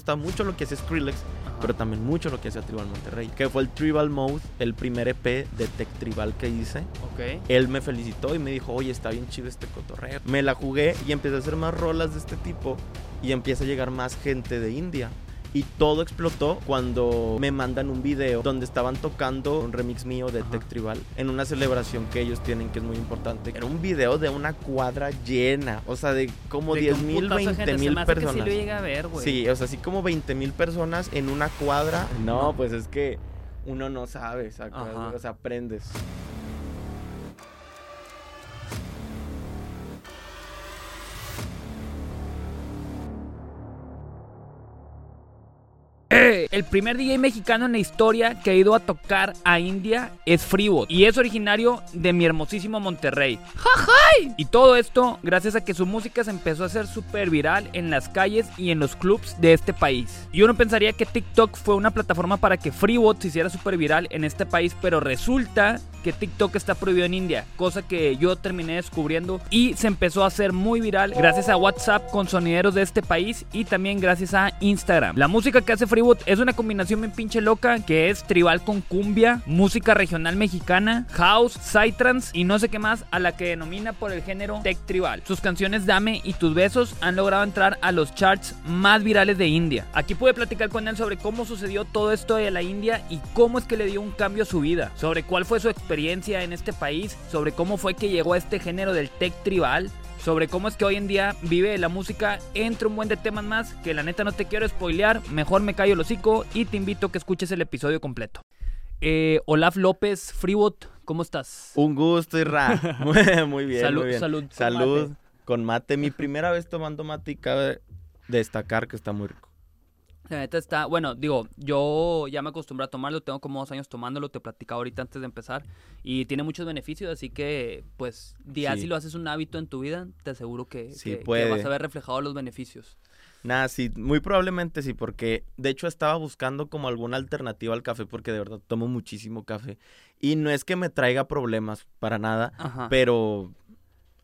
gustaba mucho lo que hacía Skrillex, pero también mucho lo que hacía Tribal Monterrey, que fue el Tribal Mode, el primer EP de Tech Tribal que hice. Ok. Él me felicitó y me dijo, oye, está bien chido este cotorreo. Me la jugué y empecé a hacer más rolas de este tipo y empieza a llegar más gente de India. Y todo explotó cuando me mandan un video donde estaban tocando un remix mío de Ajá. Tech Tribal en una celebración que ellos tienen que es muy importante. Era un video de una cuadra llena, o sea, de como De que 10 un mil, putazo de 20 gente, se mil que personas. Sí lo llega a ver. Sí, o sea, así como 20 mil personas en una cuadra. No, pues es que uno no sabe, o sea, aprendes. El primer DJ mexicano en la historia que ha ido a tocar a India es Freebot y es originario de mi hermosísimo Monterrey. ¡Jajay! Y todo esto gracias a que su música se empezó a hacer súper viral en las calles y en los clubs de este país. Y uno pensaría que TikTok fue una plataforma para que Freebot se hiciera súper viral en este país, pero resulta que TikTok está prohibido en India, cosa que yo terminé descubriendo y se empezó a hacer muy viral gracias a WhatsApp con sonideros de este país y también gracias a Instagram. La música que hace Freeboot es una combinación bien pinche loca que es tribal con cumbia, música regional mexicana, house, psytrance y no sé qué más a la que denomina por el género tech tribal. Sus canciones Dame y Tus Besos han logrado entrar a los charts más virales de India. Aquí pude platicar con él sobre cómo sucedió todo esto de la India y cómo es que le dio un cambio a su vida, sobre cuál fue su experiencia en este país, sobre cómo fue que llegó a este género del tech tribal, sobre cómo es que hoy en día vive la música, entre un buen de temas más que la neta no te quiero spoilear, mejor me callo el hocico y te invito a que escuches el episodio completo. Eh, Olaf López, Freebot, ¿cómo estás? Un gusto, Irra. Muy, muy bien, Salud, muy bien. salud con Salud mate. con mate. Mi primera vez tomando mate y cabe destacar que está muy rico. La neta está, bueno, digo, yo ya me acostumbré a tomarlo, tengo como dos años tomándolo, te platicaba ahorita antes de empezar, y tiene muchos beneficios, así que, pues, ya Sí. si lo haces un hábito en tu vida, te aseguro que, Sí, que- vas a ver reflejados los beneficios. Nada, sí, muy probablemente sí, porque de hecho estaba buscando como alguna alternativa al café, porque de verdad tomo muchísimo café. Y no es que me traiga problemas para nada, Ajá. pero...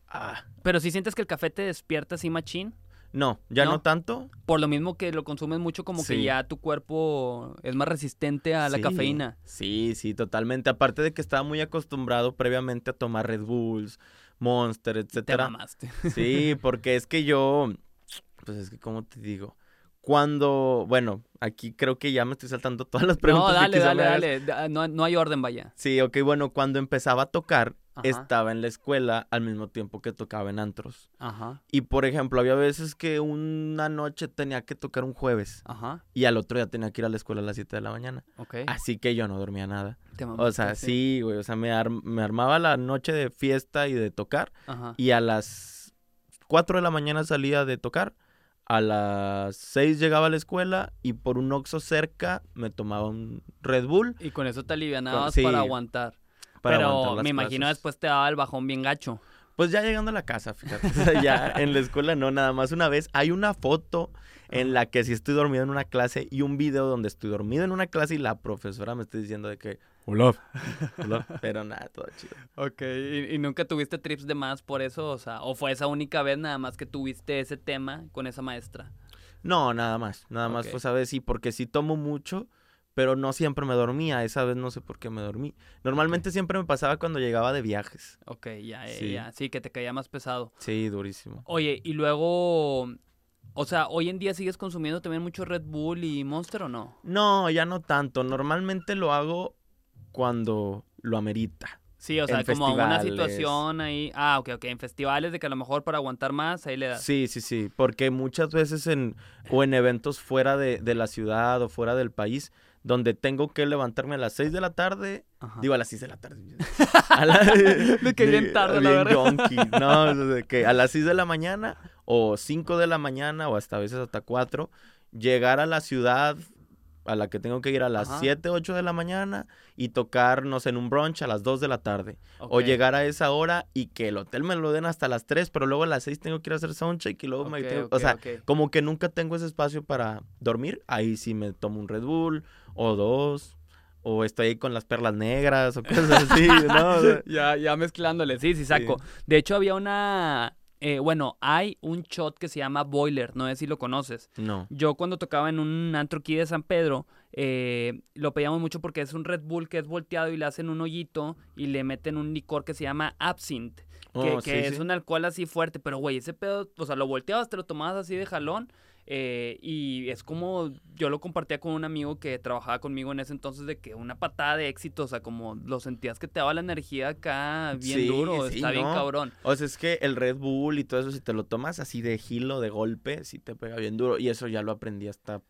ah, Pero si sientes que el café te despierta así machín, no, ya no, ¿No? tanto. por lo mismo que lo consumes mucho, como que ya tu cuerpo es más resistente a la Sí, cafeína. Sí, sí, totalmente. Aparte de que estaba muy acostumbrado previamente a tomar Red Bulls, Monster, Te etcétera. mamaste. Sí, porque es que yo, pues es que, ¿cómo te digo? Cuando, bueno, aquí creo que ya me estoy saltando todas las preguntas. No, que dale, quizá dale, dale. da- No, no hay orden, vaya. Sí, ok, bueno, cuando empezaba a tocar, Ajá. estaba en la escuela al mismo tiempo que tocaba en antros. Ajá, Y por ejemplo, había veces que una noche tenía que tocar un jueves ajá, y al otro día tenía que ir a la escuela a las 7 de la mañana. ok. Así que yo no dormía nada. Te O sea, sí, güey, o sea, me, ar- me armaba la noche de fiesta y de tocar Ajá. y a las 4 de la mañana salía de tocar. A las 6 llegaba a la escuela y por un Oxxo cerca me tomaba un Red Bull Y con eso te alivianabas sí, para aguantar. Para Pero aguantar las me imagino clases. después te daba el bajón bien gacho. Pues ya llegando a la casa, fíjate. O sea, ya en la escuela no, nada más una vez. Hay una foto en la que sí estoy dormido en una clase y un video donde estoy dormido en una clase y la profesora me está diciendo de que, Olaf, Olaf, pero nada, todo chido. Ok, ¿Y, y nunca tuviste trips de más por eso? O sea, ¿o fue esa única vez nada más que tuviste ese tema con esa maestra? No, nada más, nada más fue esa vez sí, porque sí tomo mucho, pero no siempre me dormía. Esa vez no sé por qué me dormí. Normalmente siempre me pasaba cuando llegaba de viajes. Ok, ya, Sí. ya, sí, que te caía más pesado. Sí, durísimo. Oye, y luego, o sea, ¿hoy en día sigues consumiendo también mucho Red Bull y Monster o no? No, ya no tanto. Normalmente lo hago cuando lo amerita. Sí, o sea, En como una situación ahí. Ah, ok, ok, en festivales de que a lo mejor para aguantar más, ahí le das. Sí, sí, sí, porque muchas veces en o en eventos fuera de, de la ciudad o fuera del país, donde tengo que levantarme a las 6 de la tarde, Ajá. digo a las 6 de la tarde. a la- De que bien tarde, la bien verdad. yonki, no, de que a las 6 de la mañana o 5 de la mañana o hasta a veces hasta 4, llegar a la ciudad a la que tengo que ir a las Ajá. 7, 8 de la mañana y tocarnos en un brunch a las 2 de la tarde. O llegar a esa hora y que el hotel me lo den hasta las 3, pero luego a las 6 tengo que ir a hacer soundcheck y luego me... Tengo- o sea, como que nunca tengo ese espacio para dormir. Ahí sí me tomo un Red Bull o dos. O estoy ahí con las perlas negras o cosas así, ¿no? Ya, ya mezclándole, sí, sí, saco. De hecho, había una, eh, bueno, hay un shot que se llama Boiler, no sé si lo conoces. No. Yo cuando tocaba en un antro aquí de San Pedro, eh, lo pedíamos mucho porque es un Red Bull que es volteado y le hacen un hoyito y le meten un licor que se llama Absinthe, que, Oh, que sí, es sí. un alcohol así fuerte, pero güey, ese pedo, o sea, lo volteabas, te lo tomabas así de jalón. Eh, y es como yo lo compartía con un amigo que trabajaba conmigo en ese entonces de que una patada de éxito, o sea, como lo sentías que te daba la energía acá bien Sí, duro, sí, está bien cabrón. O sea, es que el Red Bull y todo eso, si te lo tomas así de gilo, de golpe, sí te pega bien duro. Y eso ya lo aprendí hasta...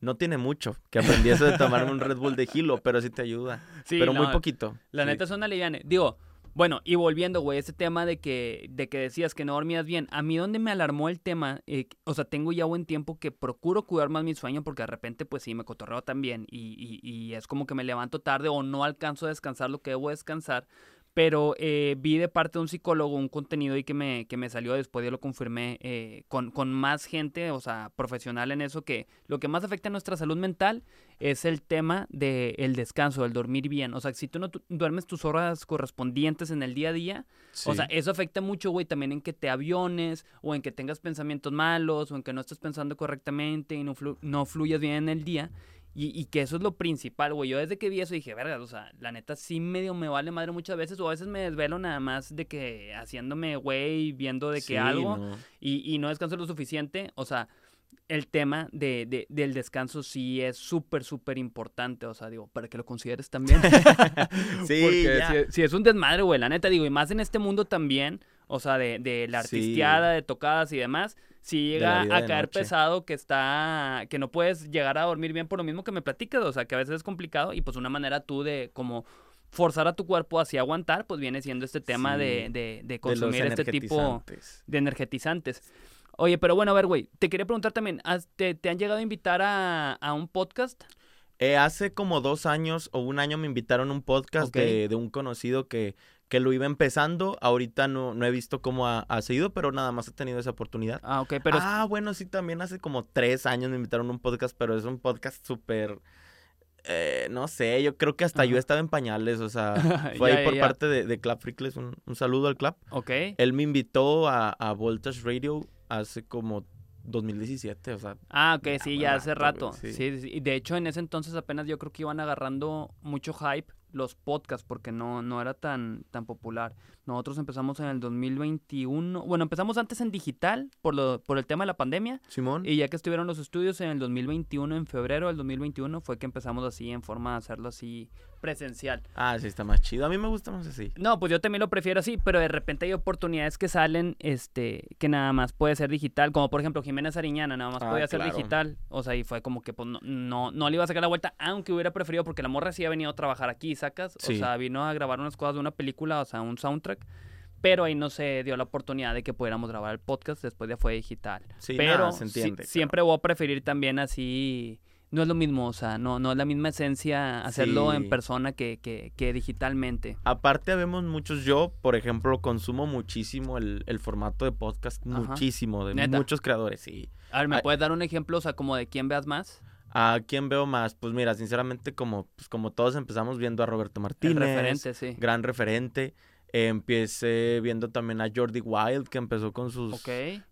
No tiene mucho que aprendí eso de tomarme un Red Bull de gilo, pero sí te ayuda. Sí, pero muy poquito. La sí. neta es una liviane. Digo, bueno, y volviendo, güey, ese tema de que, de que decías que no dormías bien. A mí donde me alarmó el tema, eh, o sea, tengo ya buen tiempo que procuro cuidar más mi sueño porque de repente, pues sí, me cotorreo también y, y, y es como que me levanto tarde o no alcanzo a descansar lo que debo descansar. Pero eh, vi de parte de un psicólogo un contenido ahí que me, que me salió después, yo lo confirmé eh, con, con más gente, o sea, profesional en eso, que lo que más afecta a nuestra salud mental es el tema del descanso, el dormir bien. O sea, si tú no tu- duermes tus horas correspondientes en el día a día, o sea, eso afecta mucho, güey, también en que te aviones o en que tengas pensamientos malos o en que no estés pensando correctamente y no, flu- no fluyas bien en el día. Y, y que eso es lo principal, güey. Yo desde que vi eso dije, verga, o sea, la neta sí medio me vale madre muchas veces o a veces me desvelo nada más de que haciéndome, güey, viendo de que Sí, algo no. y, y no descanso lo suficiente, o sea, el tema de, de- del descanso sí es súper, súper importante, o sea, digo, para que lo consideres también. Sí, Porque si, si es un desmadre, güey, la neta, digo, y más en este mundo también, o sea, de, de la Sí. artisteada, de tocadas y demás, si llega a caer pesado que está, que no puedes llegar a dormir bien por lo mismo que me platicas, o sea, que a veces es complicado y pues una manera tú de como forzar a tu cuerpo así aguantar, pues viene siendo este tema de, Sí. de, de De los consumir este tipo de energetizantes. Oye, pero bueno, a ver, güey, te quería preguntar también, ¿has- te, te han llegado a invitar a, a un podcast? Eh, hace como dos años o un año me invitaron a un podcast de, de un conocido que, que lo iba empezando. Ahorita no, no he visto cómo ha, ha seguido, pero nada más he tenido esa oportunidad. Ah, ok, pero... ah, bueno, sí, también hace como tres años me invitaron a un podcast, pero es un podcast súper... eh, no sé, yo creo que hasta yo Ajá. estaba en pañales, o sea, fue Ya, ahí por ya. parte de, de Clap Freakles, un, un saludo al Clap. Ok. Él me invitó a, a Voltage Radio hace como 2017, o sea, Ah, ok, sí, ya hace rato, güey, Sí. sí. sí, sí. Y de hecho, en ese entonces apenas yo creo que iban agarrando mucho hype los podcasts porque no, no era tan, tan popular. Nosotros empezamos en el 2021. Bueno, empezamos antes en digital por, lo, por el tema de la pandemia. Simón. Y ya que estuvieron los estudios en el 2021, en febrero del 2021, fue que empezamos así en forma de hacerlo así presencial. Ah, sí, está más chido. A mí me gusta más así. No, pues yo también lo prefiero así, pero de repente hay oportunidades que salen, este, que nada más puede ser digital, como por ejemplo Jimena Sariñana, nada más Ah, podía ser digital, o sea, y fue como que pues no, no, no le iba a sacar la vuelta, aunque hubiera preferido, porque la morra sí ha venido a trabajar aquí, sacas, o sea, vino a grabar unas cosas de una película, o sea, un soundtrack, pero ahí no se dio la oportunidad de que pudiéramos grabar el podcast, después ya fue digital. Sí, pero nada, se sí- entiende. pero- siempre voy a preferir también así... No es lo mismo, o sea, no, no es la misma esencia hacerlo en persona que, que, que digitalmente. Aparte, vemos muchos. Yo, por ejemplo, consumo muchísimo el, el formato de podcast. Ajá. Muchísimo. De ¿Neta? muchos creadores, sí. A ver, ¿me Ay. puedes dar un ejemplo, o sea, como de quién veas más? ¿A quién veo más? Pues mira, sinceramente, como, pues, como todos empezamos viendo a Roberto El Martínez. referente, sí. Gran referente. Eh, empecé viendo también a Jordi Wild, que empezó con sus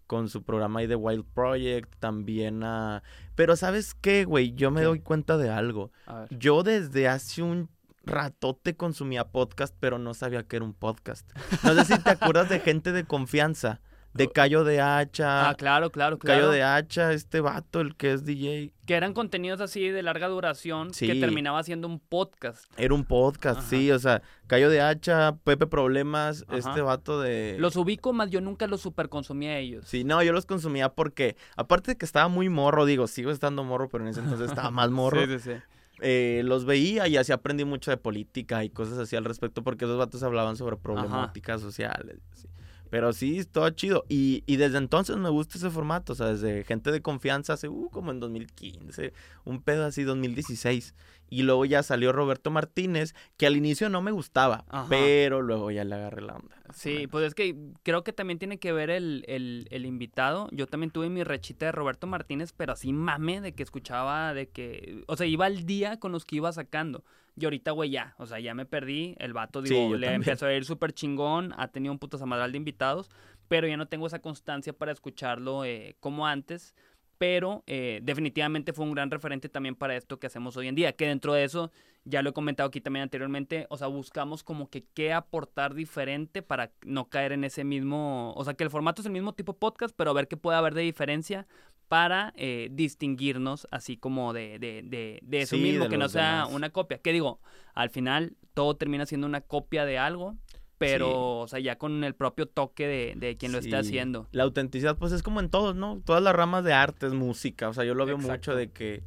con su programa ahí de Wild Project. También a. Pero, ¿sabes qué, güey? Yo me ¿Qué? doy cuenta de algo. Yo desde hace un ratote consumía podcast, pero no sabía que era un podcast. No sé si te acuerdas de gente de confianza, de Cayo de Hacha, Ah, claro, claro, claro. Cayo de Hacha, este vato, el que es DJ. Que eran contenidos así de larga duración que Sí. terminaba siendo un podcast. Era un podcast, Ajá. sí, o sea, Cayo de Hacha, Pepe Problemas, Ajá. este vato de... Los ubico, más yo nunca los super consumía a ellos. Sí, no, yo los consumía porque, aparte de que estaba muy morro, digo, sigo estando morro, pero en ese entonces estaba más morro. Sí, sí, sí. eh, los veía y así aprendí mucho de política y cosas así al respecto porque esos vatos hablaban sobre problemáticas sociales. así. Pero sí, todo chido. Y, y desde entonces me gusta ese formato, o sea, desde gente de confianza hace, uh, como en 2015, un pedo así, 2016. Y luego ya salió Roberto Martínez, que al inicio no me gustaba, Ajá. pero luego ya le agarré la onda. Sí, pues es que creo que también tiene que ver el, el, el invitado. Yo también tuve mi rechita de Roberto Martínez, pero así mame de que escuchaba, de que, o sea, iba al día con los que iba sacando. Y ahorita, güey, ya, o sea, ya me perdí. El vato, Sí, digo, yo le también. empezó a ir súper chingón, ha tenido un puto zamadral de invitados. pero ya no tengo esa constancia para escucharlo eh, como antes. Pero eh, definitivamente fue un gran referente también para esto que hacemos hoy en día, que dentro de eso, ya lo he comentado aquí también anteriormente, o sea, buscamos como que qué aportar diferente para no caer en ese mismo, o sea, que el formato es el mismo tipo podcast, pero a ver qué puede haber de diferencia para eh, distinguirnos así como de, de, de, de eso Sí, mismo, de que no sea demás. una copia. Que digo, al final todo termina siendo una copia de algo, pero, Sí. o sea, ya con el propio toque de, de quien lo esté haciendo. La autenticidad, pues es como en todos, ¿no? Todas las ramas de artes, música. O sea, yo lo veo Exacto. mucho de que,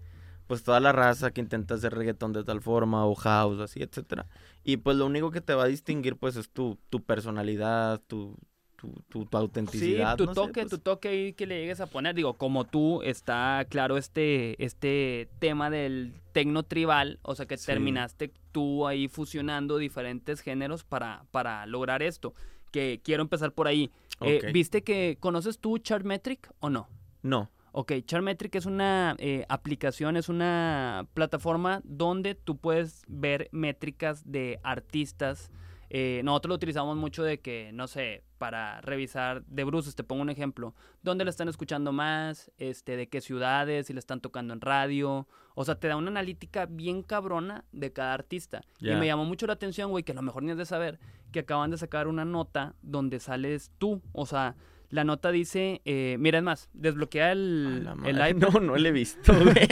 pues toda la raza que intenta hacer reggaetón de tal forma, o house, así, etcétera. Y pues lo único que te va a distinguir, pues, es tu, tu personalidad, tu, tu, tu, tu Sí, autenticidad. tu no sé, toque, pues, tu toque ahí que le llegues a poner. Digo, como tú, está claro este, este tema del tecno tribal, o sea que Sí. terminaste tú ahí fusionando diferentes géneros para, para lograr esto. Que quiero empezar por ahí. Eh. ¿Viste que conoces tú Chartmetric o no? No. Ok, Chartmetric es una eh, aplicación, es una plataforma donde tú puedes ver métricas de artistas. Eh, nosotros lo utilizamos mucho de que, no sé, para revisar de bruces, te pongo un ejemplo, dónde le están escuchando más, este, de qué ciudades, si le están tocando en radio. O sea, te da una analítica bien cabrona de cada artista. Y Ya. me llamó mucho la atención, güey, que a lo mejor ni has de saber, que acaban de sacar una nota donde sales tú. O sea, la nota dice, eh, mira, es más, desbloquea el, la el iPad No, no le he visto, güey.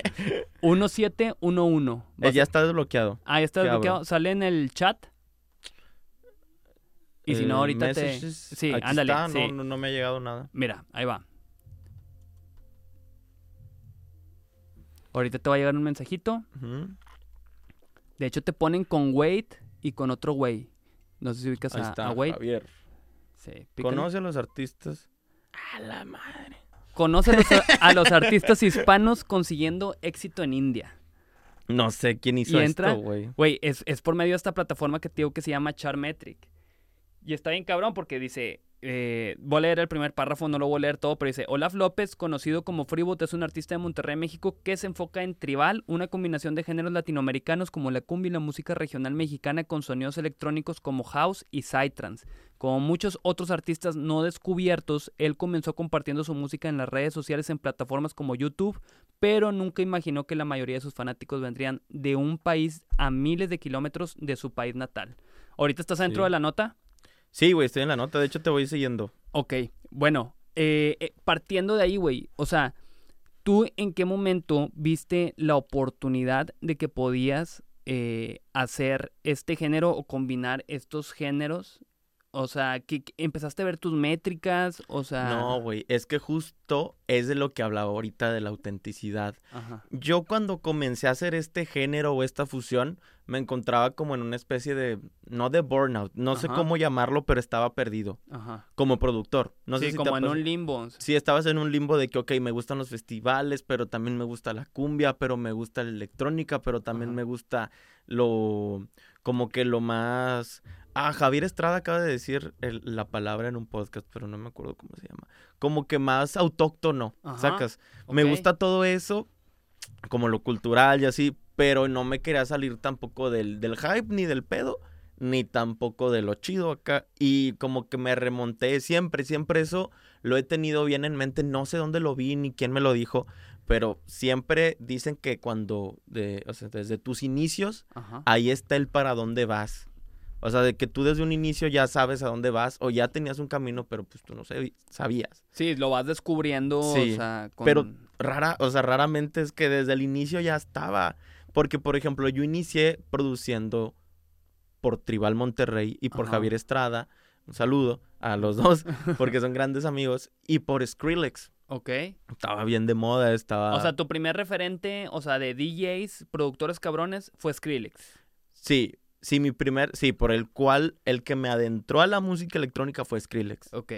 1711. Eh, ya está desbloqueado. Ahí está ¿qué abro? desbloqueado. Sale en el chat. Y si no, Eh, ahorita te... Sí, aquí ándale. está, sí. No, no, me ha llegado nada. Mira, ahí va. Ahorita te va a llegar un mensajito. De hecho, te ponen con Wait y con otro güey. No sé si ubicas Ahí a, está, a Wade. Javier. Sí. ¿Conoce a los artistas? A la madre. Conoce a los, a los artistas hispanos consiguiendo éxito en India. No sé quién hizo Y entra- esto, güey. Güey, es, es por medio de esta plataforma que te digo que se llama Charmetric. Y está bien cabrón porque dice, eh, voy a leer el primer párrafo, no lo voy a leer todo, pero dice, Olaf López, conocido como Freeboot, es un artista de Monterrey, México, que se enfoca en tribal, una combinación de géneros latinoamericanos como la cumbia y la música regional mexicana con sonidos electrónicos como house y psytrance. Como muchos otros artistas no descubiertos, él comenzó compartiendo su música en las redes sociales en plataformas como YouTube, pero nunca imaginó que la mayoría de sus fanáticos vendrían de un país a miles de kilómetros de su país natal. ¿Ahorita estás dentro Sí. de la nota? Sí, güey, estoy en la nota. De hecho, te voy siguiendo. Ok, bueno, eh, eh, partiendo de ahí, güey, o sea, ¿tú en qué momento viste la oportunidad de que podías eh, hacer este género o combinar estos géneros? O sea, que que empezaste a ver tus métricas, o sea... No, güey. Es que justo es de lo que hablaba ahorita de la autenticidad. Ajá, Yo cuando comencé a hacer este género o esta fusión, me encontraba como en una especie de, no de burnout, no sé cómo llamarlo, pero estaba perdido ajá. como productor. No sí, sé si como en un limbo. Sí, estabas en un limbo de que, ok, me gustan los festivales, pero también me gusta la cumbia, pero me gusta la electrónica, pero también Ajá. me gusta lo, como que lo más... Ah, Javier Estrada acaba de decir el- la palabra en un podcast, pero no me acuerdo cómo se llama. Como que más autóctono, sacas. Me gusta todo eso, como lo cultural y así, pero no me quería salir tampoco del, del hype ni del pedo, ni tampoco de lo chido acá. Y como que me remonté siempre, siempre eso lo he tenido bien en mente. No sé dónde lo vi ni quién me lo dijo, pero siempre dicen que cuando, de, o sea, desde tus inicios, Ajá. ahí está el para dónde vas. O sea, de que tú desde un inicio ya sabes a dónde vas o ya tenías un camino, pero pues tú no sabías. Sí, lo vas descubriendo, Sí, o sea, con... pero rara, o sea, raramente es que desde el inicio ya estaba. Porque, por ejemplo, yo inicié produciendo por Tribal Monterrey y por Ajá. Javier Estrada. Un saludo a los dos, porque son grandes amigos. Y por Skrillex. Ok. Estaba bien de moda, estaba... O sea, tu primer referente, o sea, de DJs, productores cabrones, fue Skrillex. Sí, sí, mi primer... Sí, por el cual el que me adentró a la música electrónica fue Skrillex. Ok.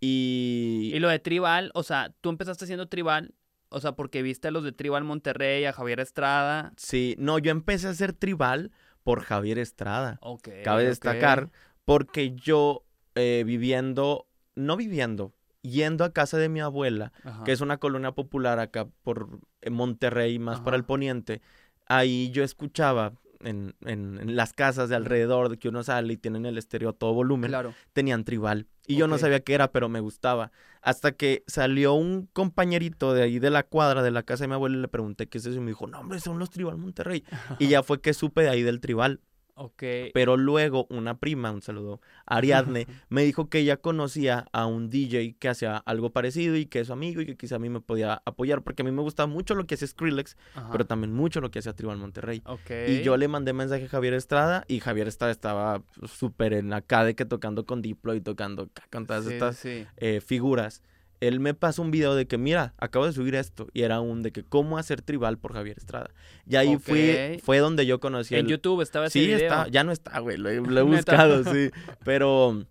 Y... Y lo de Tribal, o sea, tú empezaste haciendo Tribal, o sea, porque viste a los de Tribal Monterrey, a Javier Estrada. Sí, no, yo empecé a hacer Tribal por Javier Estrada. Ok. Cabe destacar, porque yo eh, viviendo, no viviendo, yendo a casa de mi abuela, Ajá. que es una colonia popular acá por Monterrey, más para el poniente, ahí yo escuchaba en, en- en las casas de alrededor de que uno sale y tienen el estéreo a todo volumen, Claro. tenían tribal. Y yo no sabía qué era, pero me gustaba. Hasta que salió un compañerito de ahí de la cuadra, de la casa de mi abuela, y le pregunté qué es eso. Y me dijo, no, hombre, son los Tribal Monterrey. y ya fue que supe de ahí del Tribal. Ok. Pero luego una prima, un saludo, Ariadne, me dijo que ella conocía a un DJ que hacía algo parecido y que es su amigo y que quizá a mí me podía apoyar. Porque a mí me gusta mucho lo que hacía Skrillex, Ajá. pero también mucho lo que hacía Tribal Monterrey. Ok. Y yo le mandé mensaje a Javier Estrada y Javier Estrada estaba súper en acá de que tocando con Diplo y tocando con todas Sí, estas sí. eh, figuras. Él me pasó un video de que, mira, acabo de subir esto. Y era un de que cómo hacer tribal por Javier Estrada. Y ahí fui, Ok. fue donde yo conocí En el- YouTube estaba ese Sí, video. está, ya no está, güey. Lo, he- lo he buscado, sí. Pero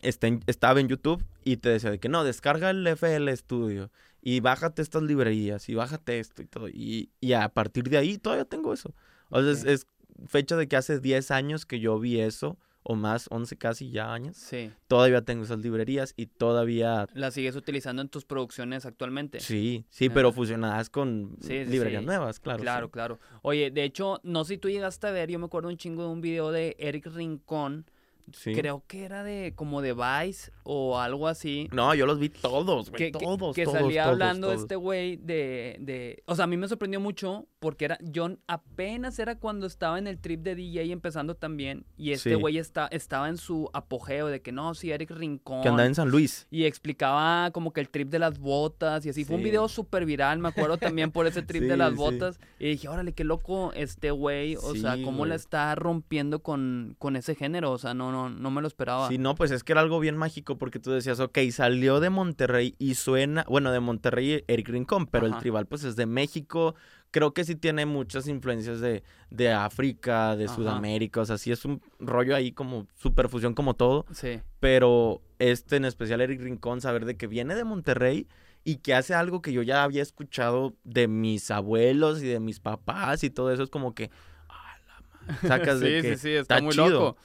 está en- estaba en YouTube y te decía de que no, descarga el FL Studio y bájate estas librerías y bájate esto y todo. Y, y a partir de ahí todavía tengo eso. O sea, es, Ok. es fecha de que hace 10 años que yo vi eso, o más, 11 casi ya años. Sí. Todavía tengo esas librerías y todavía. ¿La sigues utilizando en tus producciones actualmente? Sí, sí, pero fusionadas con Sí, sí, librerías sí. nuevas, claro. Claro, claro. Oye, de hecho, no sé si tú llegaste a ver, yo me acuerdo un chingo de un video de Eric Rincón, Sí. creo que era de como de Vice o algo así. No, yo los vi todos, güey. que, que- todos, que todos, salía todos, hablando todos. este güey de, de... O sea, a mí me sorprendió mucho porque era... Yo apenas era cuando estaba en el trip de DJ empezando también y este Sí. güey está, estaba en su apogeo de que no, sí, Eric Rincón. Que andaba en San Luis. Y explicaba como que el trip de las botas y así. Fue un video súper viral, me acuerdo también por ese trip de las botas. Y dije, órale, qué loco este güey. O sea, cómo la está rompiendo con, con ese género. O sea, no, no, no me lo esperaba. Sí, no, pues es que era algo bien mágico porque tú decías, ok, salió de Monterrey y suena, bueno, de Monterrey Eric Rincón, pero el tribal pues es de México. Creo que sí tiene muchas influencias de, de África, de Ajá. Sudamérica, o sea, sí es un rollo ahí como superfusión como todo, Sí. pero este en especial Eric Rincón, saber de que viene de Monterrey y que hace algo que yo ya había escuchado de mis abuelos y de mis papás y todo eso es como que, ah, la madre, sacas de que sí, está, está muy chido. loco.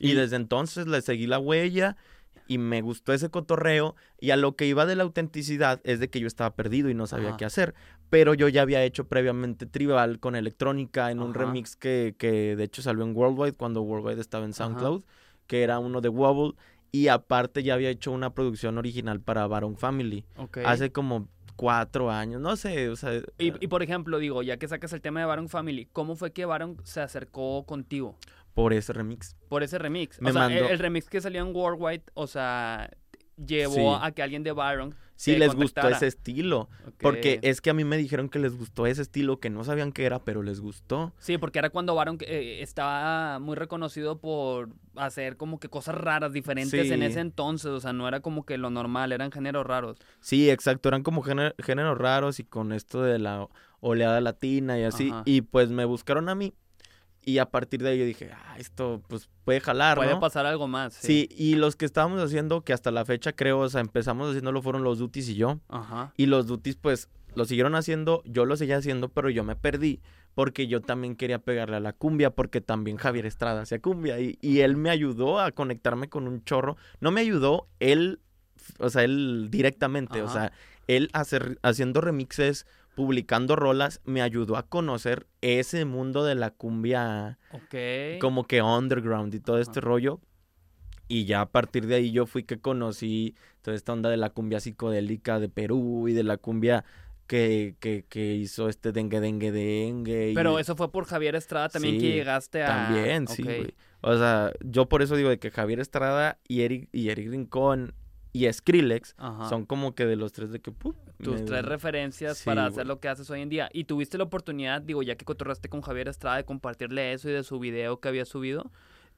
Y Y- desde entonces le seguí la huella y me gustó ese cotorreo. Y a lo que iba de la autenticidad es de que yo estaba perdido y no sabía Ajá. qué hacer. Pero yo ya había hecho previamente tribal con electrónica en un remix que, que de hecho salió en Worldwide cuando Worldwide estaba en SoundCloud, que era uno de Wobble. Y aparte ya había hecho una producción original para Baron Family. Ok. Hace como cuatro años, no sé, o sea... Y, y, por ejemplo, digo, ya que sacas el tema de Baron Family, ¿cómo fue que Baron se acercó contigo? Por ese remix. Por ese remix. Me o sea, el- mandó- el, remix que salió en Worldwide, o sea, llevó Sí. a que alguien de Baron. Sí les gustó ese estilo. Porque es que a mí me dijeron que les gustó ese estilo, que no sabían qué era, pero les gustó. Sí, porque era cuando Baron eh, estaba muy reconocido por hacer como que cosas raras, diferentes en ese entonces. O sea, no era como que lo normal, eran géneros raros. Sí, exacto, eran como géner- géneros raros y con esto de la oleada latina y así. Ajá. Y pues me buscaron a mí y a partir de ahí yo dije, ah, esto pues puede jalar, Puede ¿no? pasar algo más. Sí. y los que estábamos haciendo, que hasta la fecha creo, o sea, empezamos haciéndolo fueron los duties y yo. Ajá. Y los duties pues lo siguieron haciendo, yo lo seguía haciendo, pero yo me perdí porque yo también quería pegarle a la cumbia, porque también Javier Estrada hacía cumbia y, y él me ayudó a conectarme con un chorro. No me ayudó, él, o sea, él directamente, o sea, él hacer, haciendo remixes, publicando rolas, me ayudó a conocer ese mundo de la cumbia Ok. como que underground y todo este rollo. Y ya a partir de ahí yo fui que conocí toda esta onda de la cumbia psicodélica de Perú y de la cumbia que, que, que hizo este dengue dengue dengue. y- Pero eso fue por Javier Estrada también que llegaste a. También, sí, güey. O sea, yo por eso digo de que Javier Estrada y Eric, y Eric Rincón y Skrillex Ajá. son como que de los tres de que... tus me- tres referencias Sí, para güey. hacer lo que haces hoy en día. ¿Y tuviste la oportunidad, digo, ya que cotorraste con Javier Estrada, de compartirle eso y de su video que había subido?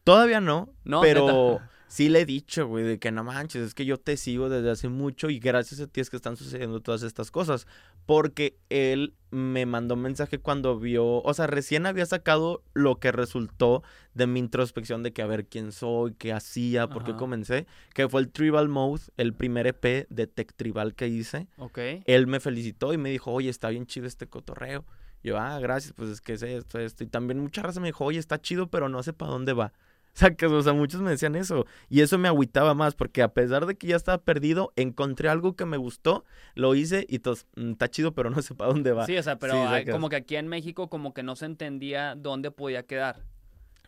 Todavía no, No, pero neta. sí le he dicho, güey, de que no manches, es que yo te sigo desde hace mucho y gracias a ti es que están sucediendo todas estas cosas. Porque él me mandó un mensaje cuando vio, o sea, recién había sacado lo que resultó de mi introspección de que a ver quién soy, qué hacía, por qué comencé, que fue el Tribal Mode, el primer EP de Tech Tribal que hice. Ok. Él me felicitó y me dijo, oye, está bien chido este cotorreo. Yo, ah, gracias, pues es que es esto, esto. Y también mucha raza me dijo, oye, está chido, pero no sé para dónde va. Sacas, o sea, muchos me decían eso. Y eso me agüitaba más, porque a pesar de que ya estaba perdido, encontré algo que me gustó, lo hice y entonces, está chido, pero no sé para dónde va. Sí, o sea, pero Sí, hay- sacas. como que aquí en México como que no se entendía dónde podía quedar.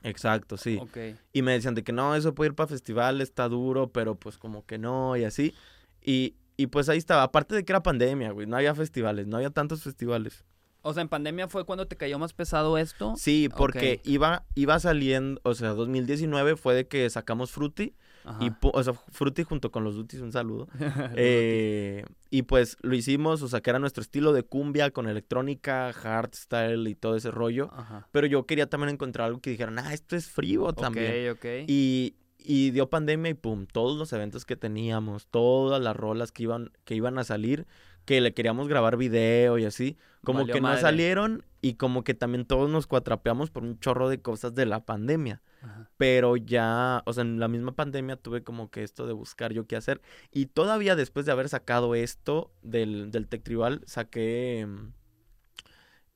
Exacto, sí. Ok. Y me decían de que no, eso puede ir para festival, está duro, pero pues como que no, y así. Y, y pues ahí estaba. Aparte de que era pandemia, güey, no había festivales, no había tantos festivales. O sea, en pandemia fue cuando te cayó más pesado esto. Sí, porque iba, iba saliendo, o sea, 2019 fue de que sacamos Fruity, y, Ajá. o sea, Fruity junto con los Duties, un saludo. Eh, y pues lo hicimos, o sea, que era nuestro estilo de cumbia con electrónica, hardstyle y todo ese rollo. Ajá. Pero yo quería también encontrar algo que dijeran, ah, esto es frío también. Ok, ok. Y, y dio pandemia y pum, todos los eventos que teníamos, todas las rolas que iban, que iban a salir, que le queríamos grabar video y así, como Valió que madre. no salieron y como que también todos nos cuatrapeamos por un chorro de cosas de la pandemia. Ajá. Pero ya, o sea, en la misma pandemia tuve como que esto de buscar yo qué hacer. Y todavía después de haber sacado esto del, del Tech Tribal, saqué mm,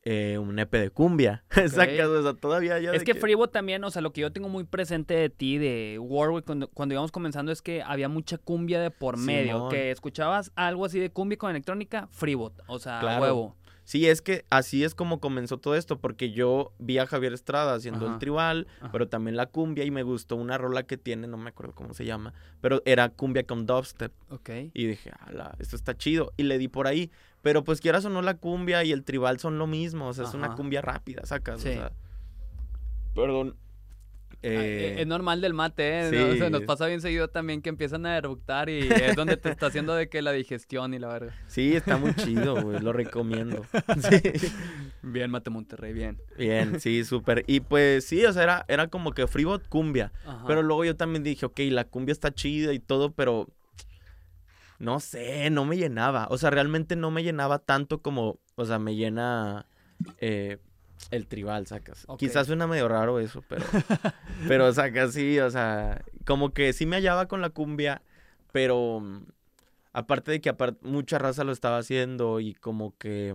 eh, un EP de cumbia. Sacas, o sea, todavía ya Es que Freebot también, o sea, lo que yo tengo muy presente de ti, de Warwick, cuando, cuando íbamos comenzando, es que había mucha cumbia de por medio. Simón. Que escuchabas algo así de cumbia con electrónica, Freebot. O sea, Claro. huevo. Sí, es que así es como comenzó todo esto, porque yo vi a Javier Estrada haciendo Ajá. el tribal, Ajá. pero también la cumbia y me gustó una rola que tiene, no me acuerdo cómo se llama, pero era cumbia con dubstep. Ok. Y dije, ala, esto está chido. Y le di por ahí. Pero pues quieras o no, la cumbia y el tribal son lo mismo. O sea, es una cumbia rápida, sacas. Sí. O sea, perdón. Ah, Eh, es normal del mate, ¿eh? sí. O sea, nos pasa bien seguido también que empiezan a eructar y es donde te está haciendo de que la digestión y la verga. Sí, está muy chido, güey. Lo recomiendo. Sí. Bien, Mate Monterrey, bien. Bien, sí, súper. Y pues sí, o sea, era, era como que freebot cumbia. Ajá. Pero luego yo también dije, ok, la cumbia está chida y todo, pero no sé, no me llenaba. O sea, realmente no me llenaba tanto como, o sea, me llena eh, el tribal, sacas. Quizás suena medio raro eso, pero, pero sacas, sí, o sea, como que sí me hallaba con la cumbia, pero aparte de que apar- mucha raza lo estaba haciendo y como que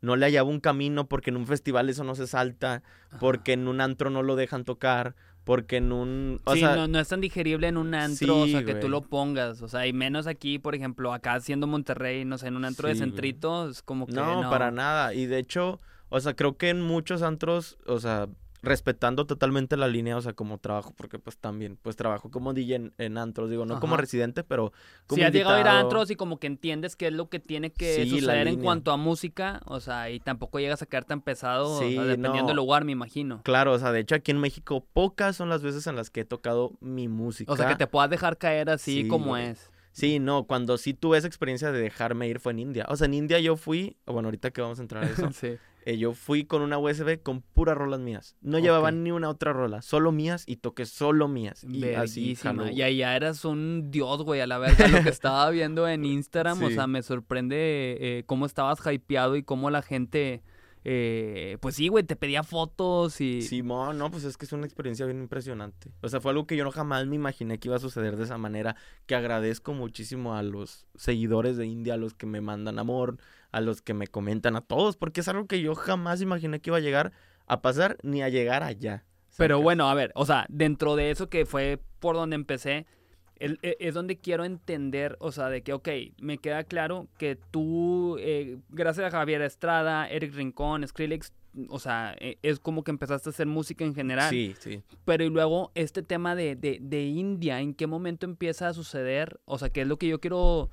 no le hallaba un camino porque en un festival eso no se salta, Ajá. porque en un antro no lo dejan tocar, porque en un... O sí, sea, no, no es tan digerible en un antro, o sea, que tú lo pongas. O sea, y menos aquí, por ejemplo, acá siendo Monterrey, no sé, en un antro de güey. centrito, es como que no, no. para nada. Y de hecho, o sea, creo que en muchos antros, o sea, respetando totalmente la línea, o sea, como trabajo, porque pues también, pues trabajo como DJ en, en antros, digo, no como residente, pero como Si has llegado a ir a antros y como que entiendes qué es lo que tiene que Sí, suceder en cuanto a música, o sea, y tampoco llegas a quedar tan pesado, o sea, Sí, dependiendo no. del lugar, me imagino. Claro, o sea, de hecho aquí en México pocas son las veces en las que he tocado mi música. O sea, que te puedas dejar caer así Sí, como güey. es. Sí, no, cuando sí tuve esa experiencia de dejarme ir fue en India. O sea, en India yo fui, bueno, ahorita que vamos a entrar a eso, sí. Eh, yo fui con una USB con puras rolas mías. No llevaba ni una otra rola, solo mías y toqué solo mías. Y así Verguísima. Y allá eras un dios, güey, a la verga. Lo que estaba viendo en Instagram, o sea, me sorprende eh, cómo estabas hypeado y cómo la gente, eh, pues sí, güey, te pedía fotos y... Simón, no, pues es que es una experiencia bien impresionante. O sea, fue algo que yo no jamás me imaginé que iba a suceder de esa manera. Que agradezco muchísimo a los seguidores de India, a los que me mandan amor, a los que me comentan, a todos, porque es algo que yo jamás imaginé que iba a llegar a pasar ni a llegar allá. Pero bueno, a ver, o sea, dentro de eso que fue por donde empecé, es donde quiero entender, o sea, de que, ok, me queda claro que tú, eh, gracias a Javier Estrada, Eric Rincón, Skrillex, o sea, eh, es como que empezaste a hacer música en general. Sí, sí. Pero y luego este tema de, de, de India, ¿en qué momento empieza a suceder? O sea, ¿qué es lo que yo quiero,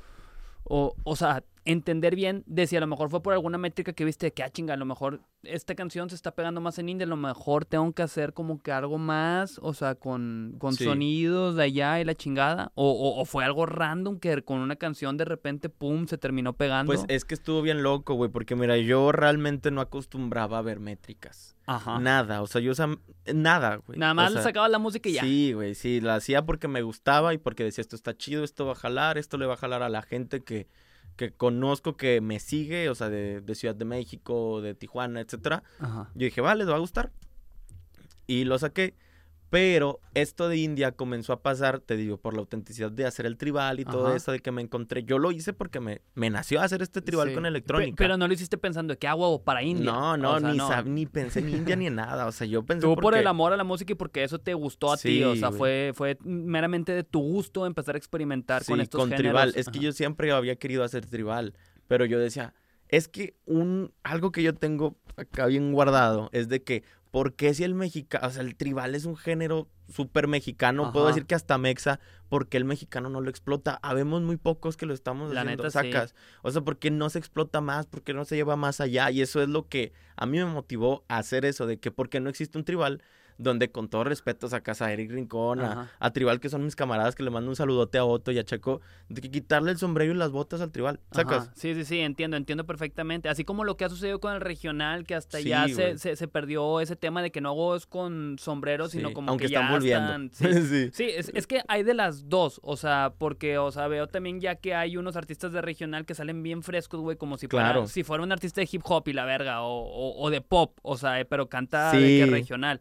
o, o sea, entender bien de si a lo mejor fue por alguna métrica que viste que, ah, chinga, a lo mejor esta canción se está pegando más en India, a lo mejor tengo que hacer como que algo más, o sea, con, con Sí. sonidos de allá y la chingada, o, o, o fue algo random que con una canción de repente, pum, se terminó pegando. Pues es que estuvo bien loco, güey, porque mira, yo realmente no acostumbraba a ver métricas. Ajá. Nada, o sea, yo, o sea, nada, güey. Nada O más sea, sacaba la música y ya. Sí, güey, sí, la hacía porque me gustaba y porque decía, esto está chido, esto va a jalar, esto le va a jalar a la gente que, que conozco, que me sigue, o sea, de, de Ciudad de México, de Tijuana, etcétera. Ajá. Yo dije, vale, les va a gustar. Y lo saqué. Pero esto de India comenzó a pasar, te digo, por la autenticidad de hacer el tribal y todo eso, de que me encontré. Yo lo hice porque me, me nació hacer este tribal Sí. con Pe- electrónica. Pero no lo hiciste pensando de que hago para India. no, no, O sea, ni, sab- ni pensé en India ni en nada. O sea, yo pensé Tú por el amor a la música y porque eso te gustó a ti. O sea, güey. fue, fue meramente de tu gusto empezar a experimentar con estos con géneros. tribal. Es que yo siempre había querido hacer tribal, pero yo decía, Es que un algo que yo tengo acá bien guardado es de que ¿por qué si el mexicano, o sea, el tribal es un género súper mexicano, puedo decir que hasta mexa, ¿por qué el mexicano no lo explota? Habemos muy pocos que lo estamos La haciendo, neta, sí. sacas. O sea, ¿por qué no se explota más? ¿Por qué no se lleva más allá? Y eso es lo que a mí me motivó a hacer eso, de que porque no existe un tribal donde con todo respeto sacas a Eric Rincón, a, a Tribal, que son mis camaradas, que le mando un saludote a Otto y a Checo, de que quitarle el sombrero y las botas al Tribal, sacas. Ajá, Sí, sí, sí, entiendo, entiendo perfectamente. Así como lo que ha sucedido con el regional, que hasta Sí, ya se, se, se perdió ese tema de que no hago es con sombrero, sino Sí, como aunque que ya están volviendo. están- sí. Sí. Sí, es, es que hay de las dos, o sea, porque, o sea, veo también ya que hay unos artistas de regional que salen bien frescos, güey, como si fuera, Claro. si fuera un artista de hip hop y la verga, o, o- o de pop, o sea, eh, pero canta de que regional.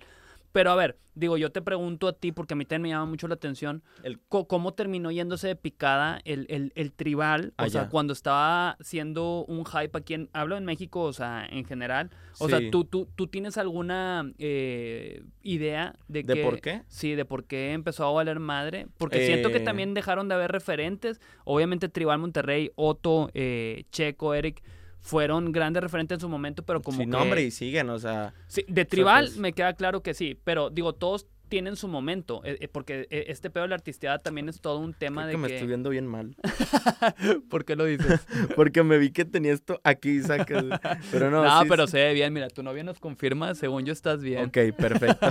Pero a ver, digo, yo te pregunto a ti, porque a mí también me llama mucho la atención, El- ¿cómo terminó yéndose de picada el, el- el tribal? O sea, cuando estaba siendo un hype aquí en, hablo en México, o sea, en general. O sea. ¿tú, tú, ¿tú tienes alguna eh, idea de, ¿De que- por qué? Sí, de por qué empezó a valer madre. Porque siento que Eh. también dejaron de haber referentes. Obviamente Tribal Monterrey, Otto, eh, Checo, Eric, fueron grandes referentes en su momento, pero como Sí, que... no, hombre, y siguen, o sea, Sí, de Tribal pues- me queda claro que sí, pero digo, todos tienen su momento, eh, eh, porque eh, este pedo de la artisteada también es todo un tema creo de que me que... estoy viendo bien mal. ¿Por qué lo dices? Porque me vi que tenía esto aquí, sacas. Pero no, No, sí, pero sí. se ve bien, mira, tu novia nos confirma, según yo estás bien. Ok, perfecto.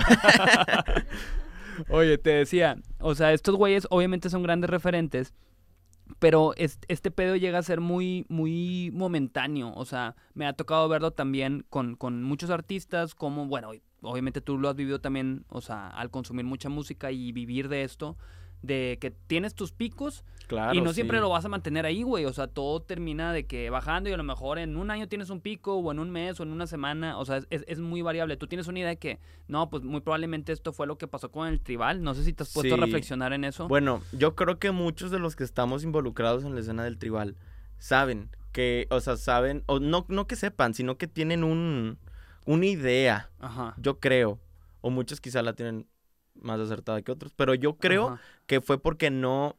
Oye, te decía, o sea, estos güeyes obviamente son grandes referentes, pero es- este pedo llega a ser muy, muy momentáneo. O sea, me ha tocado verlo también con, con muchos artistas, como, bueno, obviamente tú lo has vivido también, o sea, al consumir mucha música y vivir de esto, de que tienes tus picos Claro. y no siempre sí. lo vas a mantener ahí, güey. O sea, todo termina de que bajando y a lo mejor en un año tienes un pico o en un mes o en una semana. O sea, es, es- muy variable. Tú tienes una idea de que, no, pues muy probablemente esto fue lo que pasó con el tribal. No sé si te has puesto a reflexionar en eso. Bueno, yo creo que muchos de los que estamos involucrados en la escena del tribal saben que, o sea, saben, o no, no que sepan, sino que tienen un, una idea, Ajá. yo creo, o muchos quizá la tienen más acertada que otros, pero yo creo Ajá. que fue porque no,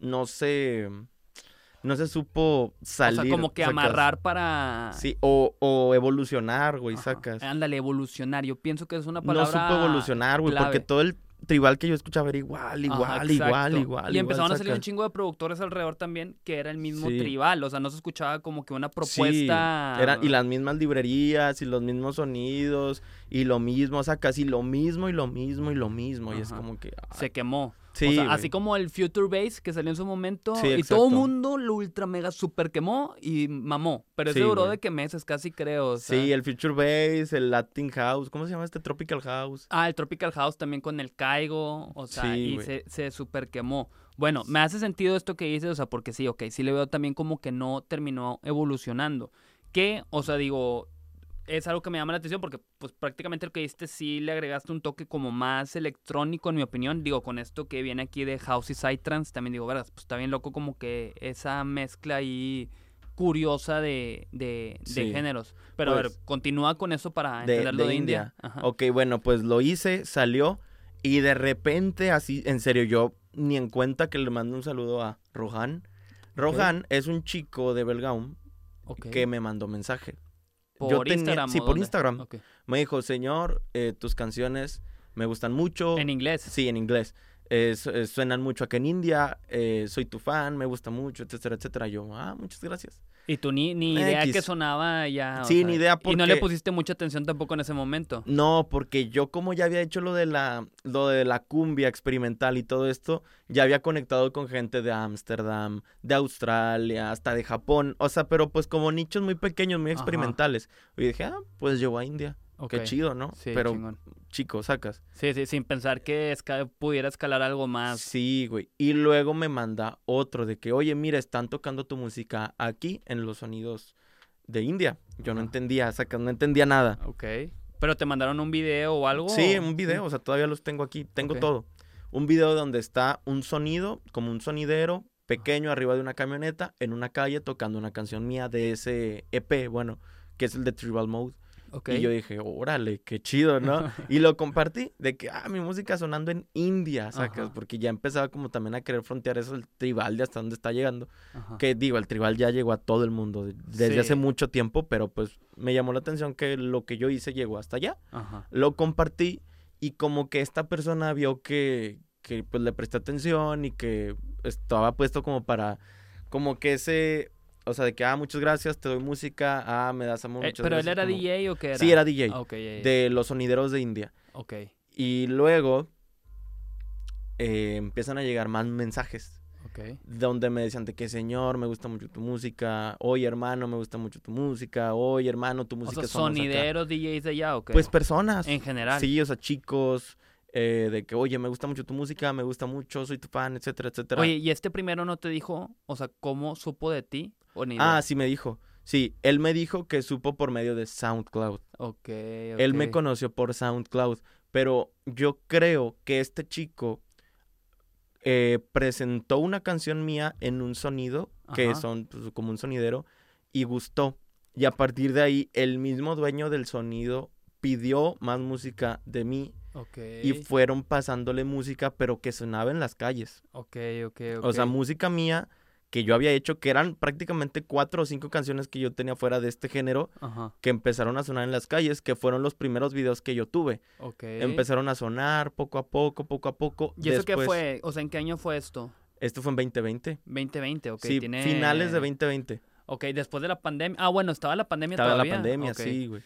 no se, no se supo salir. o sea, como que sacas. amarrar para. Sí, o, o evolucionar, güey, Ajá. sacas. Ándale, evolucionar. Yo pienso que es una No palabra. supo evolucionar, güey, porque todo el tribal que yo escuchaba era igual, igual, Ajá, igual, igual. Y empezaron a salir un chingo de productores alrededor también que era el mismo Sí. tribal. O sea, no se escuchaba como que una Sí, propuesta. era- y las mismas librerías y los mismos sonidos y lo mismo, o sea, casi lo mismo y lo mismo y lo mismo. Y es como que... ay, se quemó. Sí, o sea, güey. así como el Future Bass que salió en su momento Sí, y todo el mundo lo ultra mega super quemó y mamó. Pero ese Sí, duró de que meses casi creo. o sea. Sí, el Future Bass, el Latin House, ¿cómo se llama este Tropical House? Ah, el Tropical House también con el Caigo, o sea, Sí, y se, se super quemó. Bueno, me hace sentido esto que dices, o sea, porque sí, ok, sí le veo también como que no terminó evolucionando. Que, o sea, digo, es algo que me llama la atención porque, pues, prácticamente lo que diste sí le agregaste un toque como más electrónico, en mi opinión. Digo, con esto que viene aquí de House y Psytrance, también digo, verdad, pues está bien loco como que esa mezcla ahí curiosa de, de, de géneros. Pero a ver, Pues, continúa con eso para de- entender lo de de India. India. Ajá. Ok, bueno, pues lo hice, salió y de repente así, en serio, yo ni en cuenta que le mando un saludo a Rohan. Rohan es un chico de Belgaum que me mandó mensaje. ¿Por yo tenía- Instagram? sí, o por dónde? Instagram. Me dijo, señor, eh, tus canciones me gustan mucho. En inglés. Sí, en inglés. Eh, suenan mucho acá en India, eh, soy tu fan, me gusta mucho, etcétera, etcétera. Yo, ah, muchas gracias. Y tú ni, ni idea X. que sonaba ya. o Sí, sea, ni idea Y no le porque- pusiste mucha atención tampoco en ese momento. No, porque yo como ya había hecho lo de la, lo de la cumbia experimental y todo esto, ya había conectado con gente de Ámsterdam, de Australia, hasta de Japón. O sea, pero pues como nichos muy pequeños, muy Ajá. experimentales. Y dije, ah, pues llevo a India. Ok. Qué chido, ¿no? Sí, pero, chingón. chico, sacas. Sí, sí, sin pensar que esca- pudiera escalar algo más. Sí, güey. Y luego me manda otro de que, oye, mira, están tocando tu música aquí en los sonidos de India. Yo no entendía, sacas, no entendía nada. Ok. ¿Pero te mandaron un video o algo? Sí, un video, o sea, todavía los tengo aquí, tengo todo. Un video donde está un sonido, como un sonidero pequeño arriba de una camioneta, en una calle, tocando una canción mía de ese EP, bueno, que es el de Tribal Mode. Ok. Y yo dije, órale, qué chido, ¿no? y lo compartí de que, ah, mi música sonando en India, sacas, Ajá. porque ya empezaba como también a querer frontear eso el tribal de hasta dónde está llegando. Ajá. Que digo, el tribal ya llegó a todo el mundo de- desde Sí. hace mucho tiempo, pero pues me llamó la atención que lo que yo hice llegó hasta allá. Ajá. Lo compartí y como que esta persona vio que, que pues le presté atención y que estaba puesto como para, como que ese, o sea, de que, ah, muchas gracias, te doy música, ah, me das amor, Eh, muchas ¿Pero él gracias", era como- DJ o qué era? Sí, era DJ, Ah, ok, ya, ya. de los sonideros de India. Ok. Y luego eh, empiezan a llegar más mensajes Ok. donde me decían de que señor, me gusta mucho tu música, oye hermano, me gusta mucho tu música, oye hermano, tu O música sea, somos acá". sonideros, DJs de allá, ¿o qué? Pues personas. En general. Sí, o sea, chicos, eh, de que, oye, me gusta mucho tu música, me gusta mucho, soy tu fan, etcétera, etcétera. Oye, ¿y este primero no te dijo, o sea, cómo supo de ti? ¿O ni ah, sí me dijo. Sí, él me dijo que supo por medio de SoundCloud. Ok, Él me conoció por SoundCloud, pero yo creo que este chico eh, presentó una canción mía en un sonido, que son pues, como un sonidero, y gustó. Y a partir de ahí, el mismo dueño del sonido pidió más música de mí Y fueron pasándole música, pero que sonaba en las calles. Ok, ok, ok. O sea, música mía que yo había hecho, que eran prácticamente cuatro o cinco canciones que yo tenía fuera de este género, Ajá, que empezaron a sonar en las calles, que fueron los primeros videos que yo tuve. ok. Empezaron a sonar poco a poco, poco a poco. ¿Y eso qué fue? O sea, ¿en qué año fue esto? Esto fue en 2020. 2020, ok. sí, tiene... finales de 2020. Ok, después de la pandemia. Ah, bueno, estaba la pandemia Estaba todavía. la pandemia, sí, güey.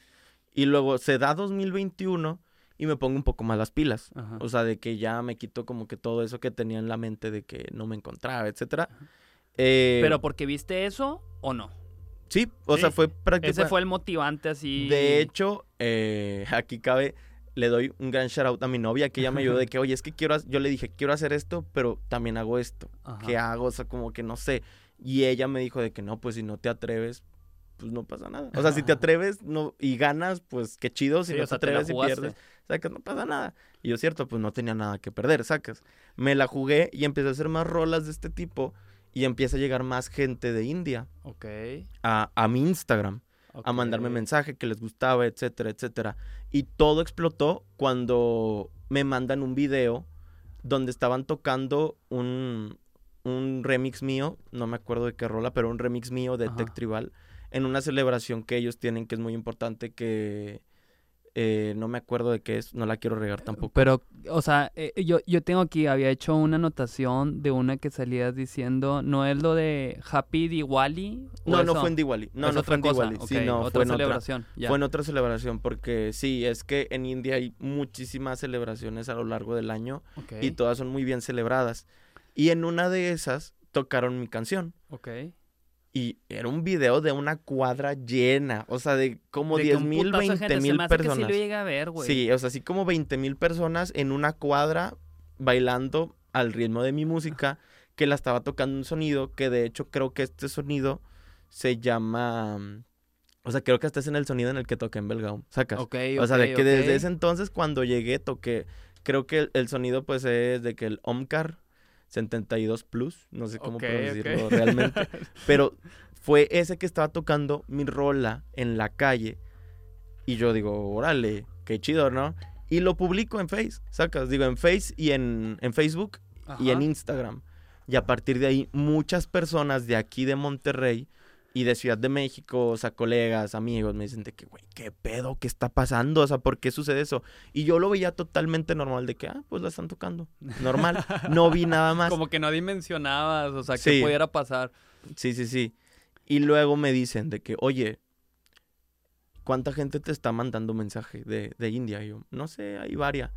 Y luego se da 2021 y me pongo un poco más las pilas. Ajá. O sea, de que ya me quito como que todo eso que tenía en la mente de que no me encontraba, etcétera. Eh, ¿Pero porque viste eso o no? sí, o Sí, sea, fue prácticamente... Ese fue el motivante así. De hecho, eh, aquí cabe, le doy un gran shout out a mi novia que ella me ayudó de que, oye, es que quiero, yo le dije, quiero hacer esto, pero también hago esto. Ajá. ¿Qué hago? O sea, como que no sé. Y ella me dijo de que no, pues si no te atreves, pues no pasa nada. O sea, si te atreves no, y ganas, pues qué chido. Si Sí, no o te sea, te la atreves y pierdes, sacas, no pasa nada. Y yo, cierto, pues no tenía nada que perder, sacas. Me la jugué y empecé a hacer más rolas de este tipo y empieza a llegar más gente de India Ok. a, a mi Instagram a mandarme mensaje que les gustaba, etcétera, etcétera. Y todo explotó cuando me mandan un video donde estaban tocando un, un remix mío, no me acuerdo de qué rola, pero un remix mío de Ajá. Tech Tribal, en una celebración que ellos tienen que es muy importante que eh, no me acuerdo de qué es, no la quiero regar tampoco. Pero, o sea, eh, yo, yo tengo aquí, había hecho una anotación de una que salías diciendo, ¿no es lo de Happy Diwali? ¿O no, no fue en Diwali, no, ¿Es no otra fue en? Diwali, sí, no, otra fue en otra. celebración. ya. Fue en otra celebración porque sí, es que en India hay muchísimas celebraciones a lo largo del año y todas son muy bien celebradas. Y en una de esas tocaron mi canción ok. Y era un video de una cuadra llena, o sea, de como De que 10 un mil, putazo de 20 gente, se mil hace que sí personas. lo llegué a ver, güey. Sí, o sea, así como 20 mil personas en una cuadra bailando al ritmo de mi música que la estaba tocando un sonido que de hecho creo que este sonido se llama... mm, O sea, creo que este es en el sonido en el que toqué en Belgaum, sacas. Ok, O sea, de que desde ese entonces cuando llegué toqué, creo que el, el sonido pues es de que el Omcar 72 Plus, no sé cómo Ok, producirlo ok. realmente, pero fue ese que estaba tocando mi rola en la calle y yo digo, órale, qué chido, ¿no? Y lo publico en Face, sacas, digo en Face y en, en Facebook y en. Instagram. Y a partir de ahí, muchas personas de aquí de Monterrey y de Ciudad de México, o sea, colegas, amigos, me dicen de que, güey, ¿qué pedo? ¿Qué está pasando? O sea, ¿por qué sucede eso? Y yo lo veía totalmente normal, de que, ah, pues la están tocando. Normal. No vi nada más. Como que no dimensionabas, o sea, Sí. qué pudiera pasar. Sí, sí, sí. Y luego me dicen de que, oye, ¿cuánta gente te está mandando mensaje de, de India? Y yo, no sé, hay varias.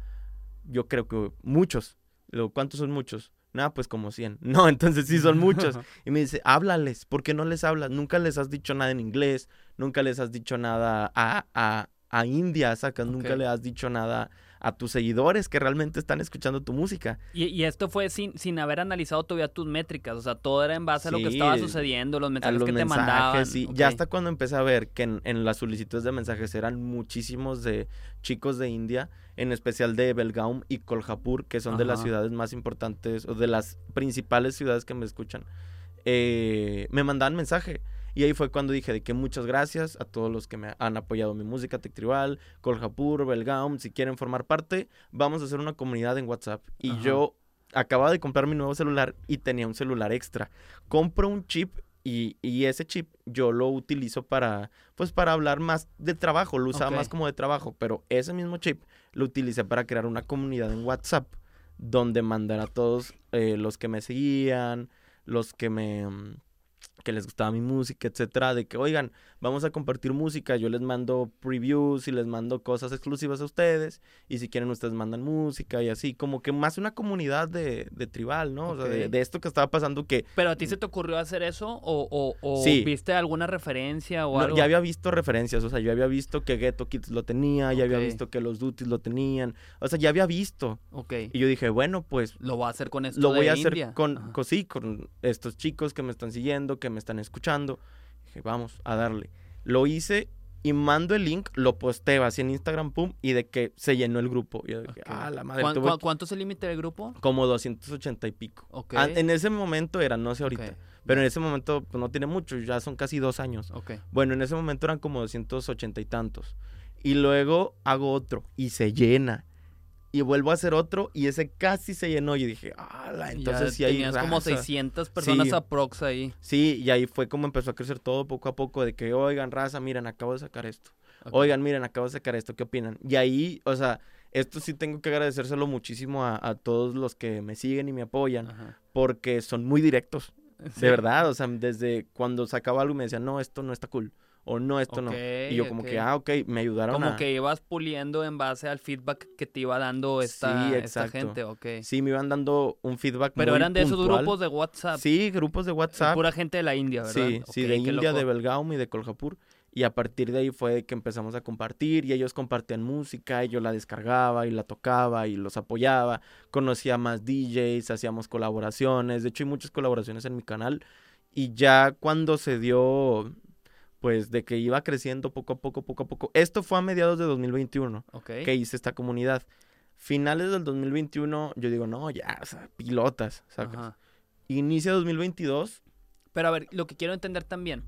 Yo creo que muchos. Luego, ¿cuántos son muchos? Nada, pues como 100. No, entonces sí son muchos. Y me dice, háblales, ¿por qué no les hablas? Nunca les has dicho nada en inglés, nunca les has dicho nada a, a, a India, sacas, nunca le has dicho nada a tus seguidores que realmente están escuchando tu música. Y, y esto fue sin, sin haber analizado todavía tus métricas, o sea, todo era en base a lo que estaba sucediendo, los mensajes los que te mandaban. sí. Ya hasta cuando empecé a ver que en, en las solicitudes de mensajes eran muchísimos de chicos de India, en especial de Belgaum y Kolhapur, que son de las ciudades más importantes o de las principales ciudades que me escuchan, eh, me mandaban mensaje. Y ahí fue cuando dije de que muchas gracias a todos los que me han apoyado mi música, Tech Tribal, Coljapur, Belgaum, si quieren formar parte, vamos a hacer una comunidad en WhatsApp. Y Ajá. yo acababa de comprar mi nuevo celular y tenía un celular extra. Compro un chip y, y ese chip yo lo utilizo para, pues para hablar más de trabajo, lo usaba más como de trabajo, pero ese mismo chip lo utilicé para crear una comunidad en WhatsApp donde mandar a todos eh, los que me seguían, los que me mm, que les gustaba mi música, etcétera, de que oigan, vamos a compartir música, yo les mando previews y les mando cosas exclusivas a ustedes, y si quieren ustedes mandan música y así, como que más una comunidad de, de tribal, ¿no? O sea, de, esto que estaba pasando que ¿Pero a ti se te ocurrió hacer eso o, o- o Sí. viste alguna referencia o No, algo? ya había visto referencias, o sea, yo había visto que Ghetto Kids lo tenía, ya había visto que los Duties lo tenían, o sea, ya había visto. Ok. Y yo dije, bueno, pues Lo voy a hacer con esto lo voy de a hacer India. con, sí, con estos chicos que me están siguiendo, que me están escuchando. Dije, vamos a darle. Lo hice y mando el link, lo posteo así en Instagram, pum, y de que se llenó el grupo. Y yo dije, Ok. ah, la madre, ¿Cuán- tuve ¿Cuánto es el límite del grupo? como 280 y pico. Ah, en ese momento era, no sé ahorita, Ok. pero en ese momento pues, no tiene mucho, ya son casi dos años. Bueno, en ese momento eran como 280 y tantos. Y luego hago otro y se llena. Y vuelvo a hacer otro y ese casi se llenó. Y dije, ah, entonces sí hay tenías como raza". 600 personas Sí. aprox ahí. Sí, y ahí fue como empezó a crecer todo poco a poco de que, oigan, raza, miren, acabo de sacar esto. Oigan, miren, acabo de sacar esto, ¿qué opinan? Y ahí, o sea, esto sí tengo que agradecérselo muchísimo a, a todos los que me siguen y me apoyan, Ajá. porque son muy directos, Sí. de verdad, o sea, desde cuando sacaba algo me decían, no, esto no está cool, o no, esto no. Y yo como Ok, que, ah, ok, me ayudaron Como a... que ibas puliendo en base al feedback que te iba dando esta, Sí, esta gente, ok. Sí, me iban dando un feedback Pero muy eran de esos puntual. grupos de WhatsApp. Sí, grupos de WhatsApp. Pura gente de la India, ¿verdad? Sí, sí, Ok, de India, loco. de Belgaum y de Kolhapur. Y a partir de ahí fue que empezamos a compartir y ellos compartían música y yo la descargaba y la tocaba y los apoyaba. Conocía más DJs, hacíamos colaboraciones. De hecho, hay muchas colaboraciones en mi canal. Y ya cuando se dio, pues, de que iba creciendo poco a poco, poco a poco. Esto fue a mediados de 2021 Ok. que hice esta comunidad. Finales del 2021, yo digo, no, ya, o sea, pilotas. sacas. Ajá. Inicia 2022. Pero a ver, lo que quiero entender también.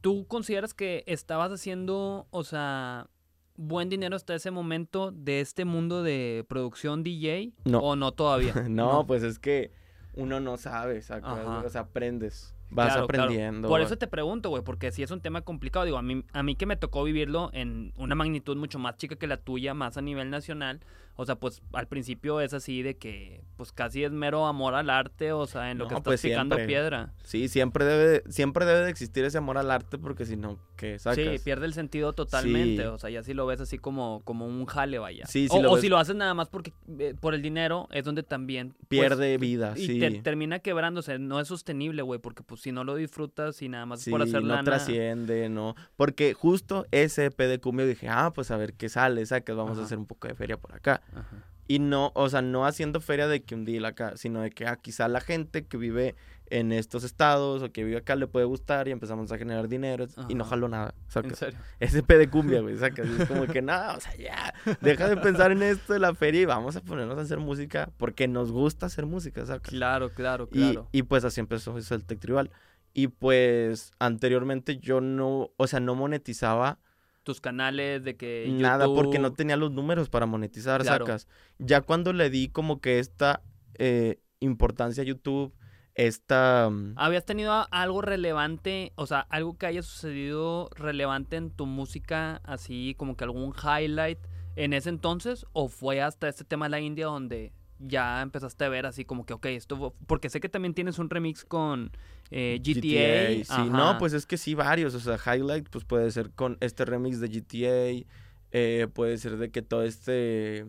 ¿Tú consideras que estabas haciendo, o sea, buen dinero hasta ese momento de este mundo de producción DJ? No. ¿O no todavía? no, pues es que uno no sabe, sacas, Ajá. o sea, aprendes, vas Claro, claro. aprendiendo. Por eso te pregunto, güey, porque si es un tema complicado, digo, a mí, a mí que me tocó vivirlo en una magnitud mucho más chica que la tuya, más a nivel nacional, o sea, pues al principio es así de que, pues casi es mero amor al arte, o sea, en lo que No, estás pues, picando siempre. piedra. Sí, siempre debe, de- siempre debe de existir ese amor al arte porque si no, ¿qué sacas? Sí, pierde el sentido totalmente. Sí. O sea, ya si lo ves así como, como un jale, vaya. Sí, sí o lo o ves- si lo haces nada más porque eh, por el dinero, es donde también pues, Pierde vida, y sí. te- termina quebrándose. No es sostenible, güey, porque pues si no lo disfrutas y nada más Sí, por hacer no lana. trasciende, no. Porque justo ese EP de cumbia dije, ah, pues a ver qué sale, sacas, vamos Ajá. a hacer un poco de feria por acá. Ajá. Y no, o sea, no haciendo feria de que un deal acá, sino de que ah, quizá la gente que vive en estos estados o que vive acá le puede gustar y empezamos a generar dinero y no Ajá. jalo nada, En sacas. serio. Ese P de cumbia, güey, sacas. y Es como que nada, o sea, ya, deja de pensar en esto de la feria y vamos a ponernos a hacer música porque nos gusta hacer música, sacas. Claro, claro, Y, claro. y pues así empezó eso el Tech Tribal. Y pues anteriormente yo no, o sea, no monetizaba Tus canales de que. nada porque no tenía los números para monetizar, Claro. sacas. Ya cuando le di como que esta eh, importancia a YouTube, esta... mm, ¿Habías tenido algo relevante, o sea, algo que haya sucedido relevante en tu música, así como que algún highlight en ese entonces? ¿O fue hasta este tema de la India donde ya empezaste a ver así como que, ok, esto... Porque sé que también tienes un remix con eh, GTA. sí, ajá. no, pues es que sí, varios, o sea, Highlight, pues puede ser con este remix de GTA, eh, puede ser de que todo este,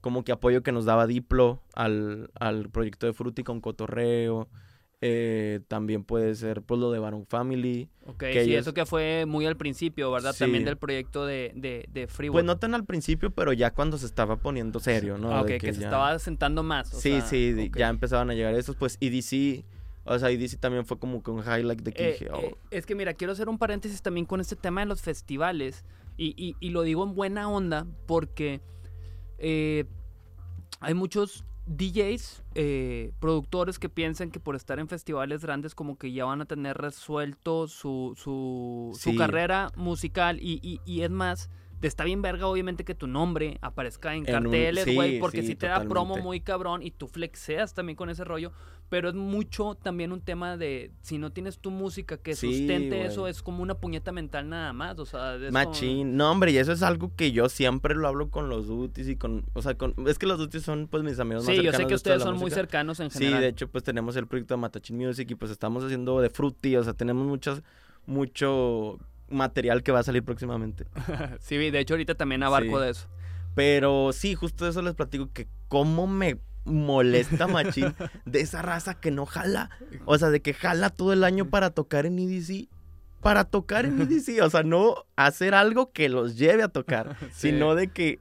como que apoyo que nos daba Diplo al, al proyecto de Fruity con Cotorreo, eh, también puede ser, pues, lo de Baron Family, Ok, que sí, ellos- eso que fue muy al principio, ¿verdad? Sí. También del proyecto de, de, de Freeway. pues no tan al principio, pero ya cuando se estaba poniendo serio, ¿no? Ah, ok, que, se ya- estaba sentando más. o Sí, sea, sí, ya empezaban a llegar esos, pues EDC, o sea, EDC también fue como que un highlight de que Eh, dije, oh, eh, es que mira, quiero hacer un paréntesis también con este tema de los festivales. Y, y- y lo digo en buena onda porque hay muchos DJs, eh, productores que piensan que por estar en festivales grandes como que ya van a tener resuelto su, su, su carrera musical y, y, y es más, te está bien verga obviamente que tu nombre aparezca en carteles, güey, sí, porque sí, si te da promo muy cabrón y tú flexeas también con ese rollo, pero es mucho también un tema de si no tienes tu música que Sí, sustente eso, es como una puñeta mental nada más, o sea, es como- Machín. No, hombre, y eso es algo que yo siempre lo hablo con los duties y con... O sea, con, es que los duties son pues mis amigos más Sí, yo sé cercanos que ustedes son muy cercanos en Sí, general. de hecho, pues tenemos el proyecto de Matachin Music y pues estamos haciendo de Fruity, o sea, tenemos muchas, mucho material que va a salir próximamente. sí, de hecho ahorita también abarco Sí. de eso. Pero sí, justo eso les platico que cómo me molesta machín de esa raza que no jala. O sea, de que jala todo el año para tocar en EDC. Para tocar en EDC. O sea, no hacer algo que los lleve a tocar. Sí. Sino de que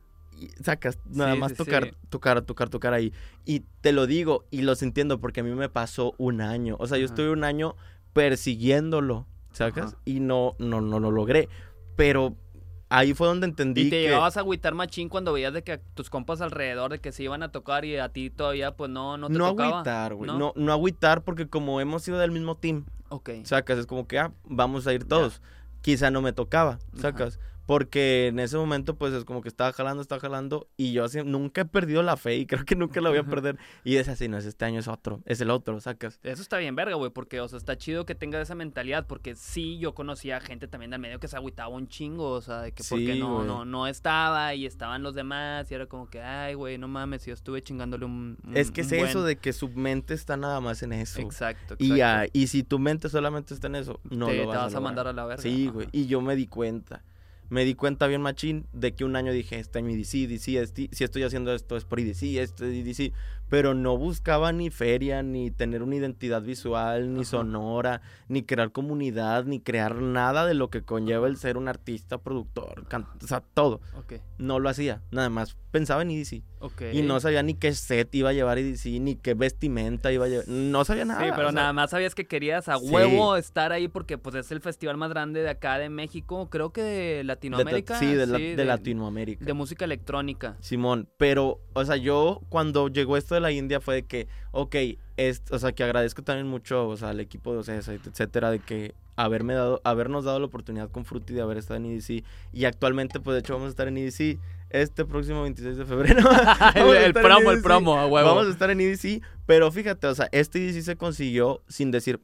sacas nada Sí, más sí, tocar, tocar, tocar, tocar ahí. Y te lo digo y los entiendo porque a mí me pasó un año. O sea, yo Ajá. estuve un año persiguiéndolo, ¿sacas? Ajá. Y no, no, no lo logré. Pero ahí fue donde entendí Y te que... llegabas a agüitar machín cuando veías de que tus compas alrededor de que se iban a tocar y a ti todavía pues no, no te no tocaba. agüitar, güey. ¿no? ¿no? No, agüitar porque como hemos sido del mismo team, Ok. sacas, es como que, ah, vamos a ir todos. Quizá no me tocaba, sacas. Porque en ese momento, pues, es como que estaba jalando, estaba jalando. Y yo así, nunca he perdido la fe y creo que nunca la voy a perder. Y es así, no es este año, es otro, es el otro, sacas. Eso está bien verga, güey, porque, o sea, está chido que tengas esa mentalidad, porque sí, yo conocía gente también del medio que se agüitaba un chingo, o sea, de que porque Sí, no, no, no estaba y estaban los demás y era como que, ay, güey, no mames, yo estuve chingándole un, un- es que es eso de que su mente está nada más en eso. Exacto, exacto. Y, ah, y si tu mente solamente está en eso, no te, lo te vas, vas a mandar a la verga. Sí, güey. Y yo me di cuenta. Me di cuenta bien machín de que un año dije, este año DC, DC, este- si estoy haciendo esto es por IDC, este es IDC. Pero no buscaba ni feria, ni tener una identidad visual, ni Ajá. sonora, ni crear comunidad, ni crear nada de lo que conlleva el ser un artista, productor, o sea, todo. Ok, No lo hacía. Nada más pensaba en IDC. ok. Y no sabía ni qué set iba a llevar IDC, ni qué vestimenta iba a llevar. No sabía nada. Sí, pero o sea, nada más sabías que querías a Sí. huevo estar ahí porque pues es el festival más grande de acá de México, creo que de de Latinoamérica. sí, de, de Latinoamérica. De música electrónica. Simón, pero, o sea, yo cuando llegó esto de la India fue de que, ok, es, o sea, que agradezco también mucho, o sea, al equipo de Ocesa, etcétera, de que haberme dado, habernos dado la oportunidad con Fruity de haber estado en EDC. Y actualmente, pues, de hecho, vamos a estar en EDC este próximo 26 de febrero. El, promo, el EDC. promo, a huevo. Vamos a estar en EDC, pero fíjate, o sea, este EDC se consiguió sin decir,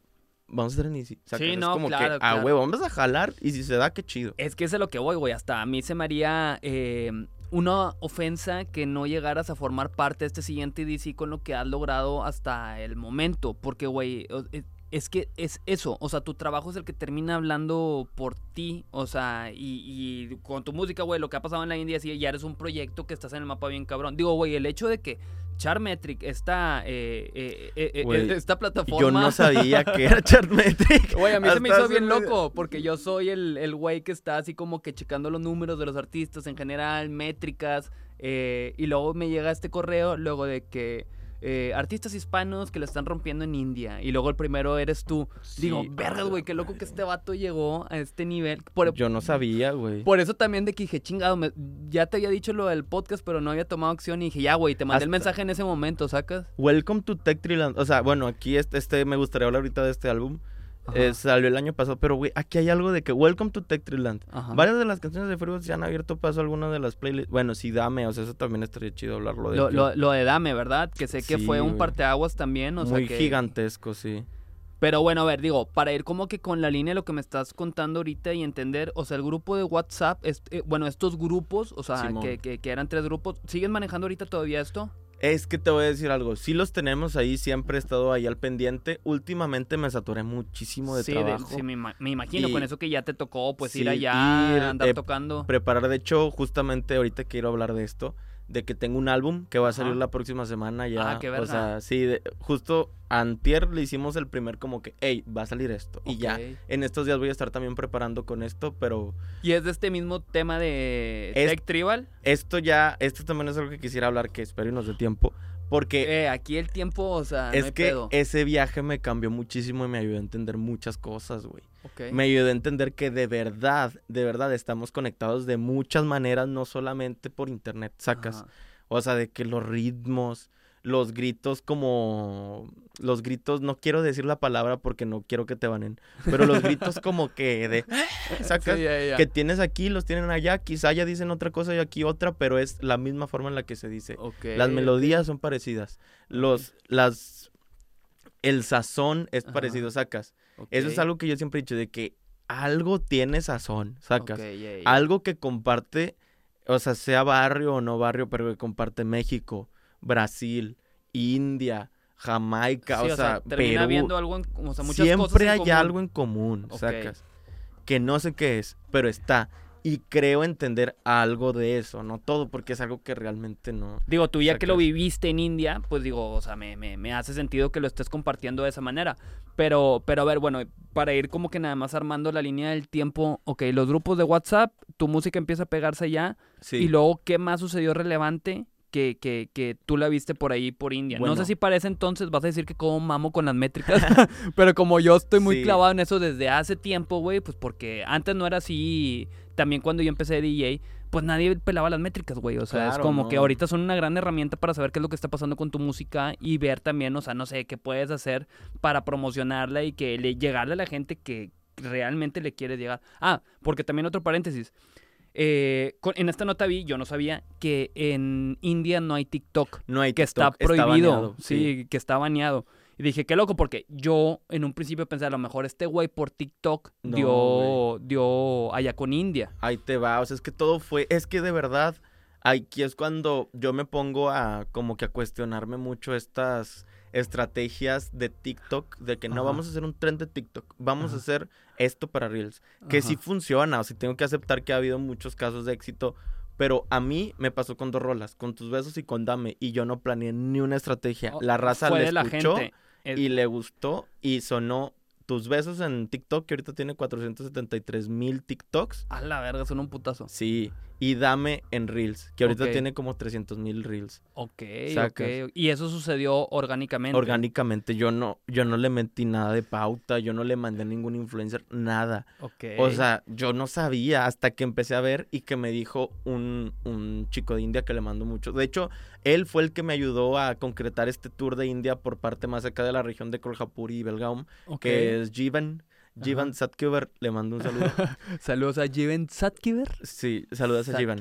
vamos a estar en EDC. O sea, Sí, que es no, como claro, que, a huevo, vamos a jalar y si se da, qué chido. Es que es a lo que voy, güey. Hasta a mí se me haría eh, una ofensa que no llegaras a formar parte de este siguiente DC con lo que has logrado hasta el momento. Porque, güey, es- es que es eso. O sea, tu trabajo es el que termina hablando por ti. O sea, y, y con tu música, güey, lo que ha pasado en la India, sí, ya eres un proyecto que estás en el mapa bien cabrón. Digo, güey, el hecho de que Charmetric, esta, eh, eh, eh, esta plataforma... Yo no sabía que era Chartmetric. Güey, a mí se me hizo bien loco, porque yo soy el el güey que está así como que checando los números de los artistas en general, métricas, y luego me llega este correo, luego de que eh, artistas hispanos que la están rompiendo en India, y luego el primero eres tú. Digo, Sí, vergas, ah, güey, qué loco que este vato llegó a este nivel. Por, Yo no sabía, güey. por eso también de que dije, chingado, me- ya te había dicho lo del podcast, pero no había tomado acción, y dije, ya, güey, te mandé el mensaje en ese momento, ¿sacas? Welcome to Tech Triland. O sea, bueno, aquí este, este me gustaría hablar ahorita de este álbum. Eh, salió el año pasado, pero güey, aquí hay algo de que Welcome to Tech Triland. Ajá. Varias de las canciones de Freebox ya han abierto paso a algunas de las playlists. Bueno, sí, dame, o sea, eso también estaría chido hablarlo de Lo, lo, lo de Dame, ¿verdad? Que sé que Sí, fue un güey. parteaguas también, o sea muy que... gigantesco, sí. Pero bueno, a ver, digo, para ir como que con la línea de lo que me estás contando ahorita y entender, o sea, el grupo de WhatsApp, es- eh, bueno, estos grupos, o sea, que, que, que eran tres grupos, ¿siguen manejando ahorita todavía esto? Es que te voy a decir algo. Sí los tenemos ahí, siempre he estado ahí al pendiente. Últimamente me saturé muchísimo de sí, trabajo. sí, me, me imagino, Y- con eso que ya te tocó, pues ir allá, ir, andar eh, tocando. Preparar, de hecho, justamente ahorita quiero hablar de esto. De que tengo un álbum que va a salir Ajá. la próxima semana ya. Ah, qué O verga. sea, sí, de- justo antier le hicimos el primer como que, hey, va a salir esto. Y ya, en estos días voy a estar también preparando con esto, pero Y es de este mismo tema de Es- Tech Tribal. esto ya, esto también es algo que quisiera hablar, que espero y nos dé tiempo. Porque Eh, aquí el tiempo, o sea, no es hay que pedo. ese viaje me cambió muchísimo y me ayudó a entender muchas cosas, güey. Me ayudó a entender que de verdad, de verdad estamos conectados de muchas maneras, no solamente por internet, sacas. Ajá. O sea, de que los ritmos, los gritos como los gritos no quiero decir la palabra porque no quiero que te banen pero los gritos como que de sacas Sí, ya, ya. que tienes aquí los tienen allá quizá ya dicen otra cosa y aquí otra pero es la misma forma en la que se dice las melodías son parecidas los las el sazón es Ajá. parecido sacas eso es algo que yo siempre he dicho de que algo tiene sazón sacas algo que comparte, o sea, sea barrio o no barrio, pero que comparte México, Brasil, India, Jamaica, Sí, o, sea, termina Perú. algo en, o sea, muchas cosas Siempre en hay común. algo en común, sacas. Que no sé qué es, pero está. Y creo entender algo de eso, no todo, porque es algo que realmente no. Digo, tú ya que lo viviste en India, pues digo, o sea, me, me, me hace sentido que lo estés compartiendo de esa manera. Pero, pero a ver, bueno, para ir como que nada más armando la línea del tiempo, ok, los grupos de WhatsApp, tu música empieza a pegarse allá, Sí. y luego, ¿qué más sucedió relevante? Que, que, que tú la viste por ahí, por India. No sé si para ese entonces vas a decir que como mamo con las métricas, pero como yo estoy muy Sí. clavado en eso desde hace tiempo, güey, pues porque antes no era así, también cuando yo empecé de DJ, pues nadie pelaba las métricas, güey. O sea, es como que ahorita son una gran herramienta para saber qué es lo que está pasando con tu música y ver también, o sea, no sé, qué puedes hacer para promocionarla y que le llegarle a la gente que realmente le quieres llegar. Ah, porque también otro paréntesis. eh, con- en esta nota vi, yo no sabía, que en India no hay TikTok, no hay que está prohibido. baneado, sí. que está baneado. Y dije, qué loco, porque yo en un principio pensé, a lo mejor este güey por TikTok No, dio, dio allá con India. Ahí te va, o sea, es que todo fue, es que de verdad, aquí es cuando yo me pongo a como que a cuestionarme mucho estas estrategias de TikTok, de que no Ajá. vamos a hacer un trend de TikTok, vamos Ajá. a hacer esto para Reels, que sí Ajá. funciona, o sea, tengo que aceptar que ha habido muchos casos de éxito, pero a mí me pasó con dos rolas, con tus besos y con Dame, y yo no planeé ni una estrategia. La raza le la escuchó y le gustó y sonó tus besos en TikTok, que ahorita tiene 473 mil TikToks. A la verga, son un putazo. Sí, y dame en Reels, que ahorita tiene como 300 mil Reels. Ok, Sacas. ok. Y eso sucedió orgánicamente. Orgánicamente, yo no, yo no le metí nada de pauta, yo no le mandé a ningún influencer, nada. Ok. O sea, yo no sabía hasta que empecé a ver y que me dijo un, un chico de India que le mando mucho. De hecho, él fue el que me ayudó a concretar este tour de India por parte más acá de la región de Kolhapur y Belgaum, que es Jivan. Jivan Satkever, le mando un saludo. Saludos a Jiven Satkiver. Sí, saludos a Jivan.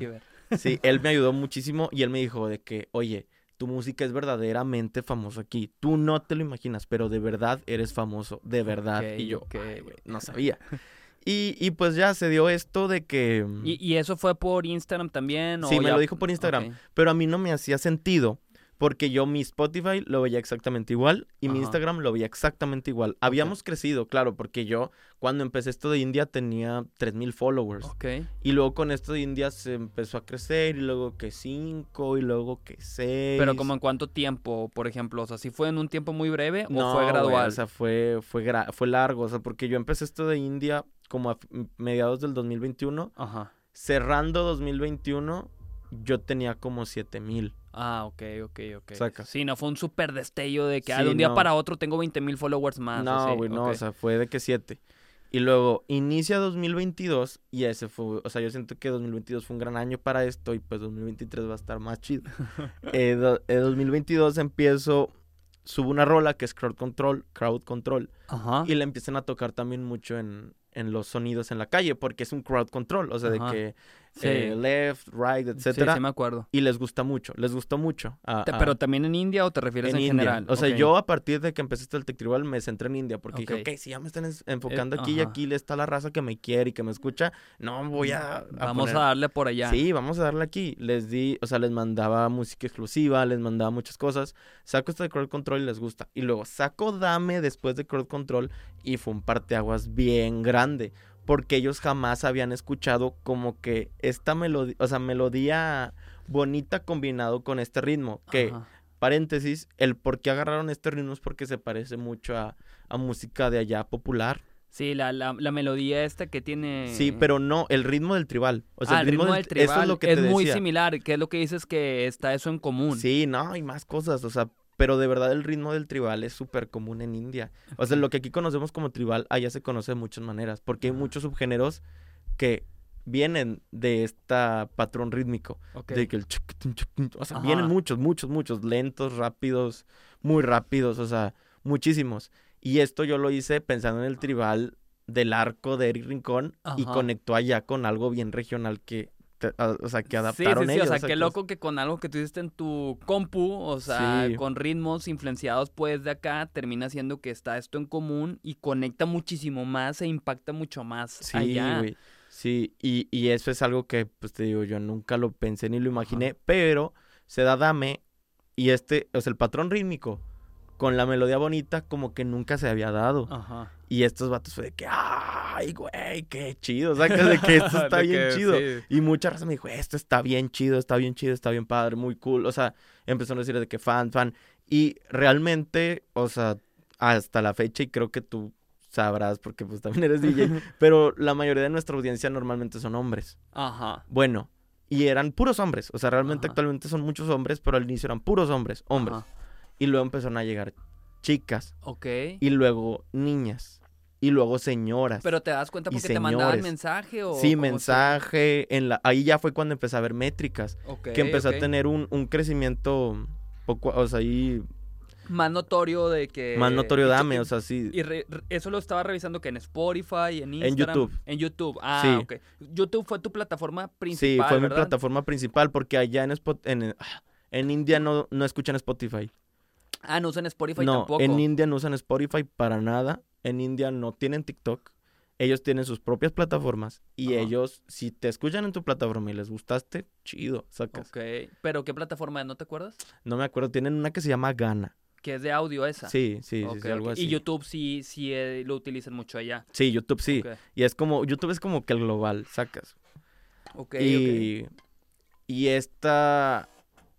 Sí, él me ayudó muchísimo y él me dijo de que, oye, tu música es verdaderamente famosa aquí. Tú no te lo imaginas, pero de verdad eres famoso, de verdad. Ok, y yo, ok. "Ay, güey, no sabía. Y, y pues ya se dio esto de que... ¿Y, y eso fue por Instagram también? o Sí, me lo dijo por Instagram. Pero a mí no me hacía sentido porque yo mi Spotify lo veía exactamente igual y mi. Instagram lo veía exactamente igual. Habíamos crecido, claro, porque yo cuando empecé esto de India tenía 3000 followers. Ok. Y luego con esto de India se empezó a crecer y luego que 5 y luego que 6. Pero como en cuánto tiempo, por ejemplo, o sea, si fue en un tiempo muy breve o no, fue gradual. o sea, fue, fue, gra- fue largo, o sea, porque yo empecé esto de India como a mediados del 2021. Ajá. Cerrando 2021, yo tenía como 7000. Ah, ok, ok, ok. Sacas. Sí, no fue un súper destello de que ah, de un día no. para otro tengo 20 mil followers más. No, güey, no, o sea, fue de que 7. Y luego inicia 2022 y ese fue, o sea, yo siento que 2022 fue un gran año para esto y pues 2023 va a estar más chido. eh, do- eh, 2022 empiezo, subo una rola que es Crowd Control, Crowd Control, Ajá. y le empiezan a tocar también mucho en, en los sonidos en la calle porque es un Crowd Control, o sea, Ajá. de que Sí. eh, left, right, Sí, etcétera. sí, me acuerdo. Y les gusta mucho, les gustó mucho. a- Te- a- ¿Pero también en India o te refieres en, en India. general? O sea, yo a partir de que empecé Tech Tribal me centré en India porque Ok. dije, ok, si ya me están es- enfocando Eh, aquí y aquí está la raza que me quiere y que me escucha, no voy a, a Vamos poner- a darle por allá. Sí, vamos a darle aquí. Les di, o sea, les mandaba música exclusiva, les mandaba muchas cosas. Saco esto de Crowd Control y les gusta. Y luego saco Dame después de Crowd Control y fue un parteaguas bien grande. Porque ellos jamás habían escuchado como que esta melodía, o sea, melodía bonita combinado con este ritmo. Que, Ajá. paréntesis, el por qué agarraron este ritmo es porque se parece mucho a, a música de allá popular. Sí, la, la, la melodía esta que tiene... Sí, pero no, el ritmo del tribal. O sea, ah, el ritmo, del, tribal Eso es lo que te muy decía. similar, que es lo que dices que está eso en común. Sí, no, hay más cosas, o sea, pero de verdad el ritmo del tribal es súper común en India. O sea, lo que aquí conocemos como tribal, allá se conoce de muchas maneras, porque hay Ajá. muchos subgéneros que vienen de esta patrón rítmico. Ok. De que el chuc, chuc, tum, o sea, Ajá. vienen muchos, muchos, muchos, lentos, rápidos, muy rápidos, o sea, muchísimos. Y esto yo lo hice pensando en el tribal del arco de Eric Rincón y Ajá. conectó allá con algo bien regional que, te- a- o sea, que Sí, adaptaron sí, sí, ellos. o sea, qué loco que con algo que tú hiciste en tu compu, o sea, Sí. con ritmos influenciados pues de acá, termina siendo que está esto en común y conecta muchísimo más e impacta mucho más Sí, allá. güey. Sí, y, y eso es algo que, pues te digo, yo nunca lo pensé ni lo imaginé, pero se da dame y este, o sea, el patrón rítmico con la melodía bonita como que nunca se había dado. Ajá. Y estos vatos fue de que, ay, güey, qué chido, sacas de que esto está bien que, chido. sí. Y mucha raza me dijo, esto está bien chido, está bien chido, está bien padre, muy cool. O sea, empezaron a decir de que fan, fan. Y realmente, o sea, hasta la fecha, y creo que tú sabrás porque pues también eres DJ, pero la mayoría de nuestra audiencia normalmente son hombres. Ajá. Bueno, y eran puros hombres. O sea, realmente Ajá. actualmente son muchos hombres, pero al inicio eran puros hombres, hombres. Ajá. Y luego empezaron a llegar chicas, Ok. y luego niñas, y luego señoras. Pero te das cuenta porque te mandaban mensaje o Sí, mensaje, en la, ahí ya fue cuando empecé a ver métricas, que empezó a tener un, un crecimiento poco, o sea, ahí más notorio de que más notorio dame, y- o sea, sí. Y re- eso lo estaba revisando que en Spotify, en Instagram. YouTube. En YouTube. Ah, Sí. ok. YouTube fue tu plataforma Sí, principal, fue mi plataforma principal porque allá en Spot- en, en India no, no escuchan Spotify. Ah, no usan Spotify no, tampoco. en India no usan Spotify para nada. En India no tienen TikTok. Ellos tienen sus propias plataformas y Ajá. ellos, si te escuchan en tu plataforma y les gustaste, chido, sacas. Ok. Pero ¿qué plataforma es? ¿No te acuerdas? No me acuerdo, tienen una que se llama Gana. Que es de audio esa. Sí, sí, sí, algo así. Y YouTube sí, sí eh, lo utilizan mucho allá. Sí, YouTube sí. Ok, Y es como, YouTube es como que el global, sacas. ok. ok. y, y esta,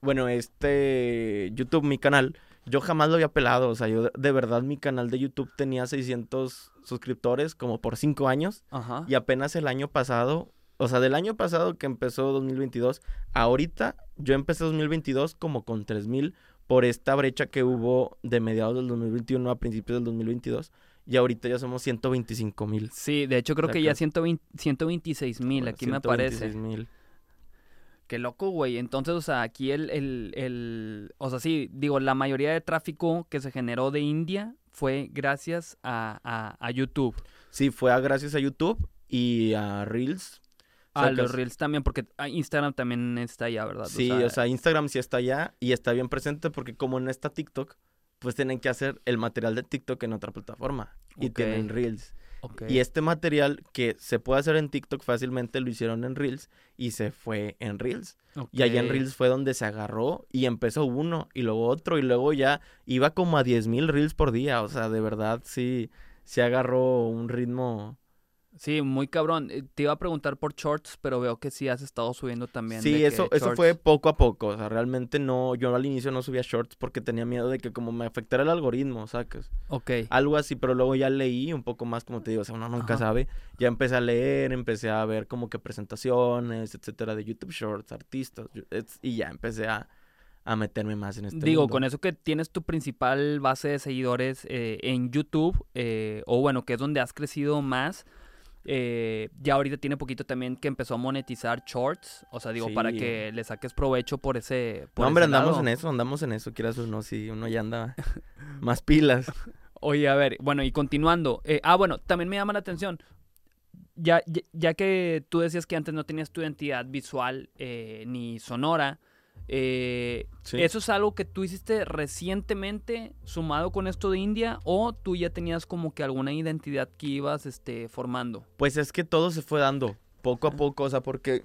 bueno, este YouTube, mi canal, yo jamás lo había pelado. O sea, yo de, de verdad mi canal de YouTube tenía 600 suscriptores como por 5 años. Ajá. Y apenas el año pasado, o sea, del año pasado que empezó 2022, ahorita yo empecé 2022 como con 3000 por esta brecha que hubo de mediados del 2021 a principios del 2022. Y ahorita ya somos 125 mil. Sí, de hecho creo que ya Sacas. 120 126 mil, aquí me aparece. mil. Qué loco, güey. Entonces, o sea, aquí el, el, el, o sea, sí, digo, la mayoría de tráfico que se generó de India fue gracias a, a, a YouTube. Sí, fue a gracias a YouTube y a Reels. A los Sacas. Reels también, porque ah, Instagram también está allá, ¿verdad? Sí, o sea, Instagram sí está allá y está bien presente porque como no está TikTok, pues tienen que hacer el material de TikTok en otra plataforma. Y tienen Reels. Y este material que se puede hacer en TikTok fácilmente lo hicieron en Reels y se fue en Reels. Y allá en. Reels fue donde se agarró y empezó uno y luego otro y luego ya iba como a 10 mil Reels por día. O sea, de verdad sí, se agarró un ritmo. Sí, muy cabrón. Eh, Te iba a preguntar por shorts, pero veo que sí has estado subiendo también. Sí, eso, eso shorts. fue poco a poco. O sea, realmente no, yo al inicio no subía shorts porque tenía miedo de que como me afectara el algoritmo, ¿sacas? Ok. Algo así, pero luego ya leí un poco más, como te digo, o sea, uno nunca Ajá. sabe. Ya empecé a leer, empecé a ver como que presentaciones, etcétera, de YouTube Shorts, artistas, y ya empecé a, a meterme más en este Digo, mundo. con eso que tienes tu principal base de seguidores eh, en YouTube, eh, o bueno, que es donde has crecido más, eh, ya ahorita tiene poquito también que empezó a monetizar shorts, o sea, digo, para que le saques provecho por ese... Por No, hombre, ese andamos lado. en eso, andamos en eso, quieras o no, si uno ya anda más pilas. Oye, a ver, bueno, y continuando. eh, ah, bueno, también me llama la atención. Ya, ya, ya que tú decías que antes no tenías tu identidad visual eh, ni sonora, eh, Sí. ¿eso es algo que tú hiciste recientemente sumado con esto de India o tú ya tenías como que alguna identidad que ibas este, formando? Pues es que todo se fue dando poco a poco, o sea, porque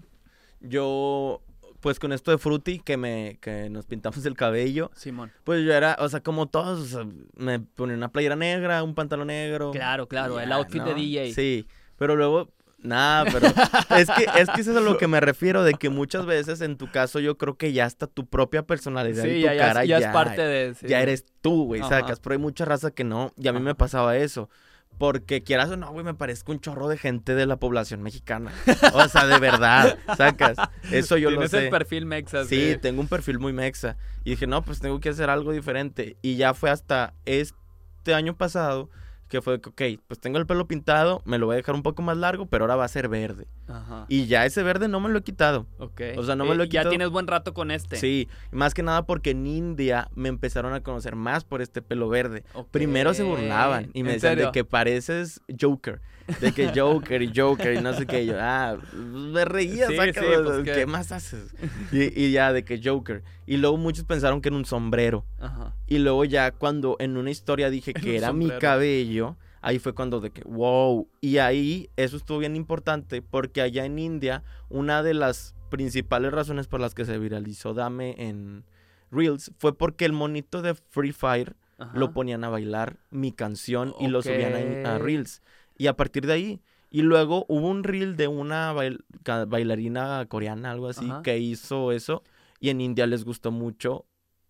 yo, pues con esto de Fruity, que me, que nos pintamos el cabello, Simón. pues yo era, o sea, como todos, o sea, me ponía una playera negra, un pantalón negro. Claro, claro, el outfit de. DJ. Sí, pero luego, nada, pero es que, es que eso es a lo que me refiero, de que muchas veces en tu caso yo creo que ya está tu propia personalidad y tu ya, cara ya ya, es parte de... sí. ya eres tú, güey, sacas, pero hay mucha raza que no, y a mí me pasaba eso. Porque quieras o no, güey, me parezco un chorro de gente de la población mexicana. O sea, de verdad, sacas. Eso yo lo Tienes sé. el perfil mexa. Sí, tengo un perfil muy mexa. Y dije, no, pues tengo que hacer algo diferente. Y ya fue hasta este año pasado que fue que, ok, pues tengo el pelo pintado, me lo voy a dejar un poco más largo, pero ahora va a ser verde. Ajá. Y ya ese verde no me lo he quitado. Ok. o sea, no me lo he Ya quitado. tienes buen rato con este. Sí, más que nada porque en India me empezaron a conocer más por este pelo verde. Primero se burlaban y me ¿En decían serio? de que pareces Joker, de que Joker y Joker y no sé qué. Y yo, ah, me reía, Sí, sí, pues, ¿qué? ¿qué? más haces? Y, y ya, de que Joker. Y luego muchos pensaron que era un sombrero. Ajá. Y luego ya cuando en una historia dije que era mi cabello, ahí fue cuando de que, wow. Y ahí eso estuvo bien importante porque allá en India, una de las principales razones por las que se viralizó Dame en Reels fue porque el monito de Free Fire Ajá. lo ponían a bailar mi canción y lo subían a. Reels. Y a partir de ahí. Y luego hubo un reel de una bail- bailarina coreana, algo así, Ajá. que hizo eso. Y en India les gustó mucho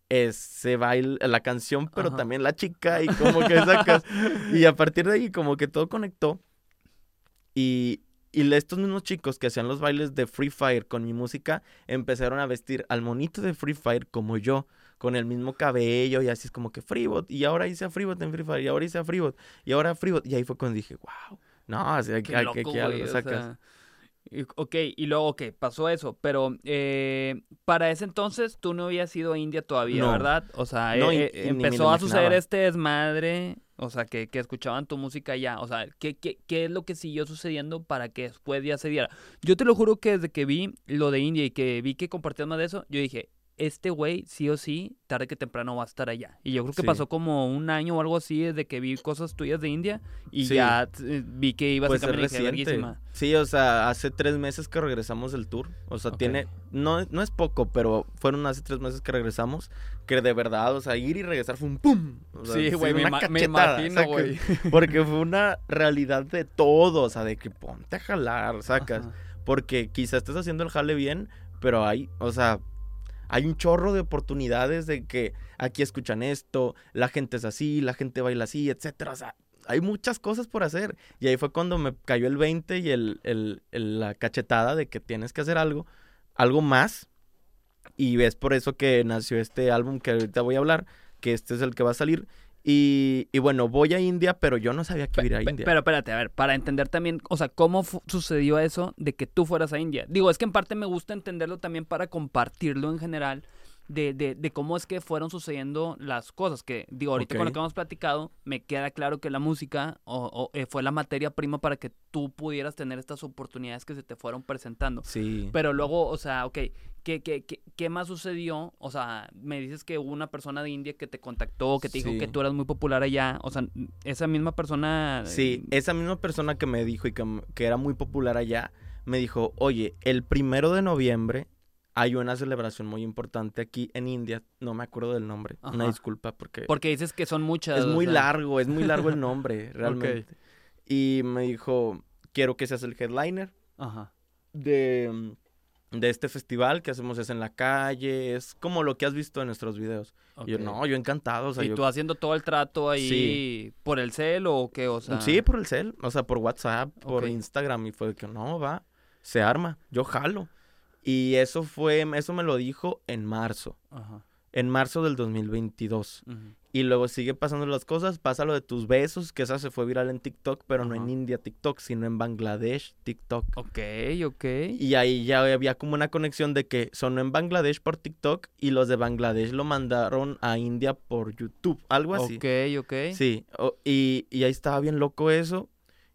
ese baile, la canción, pero Ajá. también la chica y como que sacas. y a partir de ahí como que todo conectó. Y, y estos mismos chicos que hacían los bailes de Free Fire con mi música empezaron a vestir al monito de Free Fire como yo, con el mismo cabello y así es como que Freebot. Y ahora hice a Freebot en Free Fire y ahora hice a Freebot y ahora a Freebot. Y ahí fue cuando dije, wow, no, o sea, Qué que, loco, güey, algo o sacas. sea, y- ok, y luego, ok, pasó eso, pero eh, para ese entonces tú no habías ido a India todavía, No. ¿verdad? O sea, No, eh, y- eh, empezó a suceder este desmadre, o sea, que, que escuchaban tu música ya, o sea, ¿qué, qué, ¿qué es lo que siguió sucediendo para que después ya se diera? Yo te lo juro que desde que vi lo de India y que vi que compartías más de eso, yo dije, este güey sí o sí, tarde que temprano va a estar allá. Y yo creo que Sí. pasó como un año o algo así desde que vi cosas tuyas de India y Sí. ya vi que ibas Pues a. "Verguísima". Sí, o sea, hace tres meses que regresamos del tour. O sea, Ok. tiene, no, no es poco, pero fueron hace tres meses que regresamos. Que de verdad, o sea, ir y regresar fue un pum. O sea, Sí, güey, me, me imagino, güey. Porque fue una realidad de todo, o sea, de que ponte a jalar, sacas. Ajá. Porque quizá estés haciendo el jale bien, pero hay, o sea, hay un chorro de oportunidades de que aquí escuchan esto, la gente es así, la gente baila así, etcétera. O sea, hay muchas cosas por hacer. Y ahí fue cuando me cayó el 20 y el, el- la cachetada de que tienes que hacer algo, algo más. Y es por eso que nació este álbum que ahorita voy a hablar, que este es el que va a salir. Y, y bueno, voy a India, pero yo no sabía que iba a ir a India. Pero espérate, a ver, para entender también, o sea, ¿cómo sucedió eso de que tú fueras a India? Digo, es que en parte me gusta entenderlo también para compartirlo en general, de, de, de cómo es que fueron sucediendo las cosas. Que, digo, ahorita con lo que hemos platicado, me queda claro que la música o, o, eh, fue la materia prima para que tú pudieras tener estas oportunidades que se te fueron presentando. sí. Pero luego, o sea, ok, ¿qué, qué, qué, qué más sucedió? O sea, me dices que hubo una persona de India que te contactó, que te dijo que tú eras muy popular allá. O sea, esa misma persona... Sí, eh, esa misma persona que me dijo y que, que era muy popular allá, me dijo, oye, el primero de noviembre hay una celebración muy importante aquí en India, no me acuerdo del nombre, una disculpa porque Porque dices que son muchas. es muy sea, largo, es muy largo el nombre, realmente. Y me dijo, quiero que seas el headliner Ajá. de, de este festival que hacemos es en la calle, es como lo que has visto en nuestros videos. Y yo, no, yo encantado, o sea, ¿Y yo tú haciendo todo el trato ahí Sí. por el cel o qué? O sea, Sí, por el cel, o sea, por WhatsApp, por. Instagram, y fue que no, va, se arma, yo jalo. Y eso fue, eso me lo dijo en marzo, Ajá. en marzo del 2022. ujú. Y luego sigue pasando las cosas, pasa lo de tus besos, que esa se fue viral en TikTok, pero no en. India TikTok, sino en Bangladesh TikTok. Ok, ok. Y ahí ya había como una conexión de que sonó en Bangladesh por TikTok y los de Bangladesh lo mandaron a India por YouTube, algo así. Ok, ok. Sí, o- y, y ahí estaba bien loco eso.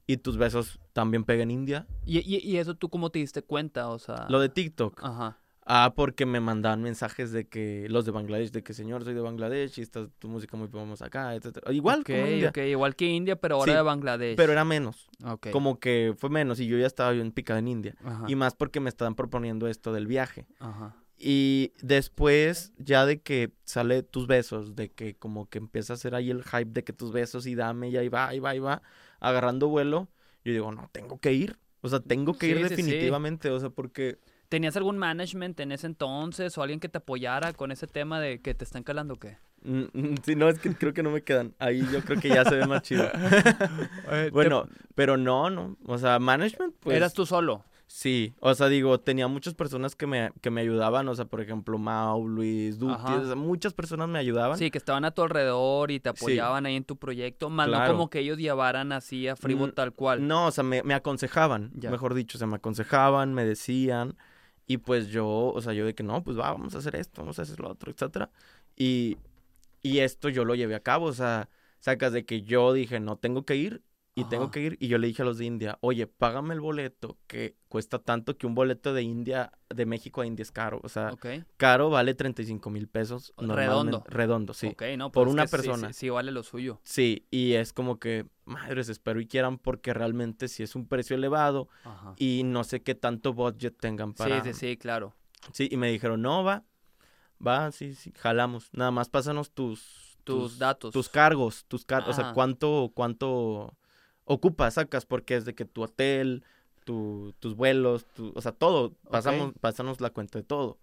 Y tus besos también pegan en India. ¿Y, y, y eso tú cómo te diste cuenta? O sea... Lo de TikTok. Ajá. Ah, porque me mandaban mensajes de que los de Bangladesh, de que señor, soy de Bangladesh y está tu música muy famosa acá, etcétera. Igual Ok, como India, ok, igual que India, pero ahora Sí, de Bangladesh. pero era menos. Ok. Como que fue menos y yo ya estaba bien picado en India. Ajá. Y más porque me estaban proponiendo esto del viaje. Ajá. Y después, ya de que sale tus besos, de que como que empieza a hacer ahí el hype de que tus besos y dame, y ahí va, ahí va, ahí va, agarrando vuelo, yo digo, no, tengo que ir. O sea, tengo que ir Sí, sí, sí. definitivamente, o sea, porque... ¿Tenías algún management en ese entonces o alguien que te apoyara con ese tema de que te están calando o qué? mm, mm, Si no, es que creo que no me quedan. Ahí yo creo que ya se ve más chido. bueno, pero no, no. O sea, management, pues... Eras tú solo. Sí, o sea, digo, tenía muchas personas que me, que me ayudaban, o sea, por ejemplo, Mau, Luis, Duque, o sea, muchas personas me ayudaban. Sí, que estaban a tu alrededor y te Sí. apoyaban ahí en tu proyecto, más no como que ellos llevaran así a Freeboot Mm, tal cual. No, o sea, me, me aconsejaban, Ya. mejor dicho, o sea, me aconsejaban, me decían, y pues yo, o sea, yo de que no, pues va, vamos a hacer esto, vamos a hacer lo otro, etcétera. Y, y esto yo lo llevé a cabo, o sea, sacas de que yo dije, no, tengo que ir, y tengo que ir, y yo le dije a los de India, oye, págame el boleto, que cuesta tanto que un boleto de India, de México a India es caro, o sea, caro vale 35 mil pesos. Redondo. Redondo, sí. Ok, no, por pues es una sí, persona. Sí, sí, vale lo suyo. Sí, y es como que, madres, espero y quieran porque realmente sí es un precio elevado Ajá. y no sé qué tanto budget tengan para... Sí, sí, sí, claro. Sí, y me dijeron, no, va, va, sí, sí, jalamos. Nada más pásanos tus... Tus datos. Tus cargos, tus cargos, o sea, cuánto, cuánto ocupas, sacas, porque es de que tu hotel, tu- tus vuelos, tu- o sea, todo, pasamos, pásanos la cuenta de todo.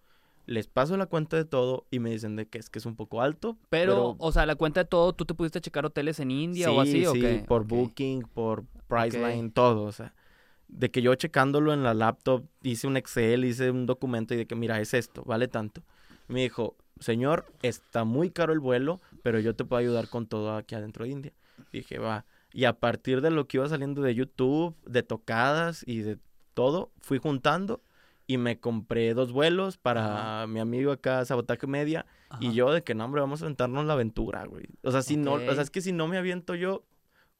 Les paso la cuenta de todo y me dicen de que es que es un poco alto. Pero, o sea, la cuenta de todo, ¿tú te pudiste checar hoteles en India o así o sí, qué? por Ok. Booking, por Priceline, todo, o sea, de que yo checándolo en la laptop hice un Excel, hice un documento y de que mira, es esto, vale tanto. Me dijo, señor, está muy caro el vuelo, pero yo te puedo ayudar con todo aquí adentro de India. Dije, va. Y a partir de lo que iba saliendo de YouTube, de tocadas y de todo, fui juntando y me compré dos vuelos para mi amigo acá, Sabotaje Media, y yo de que no, hombre, vamos a aventarnos la aventura, güey. O sea, si no, o sea, es que si no me aviento yo,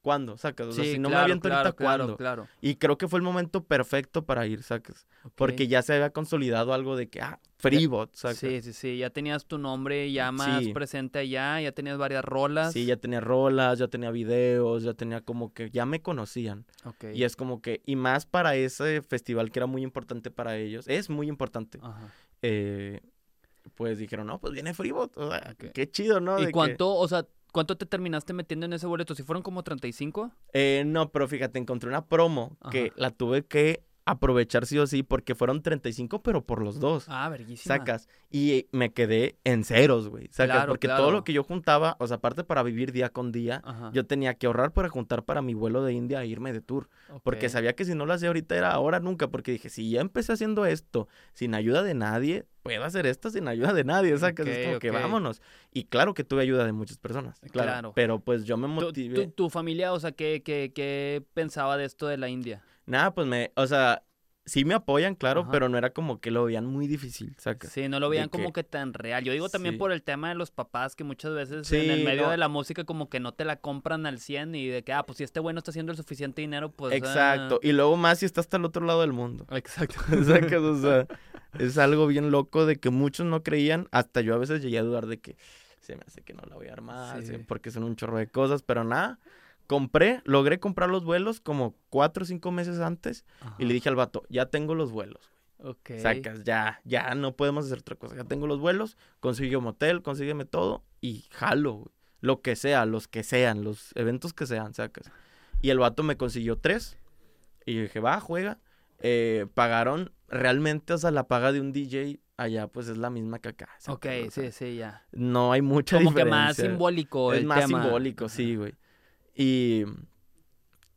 ¿cuándo? Sacas, o sea, Sí, si no claro, me aviento claro, ahorita, claro, ¿cuándo? Claro, Y creo que fue el momento perfecto para ir, sacas. Porque Ok. ya se había consolidado algo de que, ah, Freebot, sacas. Sí, sí, sí, ya tenías tu nombre ya más Sí. presente allá, ya tenías varias rolas. Sí, ya tenía rolas, ya tenía videos, ya tenía como que, ya me conocían. Ok. Y es como que, y más para ese festival que era muy importante para ellos, es muy importante. Ajá. eh, pues dijeron, no, pues viene Freebot, o sea, qué chido, ¿no? De ¿Y que- cuánto, o sea, cuánto te terminaste metiendo en ese boleto? ¿Si fueron como 35? Eh, no, pero fíjate, encontré una promo que la tuve que aprovechar sí o sí porque fueron 35, pero por los dos. Ah, verguísima. Sacas. Y me quedé en ceros, güey. Sacas. Claro, porque todo lo que yo juntaba, o sea, aparte para vivir día con día, Ajá. yo tenía que ahorrar para juntar para mi vuelo de India e irme de tour. Porque sabía que si no lo hacía ahorita era ahora nunca. Porque dije, si ya empecé haciendo esto sin ayuda de nadie, puedo hacer esto sin ayuda de nadie. Sacas. es como que vámonos. Y claro que tuve ayuda de muchas personas. Claro. Claro. Pero pues yo me ¿Tu, motivé. tu- tu familia, o sea, ¿qué, qué, qué pensaba de esto de la India? Nada, pues me, o sea, sí me apoyan, claro, Ajá. pero no era como que lo veían muy difícil. Sí, no lo veían como que- que tan real. Yo digo también Sí. por el tema de los papás, que muchas veces Sí, en el medio no. de la música como que no te la compran al 100 y de que, ah, pues si este güey no está haciendo el suficiente dinero, pues... Exacto. Y luego más si está hasta el otro lado del mundo. ah. Exacto. ¿Sacas? O sea, es algo bien loco de que muchos no creían, hasta yo a veces llegué a dudar de que se me hace que no la voy a armar, sí, porque son un chorro de cosas, pero nada. Compré, logré comprar los vuelos como cuatro o cinco meses antes y le dije al vato, ya tengo los vuelos. Ok. Sacas, ya, ya no podemos hacer otra cosa. Ya tengo los vuelos, consigue motel, consígueme todo y jalo, güey. Lo que sea, los que sean, los eventos que sean, sacas. Y el vato me consiguió tres. Y yo dije, va, juega. Eh, pagaron realmente, o sea, la paga de un DJ allá, pues es la misma que acá. sacas, Ok, o sea, sí, sí, ya. No hay mucha Como que diferencia. más simbólico Es el más tema. simbólico, sí, güey. Y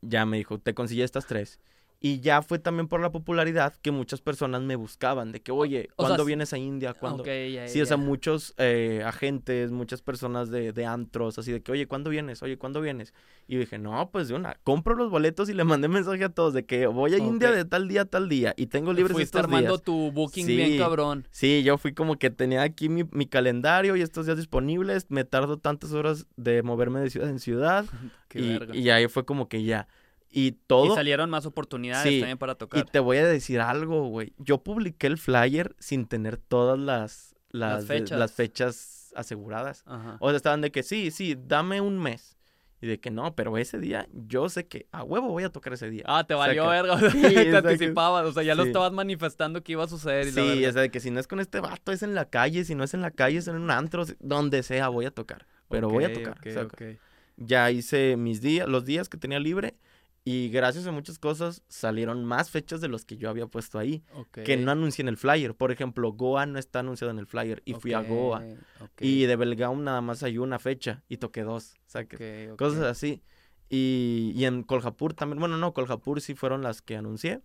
ya me dijo, te conseguí estas tres. Y ya fue también por la popularidad que muchas personas me buscaban, de que, oye, O sea, ¿cuándo vienes a India? ¿Cuándo? Ok, ya, Sí, o sea, muchos eh, agentes, muchas personas de, de antros, así de que, oye, ¿cuándo vienes? Oye, ¿cuándo vienes? Y dije, no, pues de una, compro los boletos y le mandé mensaje a todos de que voy a India Ok. de tal día a tal día y tengo libres Fuiste estos armando días. tu booking Sí. bien cabrón. Sí, yo fui como que tenía aquí mi, mi calendario y estos días disponibles, me tardo tantas horas de moverme de ciudad en ciudad Qué y, verga. y ahí fue como que ya. Y todo... Y salieron más oportunidades Sí, también para Y tocar. te voy a decir algo, güey. Yo publiqué el flyer sin tener todas las, las, fechas. las fechas aseguradas. Ajá. O sea, estaban de que sí, sí, dame un mes. Y de que no, pero ese día yo sé que a huevo voy a tocar ese día. Ah, te valió verga. o sea, Sí, te anticipabas. O sea, ya lo estabas manifestando que iba a suceder. Y Sí, verga. o sea, de que si no es con este vato, es en la calle. Si no es en la calle, es en un antro. Donde sea, voy a tocar. Pero voy a tocar. ok, saca. ok. Ya hice mis días, los días que tenía libre. Y gracias a muchas cosas salieron más fechas de los que yo había puesto ahí. Que no anuncié en el flyer. Por ejemplo, Goa no está anunciado en el flyer y fui a Goa. Y de Belgaum nada más hay una fecha y toqué dos. ¿sacas? ok, ok. Cosas así. Y, y en Koljapur también. Bueno, no, Koljapur sí fueron las que anuncié.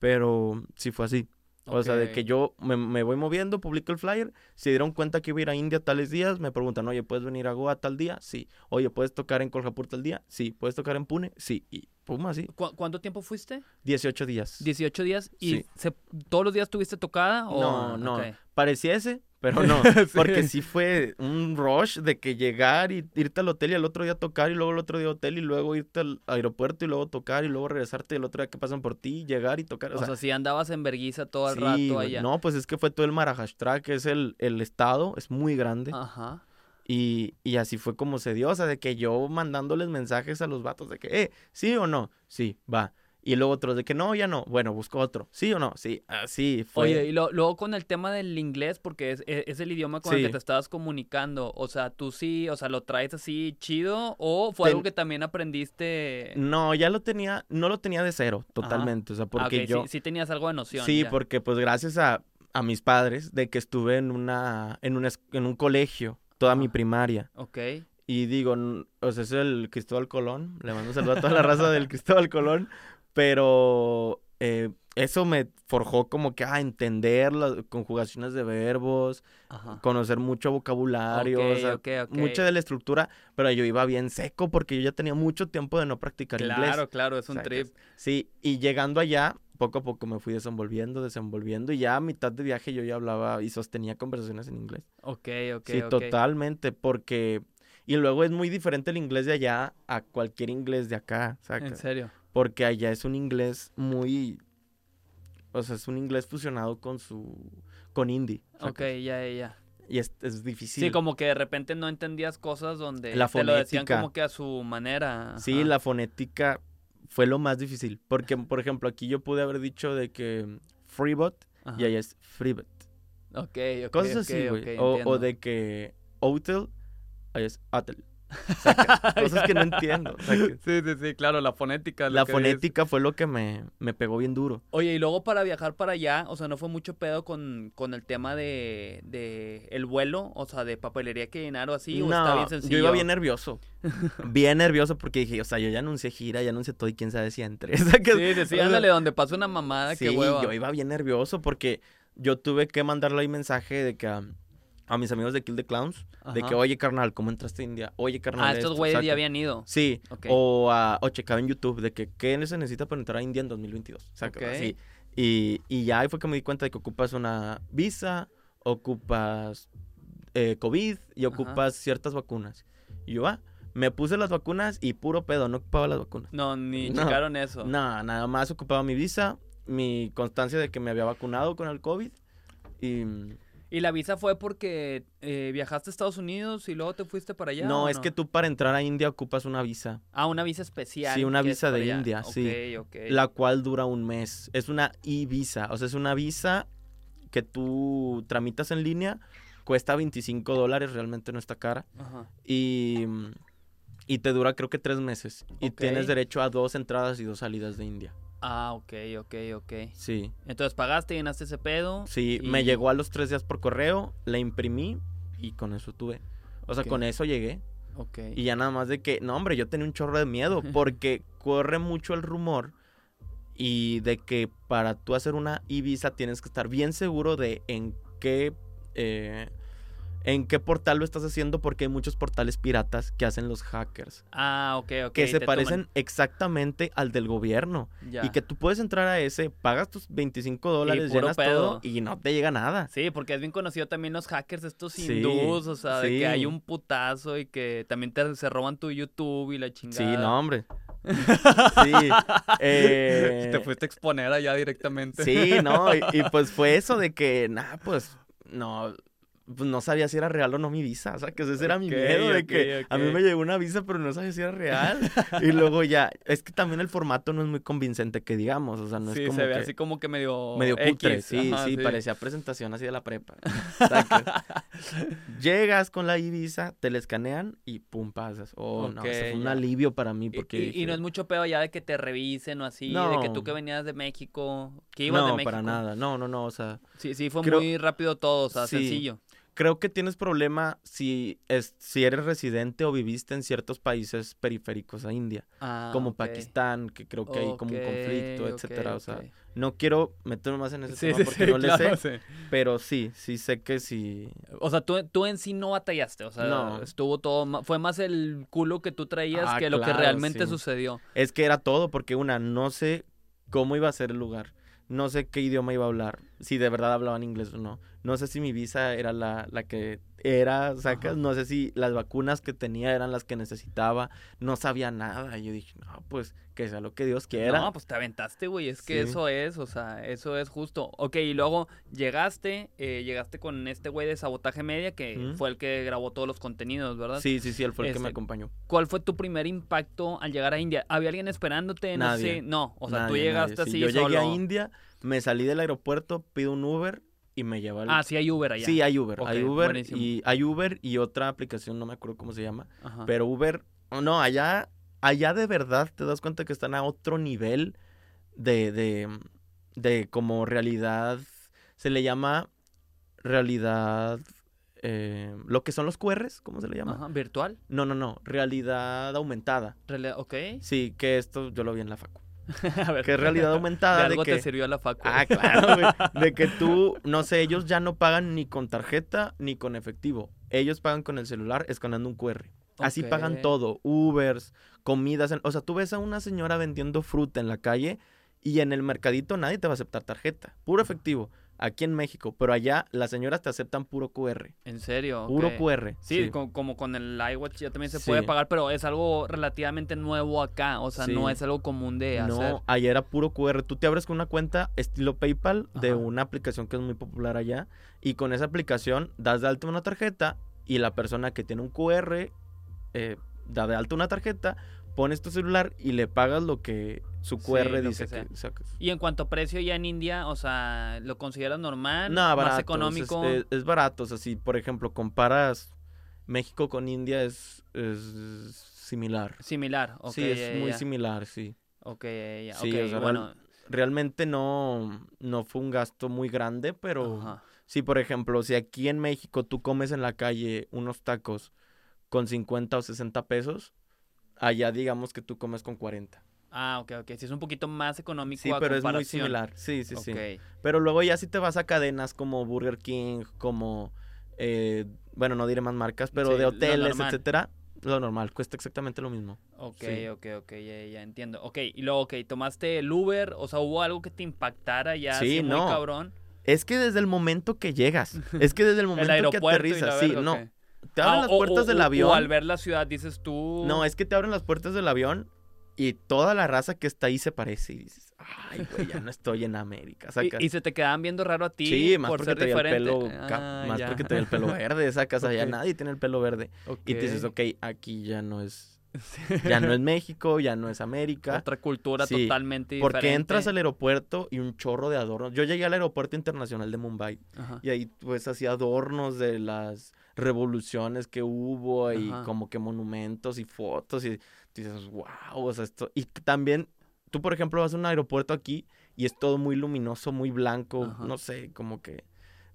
Pero sí fue así. O sea, de que yo me, me voy moviendo, publico el flyer, se dieron cuenta que iba a ir a India tales días, me preguntan, oye, ¿puedes venir a Goa tal día? Sí. Oye, ¿puedes tocar en Kolhapur tal día? Sí. ¿Puedes tocar en Pune? Sí. Y pum, así. ¿Cu- ¿Cuánto tiempo fuiste? 18 días. 18 días. ¿Y Sí. se- todos los días tuviste tocada? O... No, no. Ok. Pareciese, pero no. Sí. Porque sí fue un rush de que llegar y irte al hotel y al otro día tocar y luego el otro día hotel y luego irte al aeropuerto y luego tocar y luego regresarte y el otro día que pasan por ti, llegar y tocar. O, sea, si andabas en verguiza todo el rato sí, allá. No, pues es que fue todo el Maharashtra, que es el, el estado, es muy grande. Ajá. Y, y así fue como se dio, o sea, de que yo mandándoles mensajes a los vatos de que, eh, sí o no, sí, va. Y luego otros de que no, ya no, bueno, busco otro, sí o no, sí, así fue. Oye, y lo- luego con el tema del inglés, porque es, es- es el idioma con el que te estabas comunicando, o sea, tú sí, o sea, lo traes así chido, o fue Ten- algo que también aprendiste. No, ya lo tenía, no lo tenía de cero, totalmente, o sea, Ah, porque yo... sí, sí tenías algo de noción. Sí, ya. porque pues gracias a, a mis padres de que estuve en una, en una es- en un colegio toda mi Ajá. primaria. Ok. Y digo, o sea, es el Cristóbal Colón. Le mando un saludo a toda la raza del Cristóbal Colón. Pero eh, eso me forjó como que a entender las conjugaciones de verbos, Ajá. conocer mucho vocabulario, o sea, mucha de la estructura. Pero yo iba bien seco porque yo ya tenía mucho tiempo de no practicar inglés. Claro, claro, es un trip. Sí, y llegando allá, poco a poco me fui desenvolviendo, desenvolviendo, y ya a mitad de viaje yo ya hablaba y sostenía conversaciones en inglés. Ok, ok, sí, totalmente, porque... Y luego es muy diferente el inglés de allá a cualquier inglés de acá, ¿sacas? En serio. Porque allá es un inglés muy... O sea, es un inglés fusionado con su... con indie. ¿sacas? Ok, ya, ya, ya. Y es, es difícil. Sí, como que de repente no entendías cosas donde La te lo decían como que a su manera. Sí, la fonética fue lo más difícil. Porque, por ejemplo, aquí yo pude haber dicho de que freebot Ajá. y allá es freebot. Ok, ok. Cosas así, güey. ok, o, o de que hotel, ahí es hotel. Saca, Cosas que no entiendo. saca. Sí, sí, sí, claro, la fonética. La que fonética fue lo que me, me pegó bien duro. Oye, y luego para viajar para allá, o sea, no fue mucho pedo con, con el tema de, de el vuelo, o sea, de papelería que llenar o así, o está bien sencillo. yo iba bien nervioso. bien nervioso porque dije, o sea, yo ya anuncié gira, ya anuncié todo y quién sabe si entre. Sí, sí, sí, o sea, ándale, donde pasa una mamada, Sí, qué hueva. yo iba bien nervioso porque yo tuve que mandarle ahí mensaje de que a, a mis amigos de Kill the Clowns, de Ajá. que, oye, carnal, ¿cómo entraste a India? Oye, carnal, Ah, estos esto", güeyes ya habían ido. Sí, Ok. o, a, o checaba en YouTube de que qué se necesita para entrar a India en 2022. Saca, Ok. así. Y, y ya ahí fue que me di cuenta de que ocupas una visa, ocupas eh, COVID y Ajá. ocupas ciertas vacunas. Y yo, ah, me puse las vacunas y puro pedo, no ocupaba las vacunas. No, ni No, checaron eso. No, nada más ocupaba mi visa, mi constancia de que me había vacunado con el COVID y... ¿Y la visa fue porque eh, viajaste a Estados Unidos y luego te fuiste para allá? no, es que tú para entrar a India ocupas una visa, Ah, una visa especial. Sí, una visa de allá. India, sí. Ok, ok. la cual dura un mes. Es una e-visa, o sea, es una visa que tú tramitas en línea, cuesta 25 dólares, realmente no está cara, Ajá. y, y te dura creo que tres meses. Y tienes derecho a dos entradas y dos salidas de India. Ah, ok, ok, ok. Sí, Entonces pagaste, llenaste ese pedo. sí, y- me llegó a los tres días por correo, la imprimí y con eso tuve. O sea, con eso llegué. Ok. Y ya nada más de que, no, hombre, yo tenía un chorro de miedo porque corre mucho el rumor y de que para tú hacer una e-visa tienes que estar bien seguro de en qué, eh, en qué portal lo estás haciendo porque hay muchos portales piratas que hacen los hackers. Ah, ok, ok. que se parecen toman- exactamente al del gobierno. Ya. Y que tú puedes entrar a ese, pagas tus 25 dólares, llenas pedo. todo y no te llega nada. Sí, porque es bien conocido también los hackers estos Sí, hindús, o sea, de que hay un putazo y que también te, se roban tu YouTube y la chingada. Sí, no, hombre. sí. eh, Te fuiste a exponer allá directamente. Sí, no, y, y pues fue eso de que, nah, pues, no, pues no sabía si era real o no mi visa, o sea, que ese era mi miedo, de que a mí me llegó una visa, pero no sabía si era real, y luego ya, es que también el formato no es muy convincente que digamos, o sea, no sí, es como se ve que así como que medio. medio cutre, X, sí, ajá, sí, parecía presentación así de la prepa. Llegas con la Ibiza, te la escanean y pum, pasas. Oh, no, eso fue un alivio para mí Y, porque y- y dije, no es mucho pedo ya de que te revisen o así, de que tú No. que venías de México, que ibas no, de México. para nada, no, no, no, o sea, Sí, sí, fue Creo- muy rápido todo, o sea, Sí. sencillo. Creo que tienes problema si, es, si eres residente o viviste en ciertos países periféricos a India, Ah, como. Pakistán, que creo que hay como un conflicto, etcétera. O sea, no quiero meterme más en ese Sí, tema porque sí, no le sé, sí. pero sí, sí sé que sí. O sea, tú, tú en sí no batallaste, o sea, No. estuvo todo, fue más el culo que tú traías Ah, que lo que realmente sucedió. Es que era todo, porque una, no sé cómo iba a ser el lugar. No sé qué idioma iba a hablar, si de verdad hablaban inglés o no. No sé si mi visa era la, la que era, sacas. Ajá. No sé si las vacunas que tenía eran las que necesitaba. No sabía nada. Y yo dije, no, pues que sea lo que Dios quiera. No, pues te aventaste, güey, es que Sí. eso es, o sea, eso es justo. Ok, y luego llegaste, eh, llegaste con este güey de Sabotaje Media, que fue el que grabó todos los contenidos, ¿verdad? sí, sí, sí, él fue el que me Este, acompañó. ¿Cuál fue tu primer impacto al llegar a India? ¿Había alguien esperándote? No Nadie. sé, no, o sea, tú Nadie, llegaste nadie. Sí, así yo llegué a solo. India, me salí del aeropuerto, pido un Uber y me lleva al... Ah, sí hay Uber allá. Sí, hay Uber, hay Uber buenísimo. y hay Uber y otra aplicación, no me acuerdo cómo se llama, Ajá. pero Uber, oh, no, allá, allá de verdad te das cuenta que están a otro nivel de, de, de como realidad, se le llama realidad, eh, lo que son los QRs, ¿cómo se le llama? Ajá, ¿Virtual? No, no, no, realidad aumentada. Rele- ok. Sí, que esto yo lo vi en la facu. a ver. Que es realidad aumentada de, algo que te sirvió la facu. Ah, claro, güey. De que tú, no sé, ellos ya no pagan ni con tarjeta ni con efectivo. Ellos pagan con el celular escaneando un QR. Así pagan todo. Ubers, comidas. en- O sea, tú ves a una señora vendiendo fruta en la calle y en el mercadito nadie te va a aceptar tarjeta. Puro efectivo. Aquí en México. Pero allá las señoras te aceptan puro QR. ¿En serio? Puro. QR. Sí, co- Como, con el iWatch ya también se Sí. puede pagar, pero es algo relativamente nuevo acá. O sea, no es algo común de hacer. No, allá era puro QR. Tú te abres con una cuenta estilo PayPal de una aplicación que es muy popular allá. Y con esa aplicación das de alta una tarjeta y la persona que tiene un QR eh, da de alta una tarjeta, pones tu celular y le pagas lo que su QR que dice sea. que, sacas. Y en cuanto a precio ya en India, o sea, ¿lo consideras normal? No, barato. ¿Más económico? Es, es- es barato. O sea, si por ejemplo comparas México con India es, es similar. Similar, ok. sí, es ya, muy ya. similar, sí. Ok, ya, Sí, ok, o sea, bueno. Realmente no, no fue un gasto muy grande, pero... Ajá. Sí, por ejemplo, si aquí en México tú comes en la calle unos tacos con 50 o 60 pesos, allá digamos que tú comes con 40. Ah, ok, ok. Sí, es un poquito más económico Sí, a pero es muy similar. Sí, sí, sí. Pero luego ya si te vas a cadenas como Burger King, como, eh, bueno, no diré más marcas, pero Sí, de hoteles, etcétera, lo normal, cuesta exactamente lo mismo. Ok, Sí. ok, ok, ya, ya entiendo. Ok, y luego, ok, tomaste el Uber, o sea, ¿hubo algo que te impactara ya Sí, así muy no. cabrón? Es que desde el momento que llegas, es que desde el El momento que y la aterrizas, sí, verga, no, ok. Te abren Ah, las o- puertas o- del avión. O al ver la ciudad dices tú... No, es que te abren las puertas del avión y toda la raza que está ahí se parece y dices, ay, güey, ya no estoy en América, y, se te quedaban viendo raro a ti sí, más por porque traía el pelo, Ah, más ya. porque traía el pelo verde, sacas, allá Ok. nadie tiene el pelo verde. Y te dices, Ok. aquí ya no es, ya no es México, ya no es América. Otra cultura Sí, totalmente Porque diferente. entras al aeropuerto y un chorro de adornos. Yo llegué al aeropuerto internacional de Mumbai Ajá. y ahí pues hacía adornos de las revoluciones que hubo y Ajá. como que monumentos y fotos y dices, wow, o sea, esto... Y también, tú por ejemplo vas a un aeropuerto aquí y es todo muy luminoso, muy blanco, Ajá. no sé, como que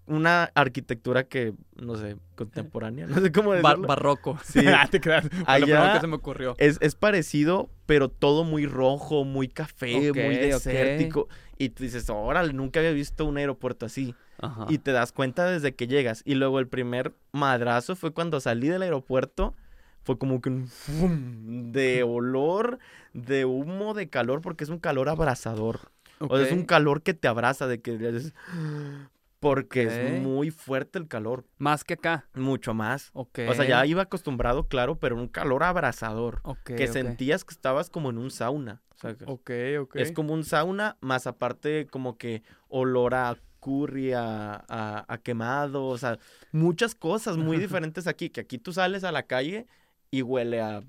una arquitectura que, no sé, contemporánea, no sé cómo Bar- decirlo. barroco. Sí. Ah, te creas. Fue lo primero Allá- que se me ocurrió. Es, es parecido, pero todo muy rojo, muy café, muy desértico. Y tú dices, órale, nunca había visto un aeropuerto así. Ajá. Y te das cuenta desde que llegas. Y luego el primer madrazo fue cuando salí del aeropuerto. Fue como que un fum de olor, de humo, de calor, porque es un calor abrasador. O sea, es un calor que te abraza, de que dices, porque es muy fuerte el calor, Más que acá. mucho más. O sea, ya iba acostumbrado, claro, pero un calor abrasador. Ok, que sentías que estabas como en un sauna. O sea, Ok, ok. Es como un sauna, más aparte como que olor a curry, a, a- a quemado, o sea, muchas cosas muy diferentes aquí, que aquí tú sales a la calle y huele a,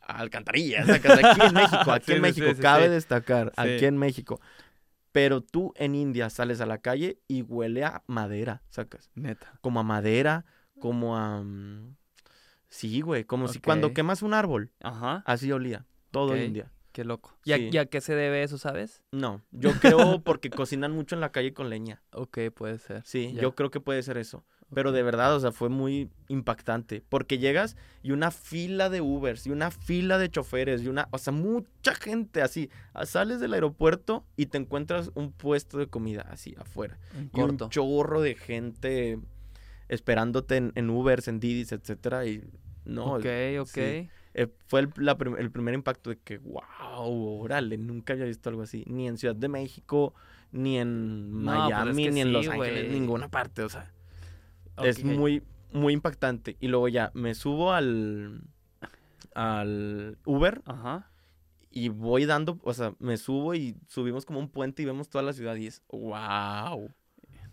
alcantarillas, aquí en México, aquí Sí, en México, sí, sí, cabe destacar, aquí en México. Pero tú en India sales a la calle y huele a madera, sacas, Neta. como a madera, como a... mm, Sí, güey, como si cuando quemas un árbol, Ajá. así olía, todo. India. Qué loco. ¿Y a, Sí. y a qué se debe eso, sabes? No, yo creo porque cocinan mucho en la calle con leña. Ok, puede ser. Sí, Ya. yo creo que puede ser eso. Pero de verdad, o sea, fue muy impactante. Porque llegas y una fila de Ubers, y una fila de choferes, y una, o sea, mucha gente así. Ah, Sales del aeropuerto y te encuentras un puesto de comida así afuera. Un Y un chorro de gente esperándote en, en Ubers, en Didis, etcétera. Y no, ok, ok. sí. Eh, fue el, la prim- el primer impacto de que, wow, órale, nunca había visto algo así. Ni en Ciudad de México, ni en No, pues es Miami, que ni en sí, Los Ángeles, güey. ninguna parte, o sea. Es muy, muy impactante. Y luego ya, me subo al, al Uber Ajá. y voy dando, o sea, me subo y subimos como un puente y vemos toda la ciudad y es, wow.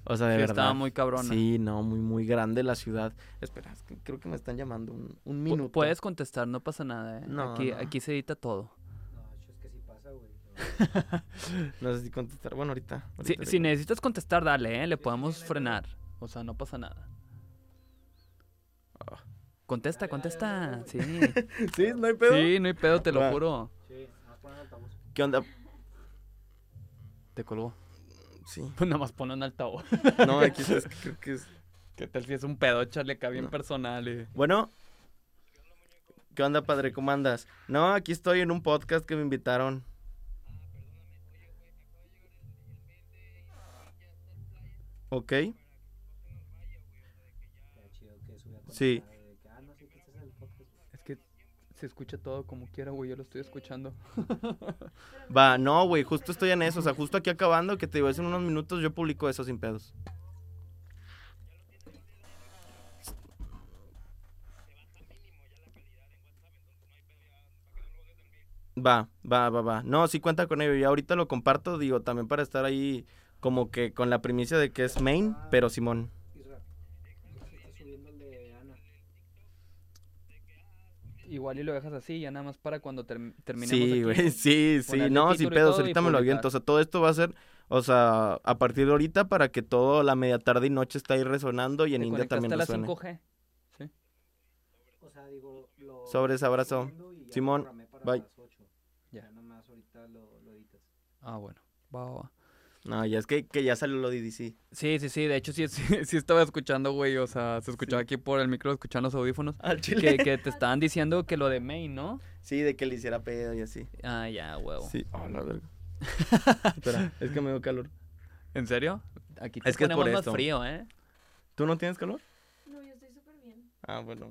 O sea, de Sí, verdad. estaba muy cabrona. Sí, no, muy, muy grande la ciudad. Espera, es que creo que me están llamando un, un minuto. Puedes contestar, no pasa nada. ¿eh? No, aquí, no. aquí se edita todo. No, es que sí pasa, güey. No sé si contestar. Bueno, ahorita. Si, ahorita si le- necesitas contestar, dale, ¿eh? le podemos frenar. O sea, no pasa nada. Ah. Contesta, contesta. Sí. Sí, no hay pedo. Sí, no hay pedo, te lo juro. Sí. ¿Qué onda? Te colgó. Sí. Pues nada más pon un altavoz. No, aquí es, que creo que es. ¿Qué tal si es un pedo, charle acá bien No. personal? eh? Bueno. ¿Qué onda, padre? ¿Cómo andas? No, aquí estoy en un podcast que me invitaron. Ok. Qué chido que sube a Sí. contestar de que, ah, no, sí, que este es el podcast. Es que se escucha todo como quiera, güey. Yo lo estoy escuchando. Va, no, güey, justo estoy en eso. O sea, justo aquí acabando, que te digo, es en unos minutos yo publico eso sin pedos. Va, va, va, va. No, sí cuenta con ello. Y ahorita lo comparto, digo, también para estar ahí como que con la primicia de que es main, pero Simón. Isra, está subiendo el de Ana. Igual y lo dejas así, ya nada más para cuando term- terminemos Sí, güey, sí, sí, no, sin pedos, ahorita me lo aviento. O sea, todo esto va a ser, o sea, a partir de ahorita para que todo la media tarde y noche está ahí resonando y en ¿Te India también a la resuene. 5G? O sea, digo, lo. Sobres, estoy abrazo. Simón, programé para bye. las ocho. Ya. Ya nomás ahorita lo, lo editas. Ah, bueno. Va, va, va. No, ya es que, que ya salió lo de DDC. Sí, sí, sí. De hecho, sí, sí, sí estaba escuchando, güey. O sea, se escuchaba aquí por el micro, escuchando los audífonos. Al chile. Que, que te estaban diciendo que lo de Maine, ¿no? Sí, de que le hiciera pedo y así. Ah, ya, huevo. Sí, oh, la verga. Espera, es que me dio calor. ¿En serio? Aquí te Es que es ponemos por más esto. frío, ¿eh? ¿Tú no tienes calor? No, yo estoy súper bien. Ah, bueno.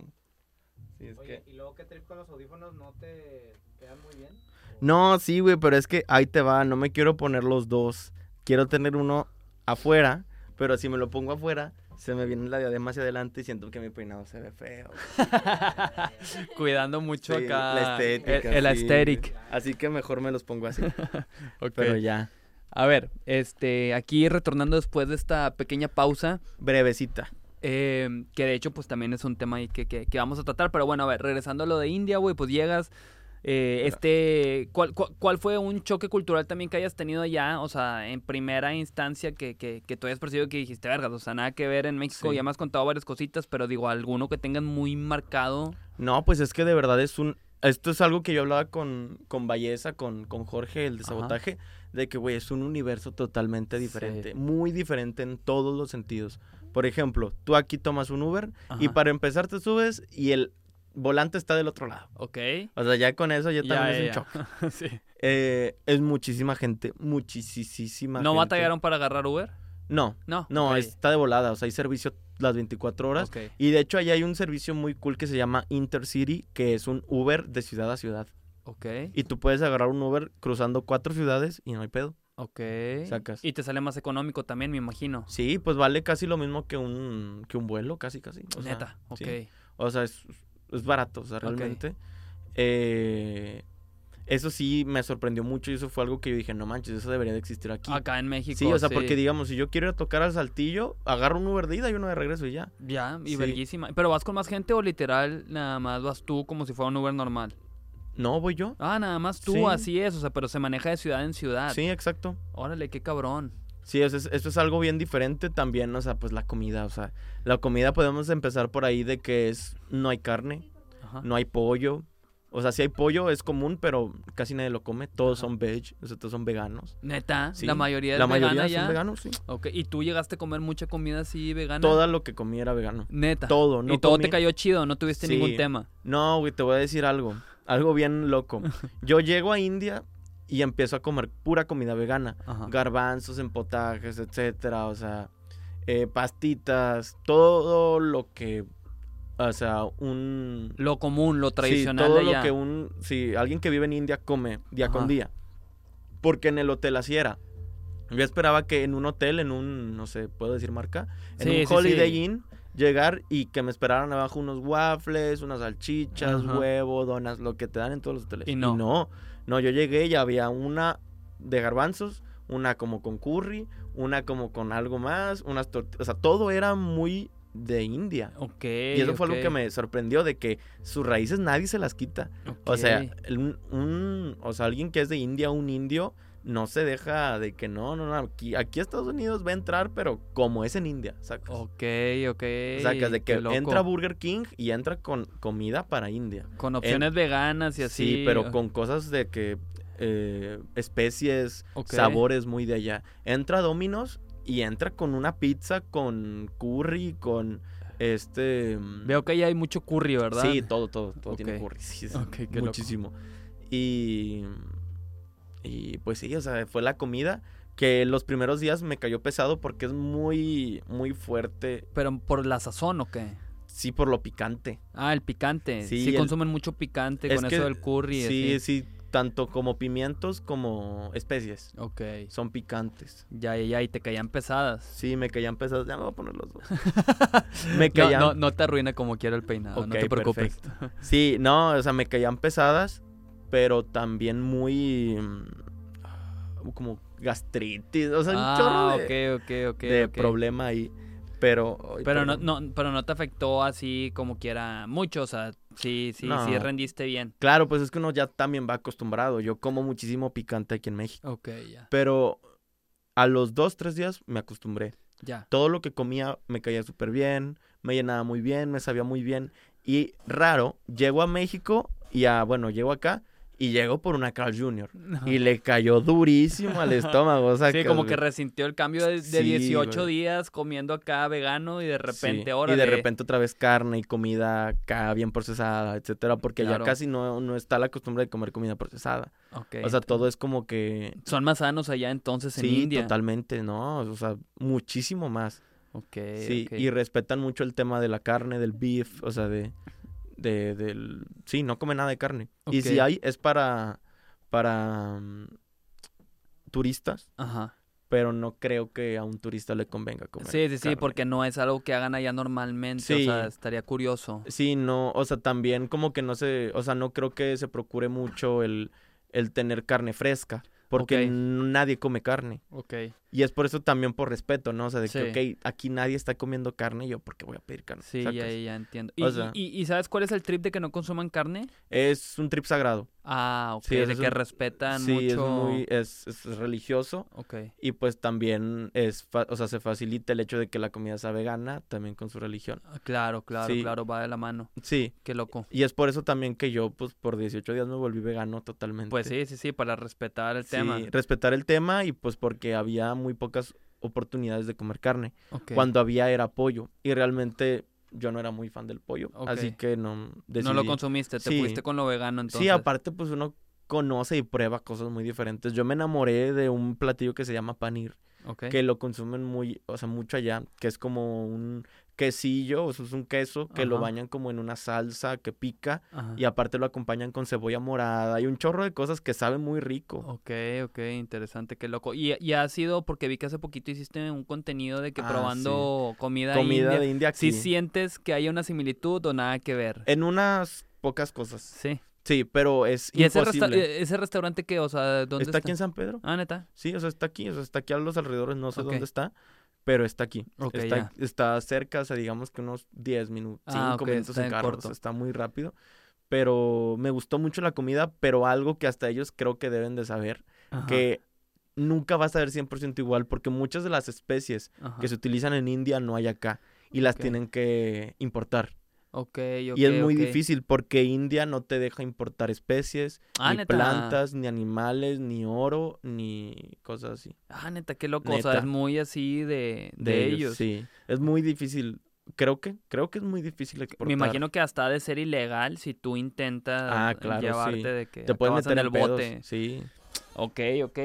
Sí, es Oye, que... y luego que trip con los audífonos no te quedan muy bien. ¿O- No, sí, güey, pero es que ahí te va, no me quiero poner los dos. Quiero tener uno afuera, pero si me lo pongo afuera, se me viene la diadema hacia adelante y siento que mi peinado se ve feo. Cuidando mucho Sí, acá. la estética, El, el sí. aesthetic. Así que mejor me los pongo así. Pero ya, A ver, este, aquí retornando después de esta pequeña pausa, brevecita. eh, que de hecho pues también es un tema ahí que, que, que vamos a tratar, pero bueno, a ver, regresando a lo de India, güey, pues llegas, eh, este, ¿cuál, cuál, cuál fue un choque cultural también que hayas tenido allá? O sea, en primera instancia que, que, que tú hayas percibido que dijiste, vergas, o sea, nada que ver en México, Sí. ya me has contado varias cositas, pero digo, alguno que tengan muy marcado. No, pues es que de verdad es un... Esto es algo que yo hablaba con, con Valleza, con, con Jorge, el de Ajá. sabotaje, de que, güey, es un universo totalmente diferente, Sí. muy diferente en todos los sentidos. Por ejemplo, tú aquí tomas un Uber y para empezar te subes y el volante está del otro lado. Ok. O sea, ya con eso ya Ya, también es ya, un shock. sí. Eh, es muchísima gente, muchísima ¿No gente. batallaron para agarrar Uber? No, No. no, está de volada, o sea, hay servicio las 24 horas. Ok. Y de hecho, ahí hay un servicio muy cool que se llama Intercity, que es un Uber de ciudad a ciudad. Ok. Y tú puedes agarrar un Uber cruzando cuatro ciudades y no hay pedo. Ok. Sacas. Y te sale más económico también, me imagino. Sí, pues vale casi lo mismo que un, que un vuelo, casi, casi. O sea, Neta. Ok. sí. O sea, es, es barato, o sea, realmente. Eh, eso sí me sorprendió mucho y eso fue algo que yo dije, no manches, eso debería de existir aquí. Acá en México. sí, o sea, porque digamos, si yo quiero ir a tocar al Saltillo, agarro un Uber de ida y uno de regreso y ya. Ya, y Sí. verguísima. ¿Pero vas con más gente o literal nada más vas tú como si fuera un Uber normal? No, voy yo. Ah, nada más tú, Sí. así es. O sea, pero se maneja de ciudad en ciudad. Sí, exacto. Órale, qué cabrón. Sí, eso es, eso es algo bien diferente también, o sea, pues la comida, o sea, la comida podemos empezar por ahí de que es, no hay carne, Ajá. no hay pollo, O sea, si hay pollo es común, pero casi nadie lo come. Todos son veg, o sea, todos son veganos. Neta, Sí, la mayoría es La vegana mayoría ya. son veganos, sí. Ok, ¿y tú llegaste a comer mucha comida así vegana? Todo lo que comí era vegano. Neta. Todo, no y todo comí- te cayó chido, no tuviste Sí. ningún tema. No, güey, te voy a decir algo. Algo bien loco. Yo llego a India y empiezo a comer pura comida vegana. Ajá. Garbanzos en potajes, etcétera. O sea, eh, pastitas, todo lo que. O sea, un. Lo común, lo Sí, tradicional todo de lo allá. que un. Sí, alguien que vive en India come día Ajá. con día. Porque en el hotel así era. Yo esperaba que en un hotel, en un. No sé, ¿puedo decir marca? En Sí, un sí, Holiday sí. Inn. Llegar y que me esperaran abajo unos waffles, unas salchichas, Ajá. huevo, donas, lo que te dan en todos los hoteles. Y no. no, no, yo llegué y había una de garbanzos, una como con curry, una como con algo más, unas tortillas, o sea, todo era muy de India. Ok. Y eso fue ok, algo que me sorprendió de que sus raíces nadie se las quita. O sea, un, un- o sea, alguien que es de India, un indio, no se deja de que no, no, no, aquí, aquí Estados Unidos va a entrar, pero como es en India, sacas. Ok, ok. Sacas de que entra Burger King y entra con comida para India. Con opciones veganas y así. Sí, pero con cosas de que eh, especies, sabores muy de allá. Entra Domino's y entra con una pizza con curry, con este... mm, Veo que ahí hay mucho curry, ¿verdad? Sí, todo, todo, todo tiene curry. Sí, loco. muchísimo. Y, y pues sí, o sea, fue la comida que los primeros días me cayó pesado porque es muy, muy fuerte. Pero por la sazón, ¿o qué? Sí, por lo picante. Ah, el picante. Sí, Sí, el- consumen mucho picante Es con que eso del curry. Sí, así. sí, tanto como pimientos como especies. Ok. Son picantes. Ya, ya, ya. Y te caían pesadas. Sí, me caían pesados. Ya me voy a poner los dos. me No, caían. no, no te arruina como quiera el peinado, no Ok, te preocupes. perfecto. Sí, no, o sea, me caían pesadas, pero también muy. mm, como gastritis. O sea, un ah, chorro de, ok, ok, ok. de problema ahí. Pero. Pero no, no, pero no te afectó así como quiera mucho, o sea, sí, sí, sí No. rendiste bien. Claro, pues es que uno ya también va acostumbrado. Yo como muchísimo picante aquí en México. Ok, ya, Pero a los dos, tres días me acostumbré. ya. Todo lo que comía me caía súper bien, me llenaba muy bien, me sabía muy bien. Y raro, llego a México y a, bueno, llego acá y llego por una Carl Jr. Y le cayó durísimo al estómago. O sea, Sí, como que resintió el cambio de, de Sí, 18 güey. días comiendo acá vegano y de repente Sí, ahora Y de repente otra vez carne y comida acá bien procesada, etcétera, porque Claro. ya casi no, no está la costumbre de comer comida procesada. o sea, todo es como que... Son más sanos allá entonces en Sí, India. totalmente, ¿no? O sea, muchísimo más. Ok, Sí, y respetan mucho el tema de la carne, del beef, o sea, de, de, del... Sí, no come nada de carne. Y si hay, es para, para mm, turistas, Ajá. pero no creo que a un turista le convenga comer Sí, sí, sí, porque no es algo que hagan allá normalmente, o Sí. sea, estaría curioso. Sí, no, o sea, también como que no se, o sea, no creo que se procure mucho el, el tener carne fresca, porque nadie come carne. Ok. Y es por eso también por respeto, ¿no? O sea, de Sí. que, ok, aquí nadie está comiendo carne, yo porque voy a pedir carne. Sí, ya, ya entiendo. ¿Y, O y- sea- y, y sabes cuál es el trip de que no consuman carne? Es un trip sagrado. Ah, ok, Sí, de que un- respetan sí, mucho. es muy, es, es religioso Ok. y pues también es, o sea, se facilita el hecho de que la comida sea vegana también con su religión. Ah, Claro, claro, claro, va de la mano. Sí, Qué loco. y es por eso también que yo, pues, por 18 días me volví vegano totalmente. Pues sí, sí, sí, para respetar el tema. Sí, respetar el tema y pues porque había muy pocas oportunidades de comer carne. Cuando había era pollo y realmente yo no era muy fan del pollo, así que no No lo decidí- consumiste, te Sí. fuiste con lo vegano entonces. Sí, aparte pues uno conoce y prueba cosas muy diferentes. Yo me enamoré de un platillo que se llama panir, que lo consumen muy, o sea, mucho allá, que es como un quesillo, o sea, es un queso que lo bañan como en una salsa que pica Ajá. y aparte lo acompañan con cebolla morada y un chorro de cosas que saben muy rico. Ok, ok, interesante, qué loco. Y, y ha sido, porque vi que hace poquito hiciste un contenido de que Ah, probando comida, Comida india. de India Si aquí. sientes que haya una similitud o nada que ver. En unas pocas cosas. Sí. Sí, pero es ¿Y ese, resta- imposible. eh, ese restaurante que, o sea, dónde está está? aquí en San Pedro. Ah, neta. Sí, o sea, está aquí, o sea, está aquí a los alrededores, no sé dónde está, pero está aquí. Está, está cerca, o sea, digamos que unos 10 minutos, 5 Ah, ok, minutos está en carro, o corto. sea, está muy rápido. Pero me gustó mucho la comida, pero algo que hasta ellos creo que deben de saber, Ajá, que nunca va a saber 100% igual, porque muchas de las especies ajá. que se utilizan en India no hay acá y las tienen que importar. Ok, ok. y es muy difícil porque India no te deja importar especies, Ah, ni neta. plantas, ni animales, ni oro, ni cosas así. Ah, neta, qué loco. O sea, es muy así de, De, de ellos, ellos. Sí, es muy difícil. Creo que, creo que es muy difícil exportar. Me imagino que hasta ha de ser ilegal si tú intentas Ah, claro, llevarte sí. de que te pueden meter en en el pedos, bote. Sí. Ok, ok.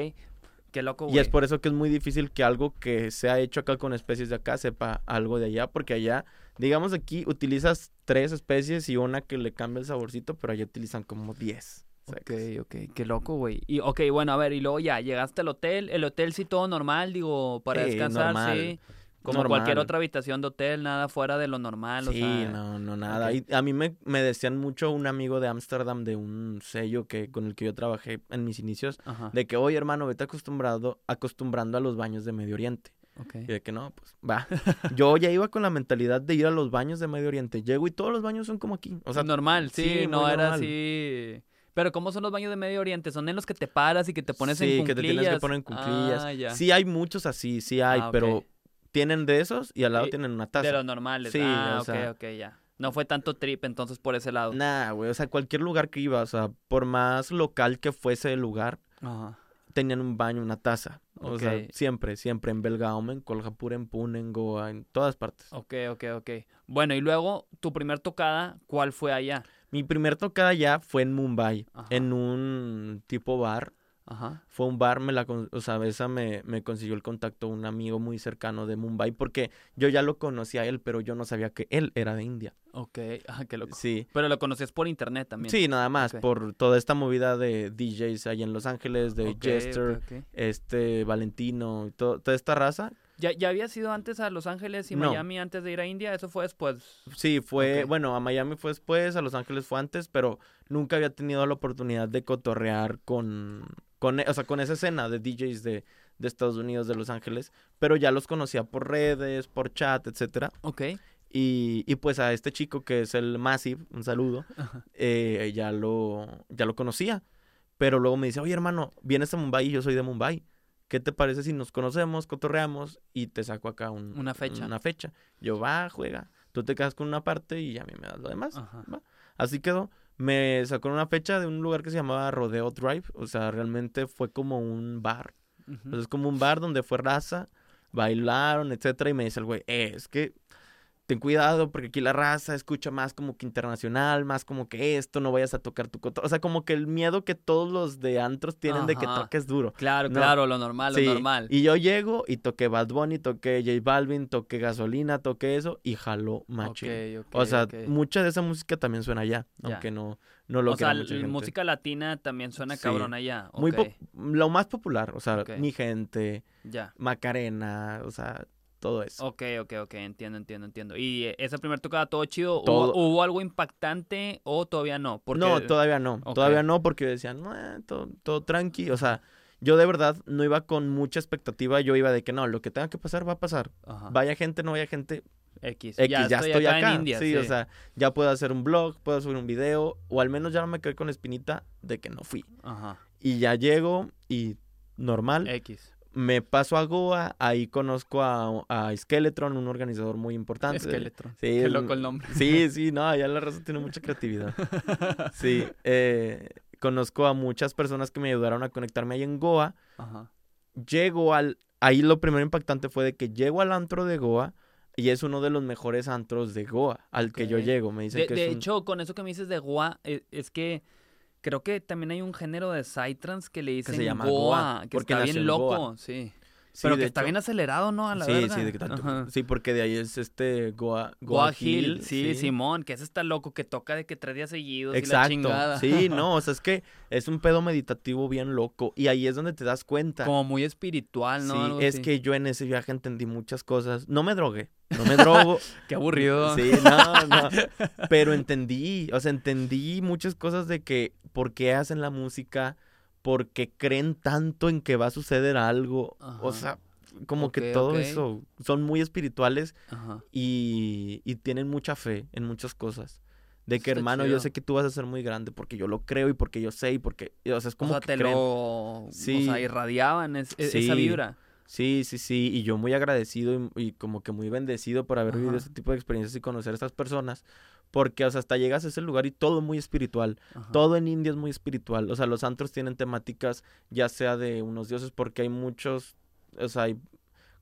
Qué loco, Y güey. es por eso que es muy difícil que algo que se ha hecho acá con especies de acá sepa algo de allá, porque allá, digamos aquí, utilizas tres especies y una que le cambia el saborcito, pero allá utilizan como 10. Ok, ok, qué loco, güey. Y, ok, bueno, a ver, y luego ya, llegaste al hotel, el hotel sí todo normal, digo, para descansar, normal. sí. Como cualquier Normal. otra habitación de hotel, nada fuera de lo normal, o Sí, sea. no, no, nada. Y a mí me, me decían mucho un amigo de Ámsterdam, de un sello que con el que yo trabajé en mis inicios, Ajá, de que, oye, hermano, vete acostumbrado, acostumbrando a los baños de Medio Oriente. ok. Y de que no, pues va. Yo ya iba con la mentalidad de ir a los baños de Medio Oriente. Llego y todos los baños son como aquí. O sea, normal, sí, sí, no era normal. así. Pero ¿cómo son los baños de Medio Oriente? ¿Son en los que te paras y que te pones en sí, cuclillas? que te tienes que poner en cuclillas. Ah. Sí hay muchos así, sí hay, Ah, pero tienen de esos y al lado Y- tienen una De taza. los normales. Sí, ah, o ok, sea- ok, ya. No fue tanto trip entonces por ese lado. Nah, güey, o sea, cualquier lugar que iba, o sea, por más local que fuese el lugar, Ajá. tenían un baño, una taza. O sea, Ok. siempre, siempre en Belgaum, en Kolhapur, en Pune, en Goa, en todas partes. Ok, ok, ok. Bueno, y luego, tu primer tocada, ¿cuál fue allá? Mi primer tocada ya fue en Mumbai, Ajá. en un tipo bar. Ajá. Fue un bar, me la, o sea, esa me, me consiguió el contacto un amigo muy cercano de Mumbai, porque yo ya lo conocía a él, pero yo no sabía que él era de India. Ok, ah, qué loco. Sí. Pero lo conocías por internet también. Sí, nada más, por toda esta movida de DJs ahí en Los Ángeles, de Jester, ok, ok. este, Valentino, y to- toda esta raza. ¿Ya, ¿Ya habías ido antes a Los Ángeles y No. Miami antes de ir a India? ¿Eso fue después? Sí, fue, bueno, a Miami fue después, a Los Ángeles fue antes, pero nunca había tenido la oportunidad de cotorrear con, con, o sea, con esa escena de DJs de, de Estados Unidos, de Los Ángeles, pero ya los conocía por redes, por chat, etcétera. Ok. Y, y pues a este chico que es el Massive, un saludo, eh, ya lo, ya lo conocía. Pero luego me dice, oye hermano, vienes a Mumbai y yo soy de Mumbai. ¿Qué te parece si nos conocemos, cotorreamos y te saco acá un- Una fecha. Una fecha. Yo, va, juega. Tú te quedas con una parte y a mí me das lo demás. Va. Así quedó. Me sacó una fecha de un lugar que se llamaba Rodeo Drive. O sea, realmente fue como un bar. Ujú. Entonces, es como un bar donde fue raza, bailaron, etcétera. Y me dice el güey, eh, es que ten cuidado porque aquí la raza escucha más como que internacional, más como que esto, no vayas a tocar tu coto. O sea, como que el miedo que todos los de antros tienen de que toques duro. Claro, No. claro, lo normal, Sí, lo normal. Y yo llego y toqué Bad Bunny, toqué J Balvin, toqué Gasolina, toqué eso y jaló machín. Ok, ok, o sea, mucha de esa música también suena allá, Ya. aunque no, no lo o sea, mucha gente. música latina también suena Sí. cabrón allá. Muy lo más popular, o sea. Mi Gente, Ya. Macarena, o sea, todo eso. Ok, ok, ok, entiendo, entiendo, entiendo. ¿Y eh, esa primera tocada todo chido? ¿Hubo- Todo. ¿Hubo, algo impactante o todavía no? Porque... No, todavía no, todavía no porque decían, no, eh, todo, todo tranqui, o sea, yo de verdad no iba con mucha expectativa, yo iba de que no, lo que tenga que pasar va a pasar. Ajá. Vaya gente, no vaya gente, X. X, ya, estoy, acá. en India. sí, o sea, ya puedo hacer un blog, puedo subir un video, o al menos ya no me quedé con la espinita de que no fui. Ajá. Y ya llego y normal, X. me paso a Goa, ahí conozco a, a Skeletron, un organizador muy importante. Esqueletron. Sí, Qué es loco el nombre. Sí, sí, no, ya la raza tiene mucha creatividad. Sí, eh, conozco a muchas personas que me ayudaron a conectarme ahí en Goa. Ajá. Llego al... Ahí lo primero impactante fue de que llego al antro de Goa y es uno de los mejores antros de Goa al que yo llego. Me dicen De, que de es un- hecho, con eso que me dices de Goa, e- es, que creo que también hay un género de Psytrance que le dicen se llama Goa, Goa, que porque está bien en loco, Goa. sí. Pero que está bien acelerado, ¿no? A la sí, verga. sí, de que tanto- sí, porque de ahí es este Goa, Goa Hill, sí, Simón, que ese está loco, que toca de que tres días seguidos y la Exacto. chingada. Sí, no, o sea, es que es un pedo meditativo bien loco y ahí es donde te das cuenta. Como muy espiritual, ¿no? sí, Algo es así. que yo en ese viaje entendí muchas cosas. No me drogué, no me drogo. Qué aburrido. Sí, no, no. Pero entendí, o sea, entendí muchas cosas de que por qué hacen la música, por qué creen tanto en que va a suceder algo. O Ajá. sea, como que Ok, todo ok. eso. Son muy espirituales Ajá. y, y tienen mucha fe en muchas cosas. De que, Está hermano, yo chido. sé que tú vas a ser muy grande porque yo lo creo y porque yo sé y porque, o sea, es como o sea, que te creen. lo... O Sí. sea, irradiaban es- es- Sí. esa vibra. Sí, sí, sí, y yo muy agradecido y, y como que muy bendecido por haber vivido Ajá. este tipo de experiencias y conocer a estas personas, porque, o sea, hasta llegas a ese lugar y todo muy espiritual, Ajá. todo en India es muy espiritual, o sea, los antros tienen temáticas ya sea de unos dioses, porque hay muchos, o sea, hay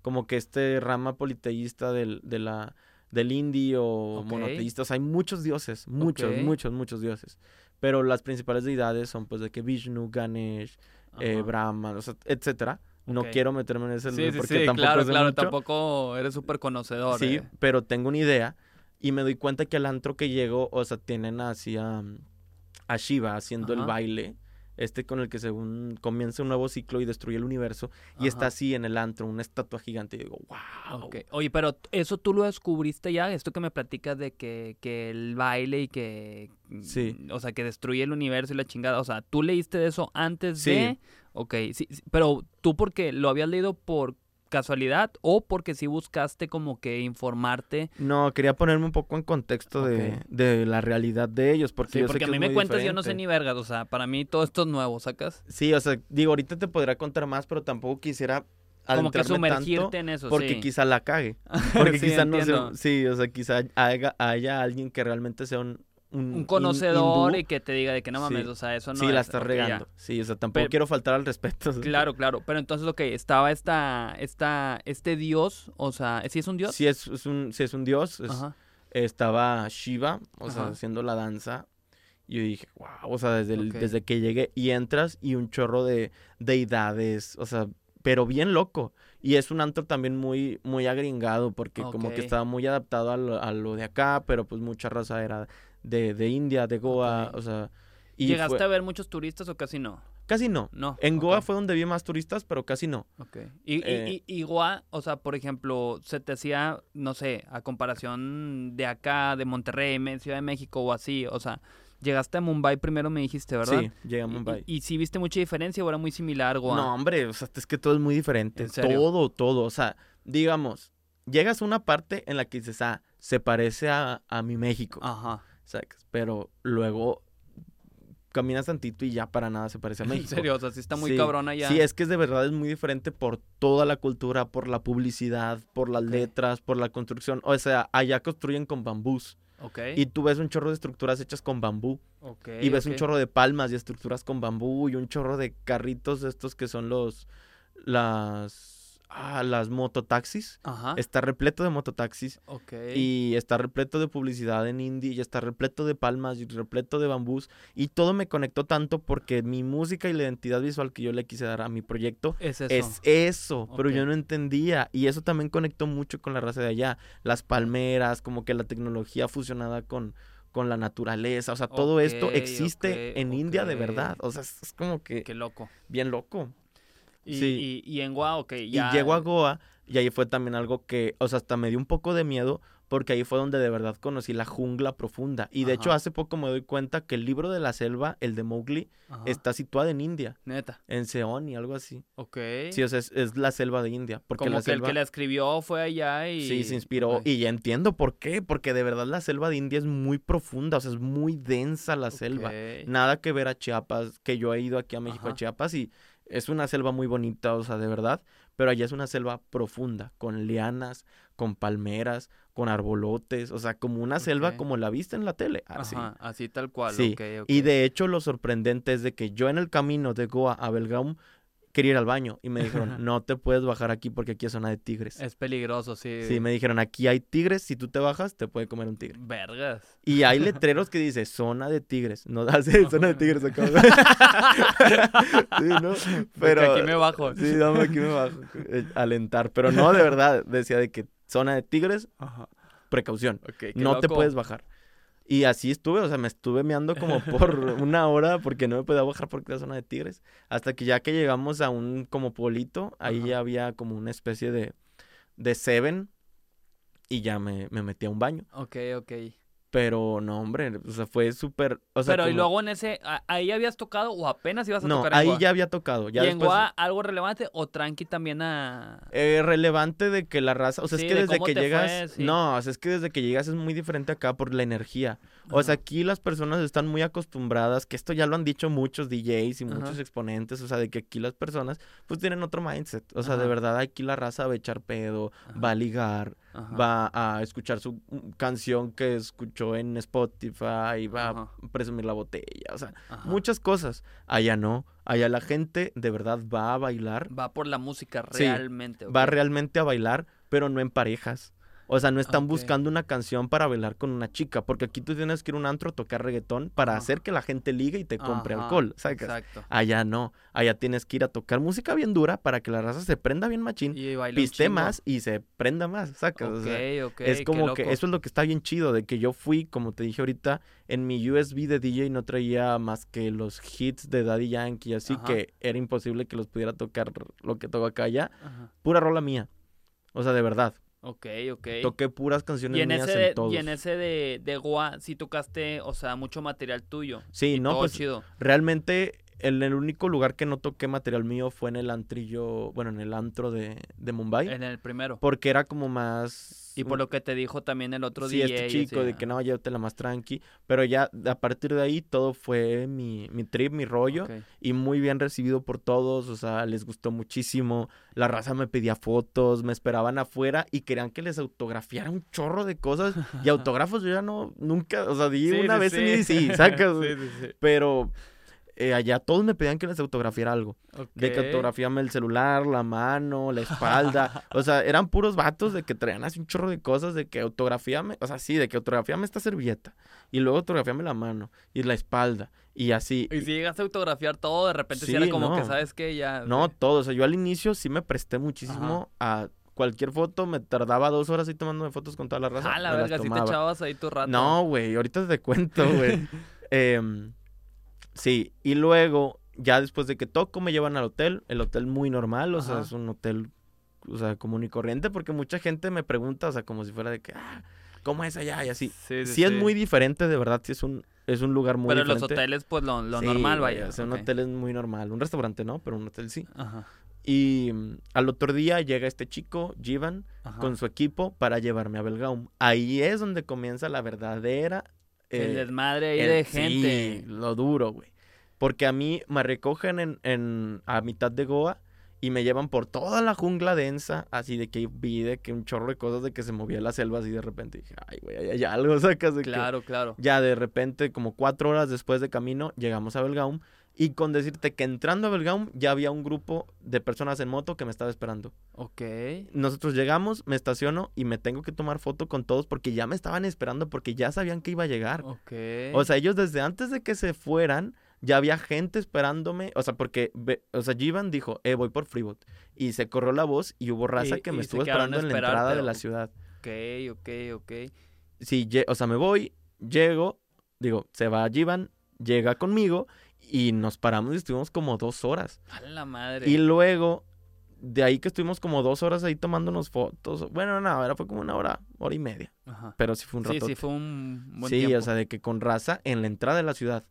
como que este rama politeísta del, de la, del indie o Ok. monoteísta, o sea, hay muchos dioses, muchos, muchos, muchos dioses, pero las principales deidades son pues de que Vishnu, Ganesh, eh. Brahma, o sea, etcétera. No quiero meterme en ese Sí, lugar sí, porque sí, tampoco claro, claro, mucho. tampoco eres súper conocedor. Sí, eh. pero tengo una idea y me doy cuenta que al antro que llego, o sea, tienen así a, a Shiva haciendo el baile, este con el que según comienza un nuevo ciclo y destruye el universo, y está así en el antro, una estatua gigante, y digo, wow. Oye, pero eso tú lo descubriste ya, esto que me platicas de que, que el baile y que, mm, Sí. o sea, que destruye el universo y la chingada, o sea, tú leíste de eso antes Sí. de, ok, sí, sí, pero tú porque lo habías leído por casualidad o porque sí buscaste como que informarte. No, quería ponerme un poco en contexto de, Ok. de la realidad de ellos, porque Sí, yo sé porque que a mí me cuentas, yo no sé diferente. ni vergas, o sea, para mí todo esto es nuevo, ¿sacas? Sí, o sea, digo, ahorita te podría contar más, pero tampoco quisiera Como que sumergirte tanto en eso, porque sí. quizá la cague. Porque Sí, quizá no sea, sí, o sea, quizá haya, haya alguien que realmente sea un, un, conocedor hindú. y que te diga de que no mames, Sí. o sea, eso no sí, la es- está ok, ya. regando. Sí, o sea, tampoco Pe- quiero faltar al respeto. Claro, claro. Pero entonces, ok, estaba esta, esta, este dios, o sea, ¿sí es un dios? Sí es, es un, sí es un dios. es- estaba Shiva, o sea, haciendo la danza. Y yo dije, wow, o sea, desde, el- desde que llegué y entras y un chorro de deidades, o sea, pero bien loco. Y es un antro también muy, muy agringado porque como que estaba muy adaptado a lo, a lo de acá, pero pues mucha raza era de, de India, de Goa, o sea... Y ¿Llegaste fue- a ver muchos turistas o casi no? Casi no. No. En Goa fue donde vi más turistas, pero casi no. ok. Y, y- eh, y- y Goa, o sea, por ejemplo, se te hacía, no sé, a comparación de acá, de Monterrey, Ciudad de México o así, o sea, llegaste a Mumbai primero me dijiste, ¿verdad? Sí, llegué a Mumbai. Y, y sí viste mucha diferencia o era muy similar Goa? No, hombre, o sea, es que todo es muy diferente. ¿En serio? Todo, todo. O sea, digamos, llegas a una parte en la que dices, ah, se parece a, a mi México. Ajá. ¿Sabes? Pero luego caminas tantito y ya para nada se parece a México. En serio, o sea, sí está muy Sí, cabrón allá. Sí, es que es de verdad es muy diferente por toda la cultura, por la publicidad, por las letras, por la construcción. O sea, allá construyen con bambús. Ok. Y tú ves un chorro de estructuras hechas con bambú. ok, Y ves un chorro de palmas y estructuras con bambú y un chorro de carritos estos que son los las ah, las mototaxis. Ajá. Está repleto de mototaxis Ok. y está repleto de publicidad en indie y está repleto de palmas y repleto de bambús y todo me conectó tanto porque mi música y la identidad visual que yo le quise dar a mi proyecto es eso. es eso, pero yo no entendía y eso también conectó mucho con la raza de allá, las palmeras, como que la tecnología fusionada con con la naturaleza, o sea, todo esto existe en India de verdad, o sea, es, es como que Qué loco. bien loco. Y, Sí. y, y en Goa, ok, ya. Y llego a Goa y ahí fue también algo que, o sea, hasta me dio un poco de miedo porque ahí fue donde de verdad conocí la jungla profunda. Y de hecho hace poco me doy cuenta que el libro de la selva, el de Mowgli, Ajá. está situado en India, Neta. en Seón y algo así. Ok. Sí, o sea, es, es la selva de India. Porque Como la que selva... el que la escribió fue allá y. Sí, se inspiró. Y ya entiendo por qué. Porque de verdad la selva de India es muy profunda. O sea, es muy densa la selva. Nada que ver a Chiapas, que yo he ido aquí a México Ajá. a Chiapas y es una selva muy bonita, o sea, de verdad. Pero allá es una selva profunda, con lianas, con palmeras, con arbolotes. O sea, como una selva como la viste en la tele. Así. Ajá, así tal cual. Sí. Y de hecho, lo sorprendente es de que yo en el camino de Goa a Belgaum quería ir al baño. Y me dijeron, no te puedes bajar aquí porque aquí es zona de tigres. Es peligroso, sí. Sí, me dijeron, aquí hay tigres, si tú te bajas, te puede comer un tigre. Vergas. Y hay letreros que dice, zona de tigres. No hace zona de tigres acá. sí, ¿no? Pero aquí me bajo. Sí, dame aquí me bajo. eh, Alentar. Pero no, de verdad, decía de que zona de tigres, Ajá. precaución. No te puedes bajar. Y así estuve, o sea, me estuve meando como por una hora porque no me podía bajar porque era zona de tigres. Hasta que ya que llegamos a un como polito, ahí Ajá. ya había como una especie de, de seven y ya me, me metí a un baño. Ok, ok. Pero no, hombre, o sea, fue súper. O sea, Pero y luego en ese, ¿ahí habías tocado o apenas ibas a No, tocar en ahí ya había tocado. Ya ¿Y en algo relevante o tranqui también a...? eh, relevante de que la raza, o sea, Sí, es que de desde que llegas, fue, sí. no, o sea, es que desde que llegas es muy diferente acá por la energía. O sea, aquí las personas están muy acostumbradas, que esto ya lo han dicho muchos DJs y muchos Ajá. exponentes, o sea, de que aquí las personas pues tienen otro mindset. O sea, de verdad aquí la raza va a echar pedo, va a ligar, Ajá. va a escuchar su mm, canción que escuchó en Spotify, va Ajá. a presumir la botella, o sea, Ajá. muchas cosas. Allá no, allá la gente de verdad va a bailar, Va por la música Sí, realmente. va realmente a bailar, pero no en parejas. O sea, no están Ok. buscando una canción para bailar con una chica, porque aquí tú tienes que ir a un antro a tocar reggaetón para Ajá. hacer que la gente ligue y te compre Ajá, alcohol, ¿sacas? Exacto. Allá no, allá tienes que ir a tocar música bien dura para que la raza se prenda bien machín, Y piste más y se prenda más, ¿sacas? O Ok, sea, ok, es como que eso es lo que está bien chido, de que yo fui, como te dije ahorita, en mi USB de DJ no traía más que los hits de Daddy Yankee, así Ajá. que era imposible que los pudiera tocar lo que toco acá allá. Pura rola mía. O sea, de verdad. Ok, ok. Toqué puras canciones Y en mías ese, en de, todos. y en ese de, de Goa sí tocaste, o sea, mucho material tuyo. Sí, y no, todo pues chido. realmente en el único lugar que no toqué material mío fue en el antrillo, bueno, en el antro de, de Mumbai. En el primero. Porque era como más... Y por lo que te dijo también el otro sí, día. este chico, de que no, llévatela más tranqui. Pero ya a partir de ahí todo fue mi, mi trip, mi rollo. Y muy bien recibido por todos, o sea, les gustó muchísimo. La raza me pedía fotos, me esperaban afuera y querían que les autografiara un chorro de cosas. Y autógrafos yo ya no, nunca, o sea, di una vez en EDC, sacas. sí, sí, sí. Pero eh, allá todos me pedían que les autografiara algo. De que Ok. autografiame el celular, la mano, la espalda. o sea, eran puros vatos de que traían así un chorro de cosas, de que autografiame, o sea, sí, de que autografiame esta servilleta. Y luego autografiame la mano y la espalda. Y así. Y si llegaste a autografiar todo, de repente sí, Sí, era como que. ¿sabes qué? Ya. No, todo. O sea, yo al inicio sí me presté muchísimo a cualquier foto. Me tardaba dos horas ahí tomándome fotos con toda la raza. Ah, la verga, si te echabas ahí tu rato. No, güey, ahorita te cuento, güey. Em, sí, y luego, ya después de que toco, me llevan al hotel. El hotel muy normal, o sea, es un hotel, o sea, común y corriente, porque mucha gente me pregunta, o sea, como si fuera de que, ah, ¿cómo es allá? Y así. Sí, Sí, es muy diferente, de verdad, sí es un, es un lugar muy Pero los hoteles, pues lo, lo normal, vaya. O sea, un hotel es muy normal. Un restaurante no, pero un hotel sí. Ajá. Y mm, al otro día llega este chico, Jivan, Ajá. con su equipo para llevarme a Belgaum. Ahí es donde comienza la verdadera... el eh, desmadre ahí el- de sí, gente. lo duro, güey. Porque a mí me recogen en, en- a mitad de Goa y me llevan por toda la jungla densa, así de que vi de que un chorro de cosas de que se movía la selva así de repente. dije, ay, güey, ahí hay algo, sacas de que- Claro, claro. Ya de repente, como cuatro horas después de camino, llegamos a Belgaum. Y con decirte que entrando a Belgaum ya había un grupo de personas en moto que me estaba esperando. Ok. Nosotros llegamos, me estaciono y me tengo que tomar foto con todos porque ya me estaban esperando porque ya sabían que iba a llegar. Ok. O sea, ellos desde antes de que se fueran, ya había gente esperándome. O sea, porque, o sea, Jivan dijo, eh, voy por Freebot. Y se corrió la voz y hubo raza Y- que me estuvo esperando en la entrada de la ciudad. ok, ok, ok. Sí, o sea, me voy, llego, digo, se va Jivan, llega conmigo y nos paramos y estuvimos como dos horas. A la madre. Y luego, de ahí que estuvimos como dos horas ahí tomándonos fotos. Bueno, no, era fue como una hora, hora y media. Ajá. Pero sí fue un Sí, rato. sí, fue un buen sí, tiempo. o sea, de que con raza en la entrada de la ciudad.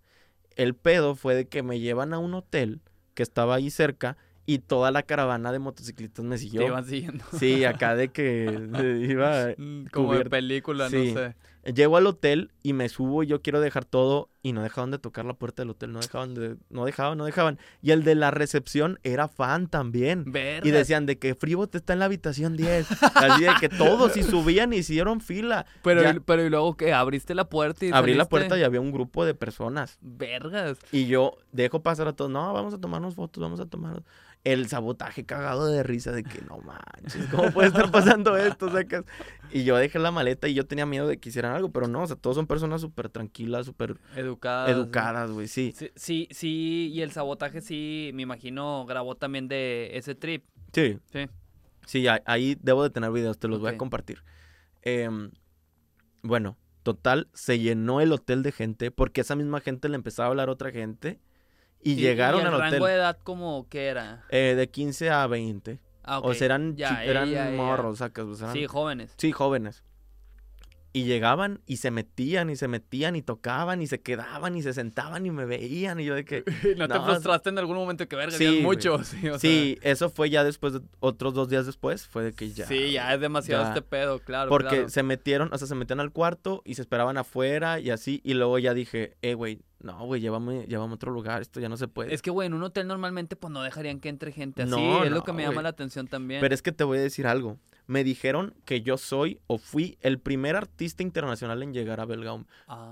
El pedo fue de que me llevan a un hotel que estaba ahí cerca y toda la caravana de motociclistas me Te siguió. iban siguiendo. Sí, acá de que de- iba. Mm, Como de película, Sí. no sé. Llego al hotel y me subo y yo quiero dejar todo y no dejaban de tocar la puerta del hotel, no dejaban de, no dejaban, no dejaban. Y el de la recepción era fan también. Verga. Y decían de que Freebot está en la habitación 10. Así de que todos y subían y hicieron fila. Pero, ya- y, pero y luego que abriste la puerta y Abrí la puerta y había un grupo de personas. Vergas. Y yo dejo pasar a todos. No, vamos a tomarnos fotos, vamos a tomar. El sabotaje cagado de risa de que no manches, ¿cómo puede estar pasando esto? Sacas? Y yo dejé la maleta y yo tenía miedo de que hicieran algo, pero no, o sea, todos son personas súper tranquilas, súper Educada. educadas, güey, sí. Sí, sí, sí, y el sabotaje sí, me imagino, grabó también de ese trip. Sí. Sí. Sí, ahí- debo de tener videos, te los voy a compartir. Em, bueno, total, se llenó el hotel de gente porque esa misma gente le empezaba a hablar a otra gente y, llegaron el al hotel rango de edad como que era? eh, de 15 a 20. Ah, O ok. sea, eran, Ya, eran ya, ya, ya. morros, o sea, eran- Sí, jóvenes. Sí, jóvenes. Y llegaban y se metían y se metían y tocaban y se quedaban y se sentaban y me veían y yo de que... ¿No, te frustraste en algún momento que verga? Sí, mucho. Sí, o sea, Sí, eso fue ya después, de, otros dos días después, fue de que ya... sí, ya es demasiado ya. este pedo, claro. Porque claro. se metieron, o sea, se metían al cuarto y se esperaban afuera y así. Y luego ya dije, eh, güey, no, güey, llévame, llévame a otro lugar, esto ya no se puede. Es que, güey, en un hotel normalmente pues no dejarían que entre gente así. No, es lo que me llama la atención también. Pero es que te voy a decir algo. Me dijeron que yo soy o fui el primer artista internacional en llegar a Belgaum.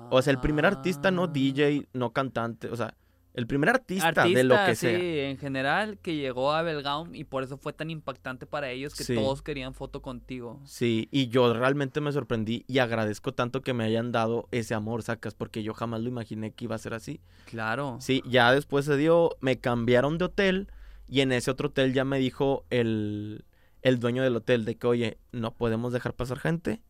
O sea, el primer artista, no Ah. DJ, no cantante, o sea, el primer artista, de lo que sí, sea. en general, que llegó a Belgaum y por eso fue tan impactante para ellos que Sí. todos querían foto contigo. Sí, y yo realmente me sorprendí y agradezco tanto que me hayan dado ese amor, sacas, porque yo jamás lo imaginé que iba a ser así. Claro. Sí, ya después se dio, me cambiaron de hotel y en ese otro hotel ya me dijo el, el dueño del hotel de que, oye, no podemos dejar pasar gente,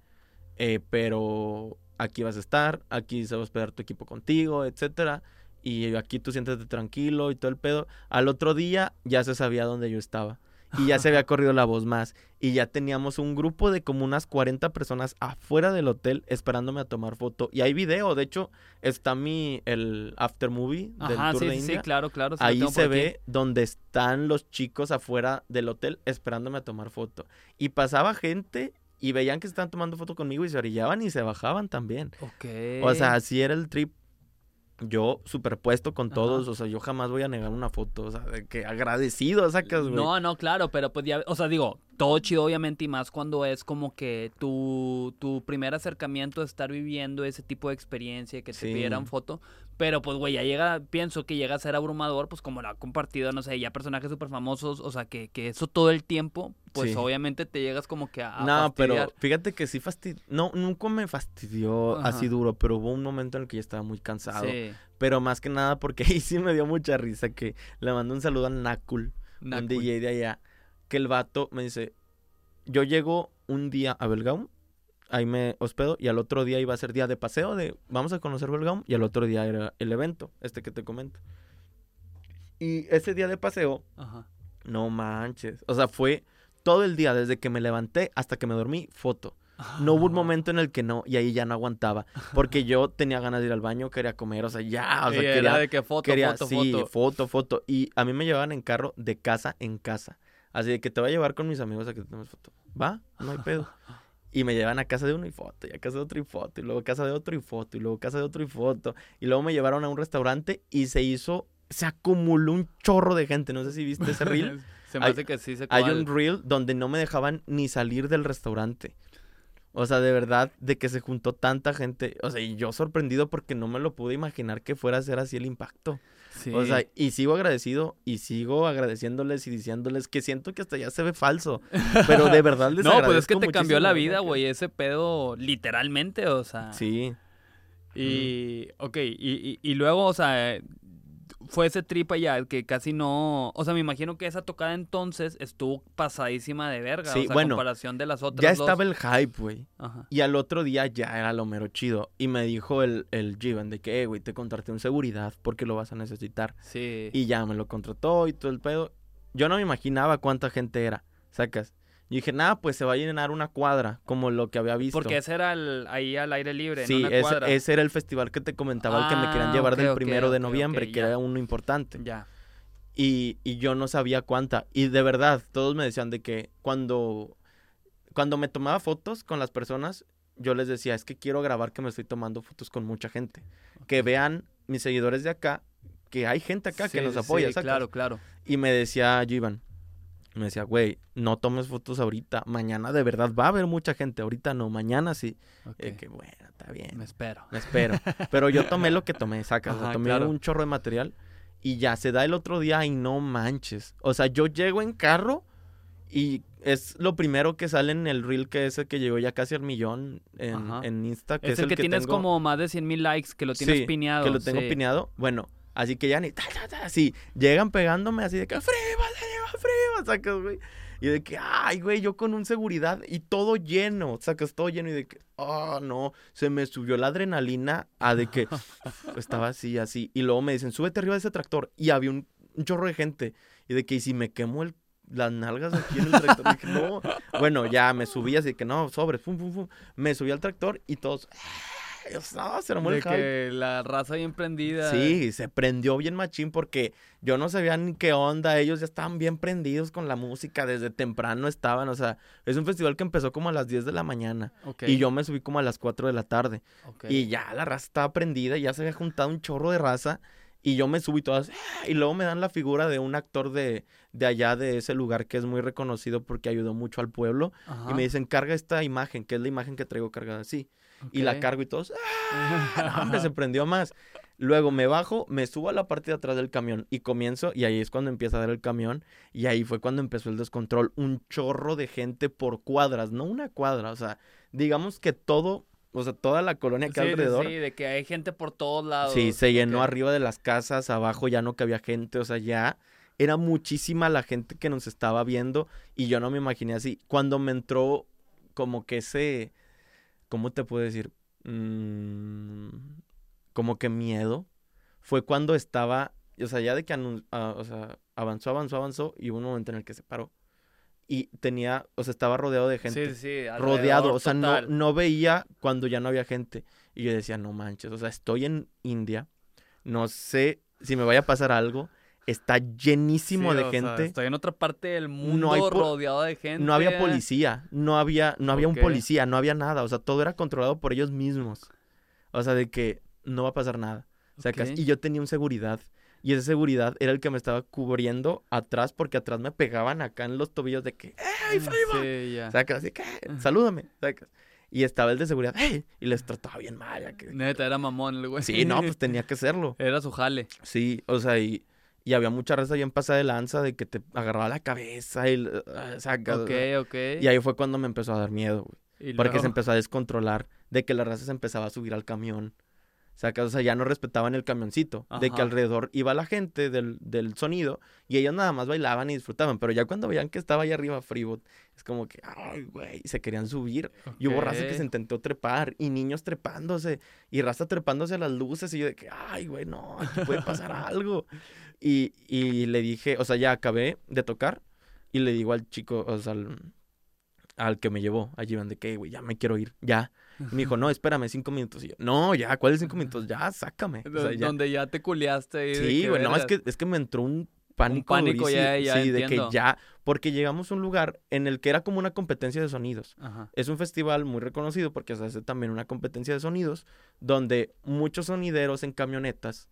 eh, pero aquí vas a estar, aquí se va a hospedar tu equipo contigo, etcétera, y aquí tú siéntate tranquilo y todo el pedo. Al otro día ya se sabía dónde yo estaba. Y ya se había corrido la voz más. Y ya teníamos un grupo de como unas 40 personas afuera del hotel esperándome a tomar foto. Y hay video. De hecho, está mi, el after movie del Ajá, tour sí, de sí, sí, India. claro, claro. sí Ahí se ve donde están los chicos afuera del hotel esperándome a tomar foto. Y pasaba gente y veían que estaban tomando foto conmigo y se orillaban y se bajaban también. Ok. O sea, así era el trip. Yo superpuesto con Ajá. todos, o sea, yo jamás voy a negar una foto, o sea, de que agradecido sacas, güey. No, no, claro, pero pues ya, o sea, digo, todo chido obviamente y más cuando es como que tu, tu primer acercamiento a estar viviendo ese tipo de experiencia y que te Sí. pidieran foto, pero pues güey, ya llega, pienso que llega a ser abrumador, pues como lo ha compartido, no sé, ya personajes súper famosos, o sea, que, que eso todo el tiempo, pues Sí. obviamente te llegas como que a... a no, pero fastidiar. fíjate que sí fastidió, no, nunca me fastidió Ajá. así duro, pero hubo un momento en el que yo estaba muy cansado. Sí, Pero más que nada porque ahí sí me dio mucha risa que le mando un saludo a Nakul, Nakul. un DJ de allá, que el vato me dice, yo llego un día a Belgaum, ahí me hospedo y al otro día iba a ser día de paseo de vamos a conocer Belgaum y al otro día era el evento, este que te comento. Y ese día de paseo, Ajá. no manches, o sea, fue todo el día desde que me levanté hasta que me dormí, foto. No hubo un momento en el que no, y ahí ya no aguantaba. Porque yo tenía ganas de ir al baño, quería comer, o sea, ya, o sea, quería, de que foto, quería, foto, sí, foto. foto, foto. Y a mí me llevaban en carro de casa en casa. Así de que te voy a llevar con mis amigos a que tenemos foto. ¿Va? No hay pedo. Y me llevan a casa de uno y foto, y a casa de otro y foto, y luego a casa de otro y foto, y luego a casa de otro y foto. Y luego me llevaron a un restaurante y se hizo, se acumuló un chorro de gente. No sé si viste ese reel. Se me Hay- hace que sí se Hay un reel donde no me dejaban ni salir del restaurante. O sea, de verdad, de que se juntó tanta gente. O sea, y yo sorprendido porque no me lo pude imaginar que fuera a ser así el impacto. O sea, y sigo agradecido y sigo agradeciéndoles y diciéndoles que siento que hasta ya se ve falso. Pero de verdad les No, pues es que te cambió la vida, güey, ese pedo literalmente, o sea. Sí. Y, ok, y, y, y luego, o sea, fue ese trip allá que casi no, o sea, me imagino que esa tocada entonces estuvo pasadísima de verga, Sí, o sea, bueno, comparación de las otras Ya dos. estaba el hype, güey. Ajá. Y al otro día ya era lo mero chido. Y me dijo el, el de que, eh, güey, te contraté un seguridad porque lo vas a necesitar. Sí. Y ya me lo contrató y todo el pedo. Yo no me imaginaba cuánta gente era, sacas. Y dije, nada, pues se va a llenar una cuadra, como lo que había visto. Porque ese era el, ahí al aire libre, sí, en una ese, cuadra. ese era el festival que te comentaba, el que me querían Ah, llevar del primero de noviembre, que ya. era uno importante. Ya. Y, y yo no sabía cuánta. Y de verdad, todos me decían de que cuando, cuando me tomaba fotos con las personas, yo les decía, es que quiero grabar que me estoy tomando fotos con mucha gente. Que vean mis seguidores de acá, que hay gente acá que nos apoya. sí, ¿sacas? claro, claro. Y me decía Jivan, me decía, güey, no tomes fotos ahorita. Mañana de verdad va a haber mucha gente. Ahorita no, mañana sí. Ok, Eh, que bueno, está bien. Me espero. Me espero. Pero yo tomé lo que tomé, sacas. o sea, Ajá, tomé claro. un chorro de material y ya se da el otro día y no manches. O sea, yo llego en carro y es lo primero que sale en el reel que es el que llegó ya casi al millón en, en Insta. Que Es, el que, tienes tengo- como más de 100 mil likes, que lo tienes Sí, pineado. Que lo tengo sí. pineado. Bueno, así que ya ni ta, ta, ta, así. Llegan pegándome así de que ¡Friva, friva! Sacas, güey. Y de que, ay, güey, yo con un seguridad y todo lleno, sacas todo lleno y de que, oh, no, se me subió la adrenalina a de que estaba así, así. Y luego me dicen, súbete arriba de ese tractor. Y había un, un chorro de gente. Y de que, ¿y si me quemo el, las nalgas aquí en el tractor. dije, no. Bueno, ya me subí así que no, sobre, pum, pum, pum. Me subí al tractor y todos. "Ay, o sea, se De hype". que la raza bien prendida. Sí, se prendió bien machín porque yo no sabía ni qué onda. Ellos ya estaban bien prendidos con la música. Desde temprano estaban. O sea, es un festival que empezó como a las 10 de la mañana. Y yo me subí como a las 4 de la tarde. Y ya la raza estaba prendida. Ya se había juntado un chorro de raza. Y yo me subí todas. ¡ah! Y luego me dan la figura de un actor de, de allá, de ese lugar, que es muy reconocido porque ayudó mucho al pueblo. Y me dicen, carga esta imagen, que es la imagen que traigo cargada así. Y la cargo y todos. ¡ah! No, hombre, se prendió más. Luego me bajo, me subo a la parte de atrás del camión y comienzo, y ahí es cuando empieza a dar el camión, y ahí fue cuando empezó el descontrol. Un chorro de gente por cuadras, no una cuadra, o sea, digamos que todo, o sea, toda la colonia que Sí, alrededor. Sí, de que hay gente por todos lados. Sí, se llenó arriba de las casas, abajo ya no cabía gente, o sea, ya era muchísima la gente que nos estaba viendo y yo no me imaginé así. Cuando me entró como que ese, ¿cómo te puedo decir? Mm, como que miedo, fue cuando estaba, o sea, ya de que ah, o sea, avanzó, avanzó, avanzó y hubo un momento en el que se paró. Y tenía, o sea, estaba rodeado de gente Sí, sí, rodeado, o sea, no, no veía cuando ya no había gente. Y yo decía, no manches, o sea, estoy en India, no sé si me vaya a pasar algo, está llenísimo Sí, de o sea, gente, estoy en otra parte del mundo hay po- rodeado de gente. no había policía, no había, no había un policía, no había nada, o sea, todo era controlado por ellos mismos. O sea, de que no va a pasar nada. sacas. Ok. Y yo tenía un seguridad. Y ese seguridad era el que me estaba cubriendo atrás porque atrás me pegaban acá en los tobillos de que, ¡Ey, Freeman! Sí. Sacas, así que, salúdame, sacas. Y estaba el de seguridad, ¡Ey! Y les trataba bien mal. que- Neta, era mamón el güey. Sí, no, pues tenía que hacerlo. Era su jale. Sí, o sea, y, y había mucha raza bien pasada de lanza de que te agarraba la cabeza y, ah, sacas. Ok, ok. Y ahí fue cuando me empezó a dar miedo, güey. Porque se empezó a descontrolar de que la raza se empezaba a subir al camión. Sacas, o sea, ya no respetaban el camioncito. De que alrededor iba la gente del, del sonido y ellos nada más bailaban y disfrutaban. Pero ya cuando veían que estaba ahí arriba Freebot, es como que, ay, güey, se querían subir. Y hubo raza que se intentó trepar y niños trepándose y raza trepándose a las luces y yo de que, ay, güey, no, aquí puede pasar algo. Y, y le dije, o sea, ya acabé de tocar y le digo al chico, o sea, al, al que me llevó allí, de que, güey, ya me quiero ir, ya. Y me dijo, no, espérame cinco minutos. Y yo, no, ya, ¿cuáles cinco minutos? Ya, sácame. O sea, Do- ya. Donde ya te de Sí, güey, no, es que, es que me entró un pánico. pánico, ya, durísimo. ya Sí, de que ya, porque llegamos a un lugar en el que era como una competencia de sonidos. Ajá. Es un festival muy reconocido porque se hace también una competencia de sonidos donde muchos sonideros en camionetas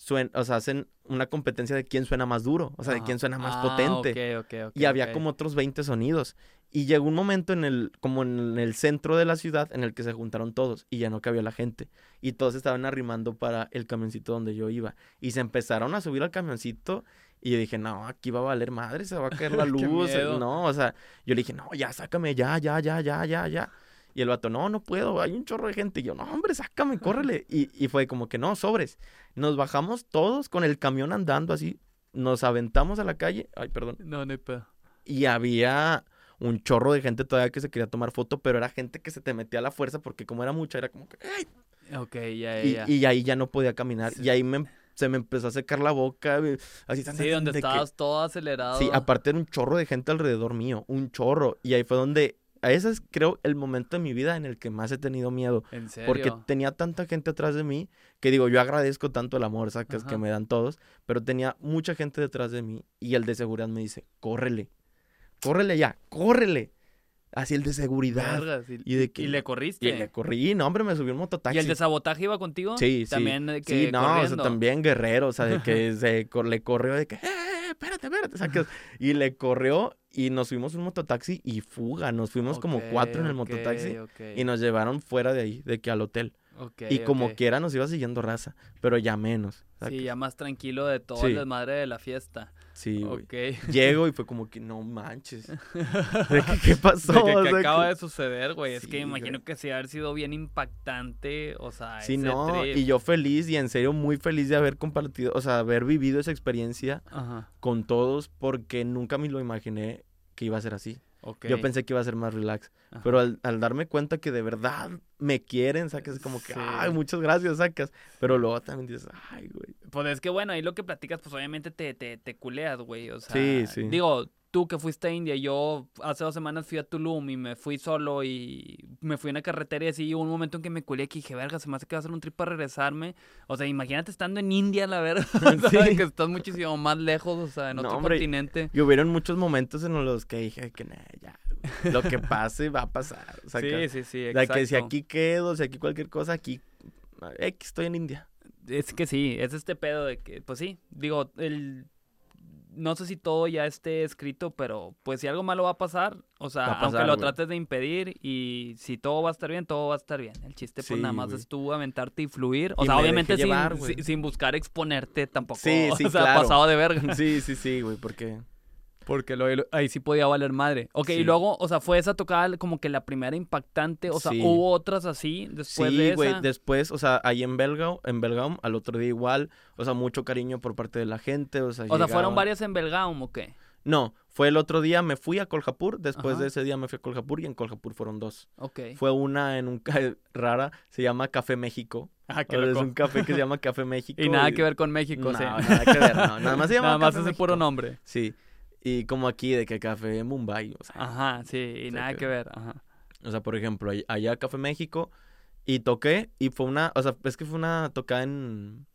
suen- o sea, hacen una competencia de quién suena más duro, o sea, de Ajá. quién suena más Ah, potente. ok, ok, ok, y había como otros 20 sonidos. Y llegó un momento en el, como en el centro de la ciudad en el que se juntaron todos y ya no cabía la gente. Y todos estaban arrimando para el camioncito donde yo iba. Y se empezaron a subir al camioncito y yo dije, no, aquí va a valer madre, se va a caer la luz. no, o sea, yo le dije, no, ya, sácame, ya, ya, ya, ya, ya, ya. Y el vato, no, no puedo, hay un chorro de gente. Y yo, no, hombre, sácame, córrele. Y, y fue como que no, sobres. Nos bajamos todos con el camión andando así. Nos aventamos a la calle. Ay, perdón No, no hay pedo. y había un chorro de gente todavía que se quería tomar foto, pero era gente que se te metía a la fuerza porque como era mucha, era como que... "Ay", Ok, ya, ya. y ahí ya no podía caminar. Sí. Y ahí me, se me empezó a secar la boca. Así Sí, donde que- estabas todo acelerado. Sí, aparte era un chorro de gente alrededor mío, un chorro. Y ahí fue donde... A ese es creo el momento de mi vida en el que más he tenido miedo. ¿En serio? Porque tenía tanta gente atrás de mí que digo, yo agradezco tanto el amor, sacas, que me dan todos, pero tenía mucha gente detrás de mí y el de seguridad me dice, córrele, córrele ya, córrele. Así el de seguridad. Vergas, y, Y de que y le corriste. Y le corrí, no, hombre, me subió un mototaxi. ¿Y el de sabotaje iba contigo? Sí, sí. También de que Sí, no, o sea, también guerrero, o sea, de que se le corrió de que, eh, espérate, espérate. Y le corrió y nos fuimos un mototaxi y fuga, nos fuimos como cuatro en el ok, mototaxi y nos llevaron fuera de ahí, de que al hotel. y como quiera nos iba siguiendo raza, pero ya menos. Sí, ya más tranquilo de todo Sí. el desmadre de la fiesta. Sí, güey. Llego y fue como que no manches. De que, ¿Qué pasó? De que, O que sea, acaba que- de suceder, güey. Es Sí, que me imagino güey. que sí haber sido bien impactante. O sea, Sí, ese no, trip. y yo feliz y en serio muy feliz de haber compartido, o sea, haber vivido esa experiencia Ajá. con todos porque nunca me lo imaginé que iba a ser así. Yo pensé que iba a ser más relax, Ajá. pero al, al darme cuenta que de verdad me quieren, sacas como que, Sí. ay, muchas gracias, sacas, pero luego también dices, ay, güey. Pues es que bueno, ahí lo que platicas, pues obviamente te, te, te culeas, güey. O sea, Sí, sí. digo, tú que fuiste a India, yo hace dos semanas fui a Tulum y me fui solo y me fui en una carretera y así hubo un momento en que me culé que dije, verga, se me hace que va a hacer un trip para regresarme. O sea, imagínate estando en India, la verdad, Sí. que estás muchísimo más lejos, o sea, en No, otro hombre, continente. Y hubieron muchos momentos en los que dije que nah, ya, lo que pase va a pasar. O sea, que, sí, sí, sí, o sea, que si exacto. aquí quedo, si aquí cualquier cosa, aquí, X, estoy en India. Es que sí, es este pedo de que, pues sí, digo, el... No sé si todo ya esté escrito, pero pues si algo malo va a pasar, o sea, aunque lo trates de impedir y si todo va a estar bien, todo va a estar bien. El chiste pues Sí, nada más es tú aventarte y fluir. O Y sea, me obviamente llevar, sin, sin buscar exponerte tampoco. Sí, sí, o sea, claro. pasado de verga. Sí, sí, sí, güey, porque... Porque lo- ahí sí podía valer madre. Ok, y luego, o sea, fue esa tocada como que la primera impactante. O sea, Sí. hubo otras así después de sí, esa. güey, después, o sea, ahí en Belgaum, en Belgaum, al otro día igual, o sea, mucho cariño por parte de la gente, o sea, o sea, fueron varias en Belgaum, ¿o qué? No, fue el otro día, me fui a Kolhapur, después Ajá. de ese día me fui a Kolhapur y en Kolhapur fueron dos. Ok. Fue una en un rara, se llama Café México. Ah, O sea, es un café que se llama Café México. Y nada que ver con México, no, sí. nada que ver, no, nada más se llama Nada más Café ese puro México. nombre. Sí, y como aquí de que Café Mumbai, o sea, Ajá, sí, y nada que- que ver. Ajá. o sea, por ejemplo, all- allá Café México y toqué y fue una, o sea, es que fue una tocada en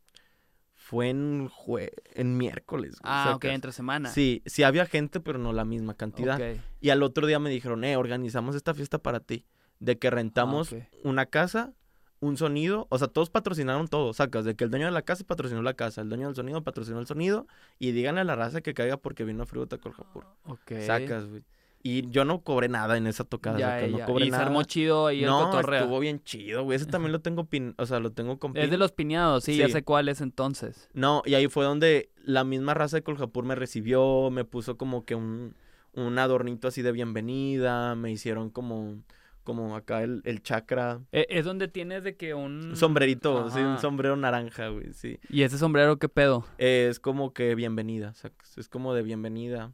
fue en jue, en miércoles. Ah, ok, sacas. entre semana. Sí, sí había gente, pero no la misma cantidad. Ok. Y al otro día me dijeron, eh, organizamos esta fiesta para ti. De que rentamos ok. una casa, un sonido, o sea, todos patrocinaron todo, sacas, de que el dueño de la casa patrocinó la casa, el dueño del sonido patrocinó el sonido, y díganle a la raza que caiga porque vino a Fruta Colhapur. Ok. Sacas, güey. Y yo no cobré nada en esa tocada, Ya, sacas, no cobré Y se nada. armó chido ahí el no, cotorreo. estuvo bien chido, güey. Ese también lo tengo, pin... o sea, lo tengo con Es de los piñados, sí, ya sé cuál es entonces. No, y ahí fue donde la misma raza de Colhapur me recibió, me puso como que un, un adornito así de bienvenida, me hicieron como, como acá el, el chakra, E- Es donde tienes de que un... sombrerito, sí, un sombrero naranja, güey, sí. ¿Y ese sombrero qué pedo? Es como que bienvenida, es como de bienvenida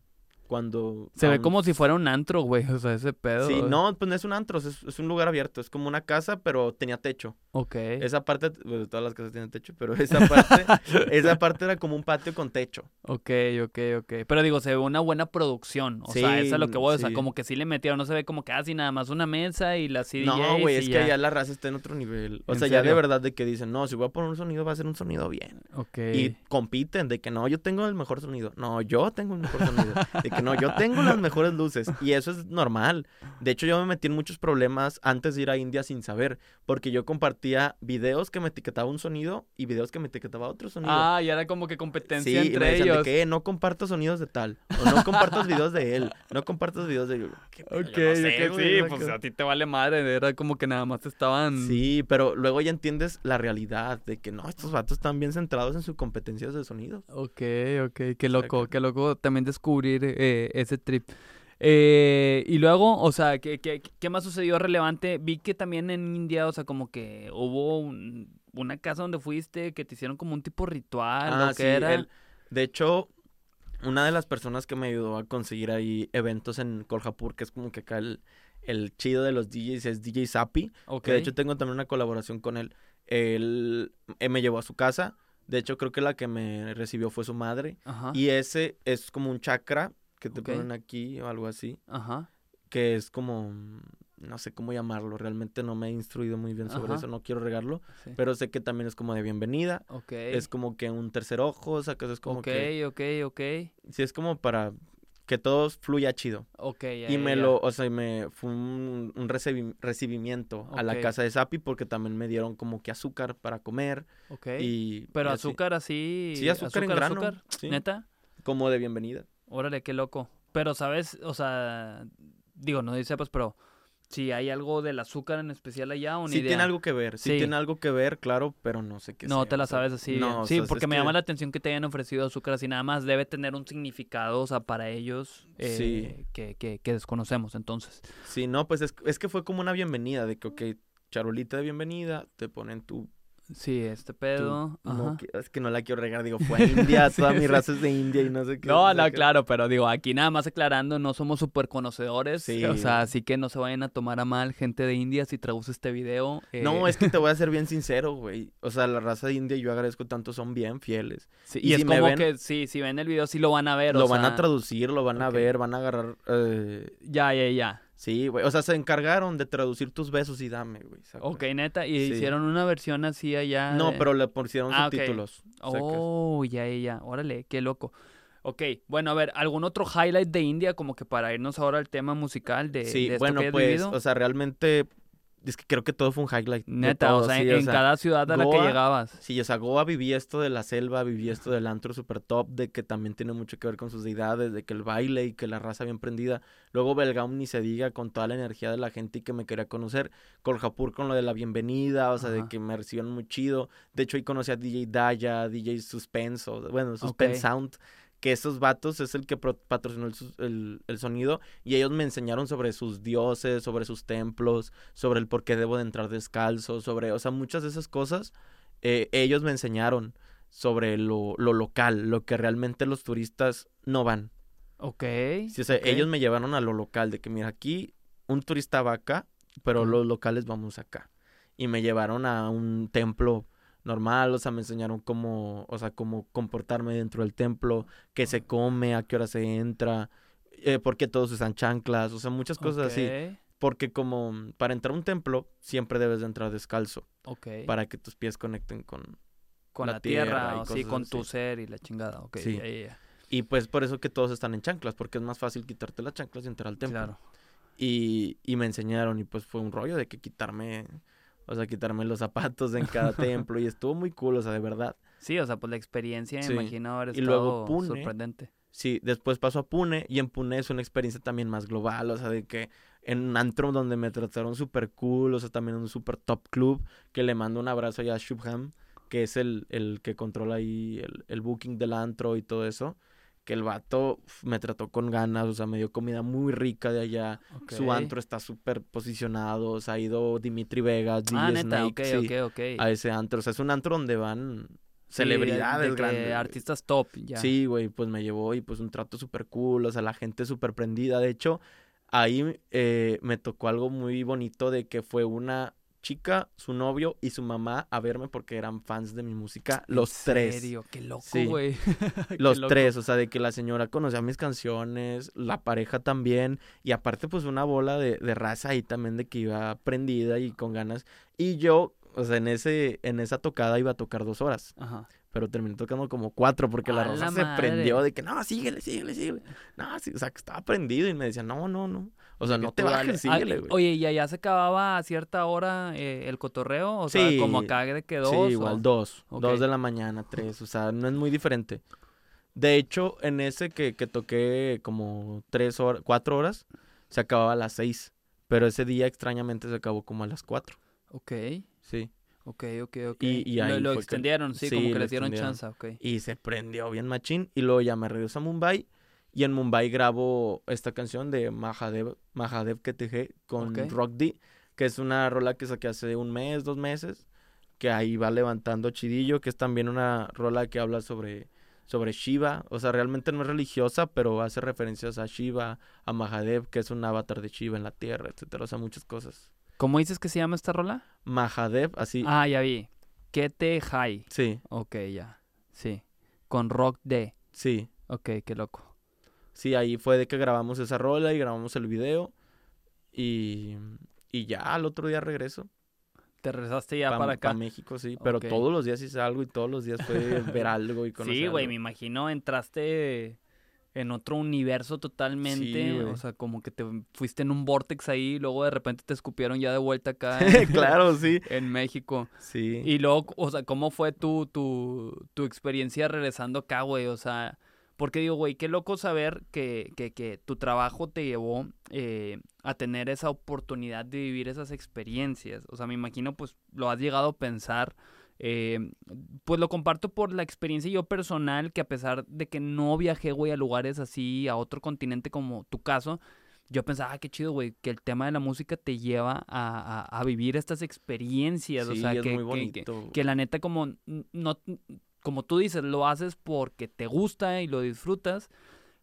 cuando... Se ve como si fuera un antro, güey, o sea, ese pedo. Sí, no, pues no es un antro, es, es un lugar abierto, es como una casa, pero tenía techo. Ok. Esa parte, bueno, todas las casas tienen techo, pero esa parte, esa parte era como un patio con techo. Ok, ok, ok. Pero digo, se ve una buena producción. O sea, eso es lo que voy. O sea, como que sí le metieron. No se ve como que así nada más una mesa y las CDJs No, güey, es que ya. allá la raza está en otro nivel. O ¿En sea, ya de verdad de que dicen, no, si voy a poner un sonido, va a ser un sonido bien. Ok. Y compiten de que no, yo tengo el mejor sonido. No, yo tengo el mejor sonido. De que no, yo tengo las mejores luces. Y eso es normal. De hecho, yo me metí en muchos problemas antes de ir a India sin saber. Porque yo compartía videos que me etiquetaba un sonido y videos que me etiquetaba otro sonido. Ah, y era como que competencia Sí, y me entre decían ellos. de que "Eh, no comparto sonidos de tal. O no compartas videos de él. No compartas videos de yo. ¿qué pedo? Yo Ok, no sé, sí, pues a ti te vale madre. Era como que nada más estaban. Sí, pero luego ya entiendes la realidad de que no, estos vatos están bien centrados en sus competencias de sonido. Ok, ok, qué loco, Saca. qué loco también descubrir eh, ese trip. Eh, y luego, o sea, ¿qué, qué, qué más sucedió relevante? Vi que también en India, o sea, como que hubo un- una casa donde fuiste que te hicieron como un tipo ritual, ¿o qué era? Ah, el- de hecho, una de las personas que me ayudó a conseguir ahí eventos en Kolhapur, que es como que acá el, el chido de los DJs, es DJ Sapi, que de hecho tengo también una colaboración con él. Él eh, me llevó a su casa. De hecho, creo que la que me recibió fue su madre. Ajá, Y ese es como un chakra que te Ok. ponen aquí o algo así. ajá, que es como, mm, no sé cómo llamarlo, realmente no me he instruido muy bien sobre Ajá. eso, no quiero regarlo, sí. pero sé que también es como de bienvenida, ok. es como que un tercer ojo, o sea, que es como ok, que, ok, ok, sí, es como para que todo fluya chido. ok. ya, y me ya. lo, o sea, me fue un, un recibi- recibimiento a la Ok. casa de Sapi porque también me dieron como que azúcar para comer Ok. y... Pero y azúcar así. Sí, azúcar en grano, sí. ¿Neta? Como de bienvenida. Órale, qué loco. Pero, ¿sabes? O sea, digo, no dice, pues, pero si hay algo del azúcar en especial allá o ni Sí idea. tiene algo que ver, sí, Sí. tiene algo que ver, claro, pero no sé qué No sea, te la sabes así. no, o sí, sea, porque es me que- llama la atención que te hayan ofrecido azúcar así nada más. Debe tener un significado, o sea, para ellos eh, Sí. que, que, que desconocemos, entonces. Sí, no, pues es, es que fue como una bienvenida, de que, ok, charolita de bienvenida, te ponen tu Sí, este pedo. Tú- no, es que no la quiero regar, digo, fue a India, toda Sí, mi sí. raza es de India y no sé qué. No, no, claro, pero digo, aquí nada más aclarando, no somos súper conocedores. Sí. O sea, así que no se vayan a tomar a mal gente de India si traduce este video. No, eh, es que te voy a ser bien sincero, güey. O sea, la raza de India, yo agradezco tanto, son bien fieles. sí, y y, es si me como ven- que sí, si ven el video sí lo van a ver. lo o van sea, a traducir, lo van a ver, van a agarrar. eh, Ya, ya, ya. Sí, güey. O sea, se encargaron de traducir tus besos y dame, güey. Ok, neta, y Sí. hicieron una versión así allá. No, pero le pusieron Ah, subtítulos. sacas. Oh, ya, ya, ya. Órale, qué loco. Ok, bueno, a ver, ¿algún otro highlight de India como que para irnos ahora al tema musical de, sí, de esto bueno, que has pues, vivido? o sea, realmente. Es que creo que todo fue un highlight. Neta, todo, o sea, sí, en, cada ciudad a la que llegabas. Sí, o sea, Goa vivía esto de la selva, vivía esto del antro super top, de que también tiene mucho que ver con sus deidades, de que el baile y que la raza bien prendida. Luego Belgaum ni se diga con toda la energía de la gente y que me quería conocer. Koljapur con lo de la bienvenida, o sea, de que me recibieron muy chido. De hecho, ahí conocí a DJ Daya, DJ Suspenso, bueno, Suspense. Sound. Que esos vatos es el que patrocinó el, el- el sonido y ellos me enseñaron sobre sus dioses, sobre sus templos, sobre el por qué debo de entrar descalzo, sobre, o sea, muchas de esas cosas eh, ellos me enseñaron sobre lo, lo local, lo que realmente los turistas no van. Ok. Sí, o sea, ok. ellos me llevaron a lo local, de que mira, aquí un turista va acá, pero los locales vamos acá. Y me llevaron a un templo normal, o sea, me enseñaron cómo, o sea, cómo comportarme dentro del templo, qué se come, a qué hora se entra, eh, por qué todos usan chanclas, o sea, muchas cosas así. Porque como mm, para entrar a un templo siempre debes de entrar descalzo, Ok. para que tus pies conecten con, con la la, tierra, tierra o sí, con así. tu ser y la chingada. Ok, Sí. ya. Y pues por eso que todos están en chanclas, porque es más fácil quitarte las chanclas y entrar al templo. Claro. Y, y me enseñaron y pues fue un rollo de que quitarme, o sea, quitarme los zapatos en cada templo y estuvo muy cool, o sea, de verdad. Sí, o sea, pues la experiencia, Sí. me imagino haber Y estado luego Pune. sorprendente. Sí, después paso a Pune y en Pune es una experiencia también más global, o sea, de que en un antro donde me trataron súper cool, o sea, también un súper top club, que le mando un abrazo allá a Shubham, que es el, el que controla ahí el, el booking del antro y todo eso, que el vato me trató con ganas, o sea, me dio comida muy rica de allá, su antro está súper posicionado, o sea, ha ido Dimitri Vegas, DJ Ah, neta, Snake, sí, ok, ok. a ese antro, o sea, es un antro donde van Sí, de- celebridades de grandes. Artistas top, ya. Sí, güey, pues me llevó y pues un trato súper cool, o sea, la gente súper prendida. De hecho, ahí eh, me tocó algo muy bonito de que fue una chica, su novio y su mamá a verme porque eran fans de mi música, ¿En los tres. serio? Qué loco, güey. Los loco. tres, o sea, de que la señora conocía mis canciones, la pareja también, y aparte pues una bola de, de raza ahí también de que iba prendida y con ganas. Y yo, o sea, en ese, en esa tocada iba a tocar dos horas Ajá. pero terminé tocando como cuatro porque la ¡A rosa la se prendió de que no, síguele, síguele, síguele. No, sí, o sea, que estaba prendido y me decía, no, no, no. O sea, no te bajes, síguele, güey. Oye, ¿y allá se acababa a cierta hora eh, el cotorreo? O sea, Sí. como acá de que dos. sí, o- igual, dos. Dos de la mañana, tres. O sea, no es muy diferente. De hecho, en ese que, que toqué como tres horas, cuatro horas, se acababa a las seis. Pero ese día extrañamente se acabó como a las cuatro. Ok, Sí. ok, ok, ok. Y- y Lo- ahí lo, que- extendieron, sí, sí, como que lo les dieron chance, ok. Y se prendió bien machín. Y luego ya me regreso a Mumbai. Y en Mumbai grabo esta canción de Mahadev, Mahadev con. Rock D, que es una rola que saqué hace un mes, dos meses, que ahí va levantando chidillo, que es también una rola que habla sobre, sobre Shiva. O sea, realmente no es religiosa, pero hace referencias a Shiva, a Mahadev, que es un avatar de Shiva en la tierra, etcétera. O sea, muchas cosas. ¿Cómo dices que se llama esta rola? Mahadev, así. Ah, ya vi. Kete High. Sí, Ok, ya. Sí. Con Rock D. sí. Ok, qué loco. Sí, ahí fue de que grabamos esa rola y grabamos el video. Y, y ya al otro día regreso. Te regresaste ya pa- para acá. pa México, sí. Pero todos los días hice algo y todos los días fue ver algo y conocer Sí, güey, me imagino entraste en otro universo totalmente. güey. o sea, como que te fuiste en un vortex ahí y luego de repente te escupieron ya de vuelta acá en, claro, sí. en México. Sí. Y luego, o sea, ¿cómo fue tu, tu, tu experiencia regresando acá, güey? O sea, porque digo, güey, qué loco saber que, que, que tu trabajo te llevó eh, a tener esa oportunidad de vivir esas experiencias. O sea, me imagino, pues, lo has llegado a pensar. eh, pues lo comparto por la experiencia yo personal, que a pesar de que no viajé, güey, a lugares así, a otro continente como tu caso, yo pensaba, ah, qué chido, güey, que el tema de la música te lleva a, a- a vivir estas experiencias. o sea, es que, muy que- bonito. que, que la neta, como no, como tú dices, lo haces porque te gusta y lo disfrutas.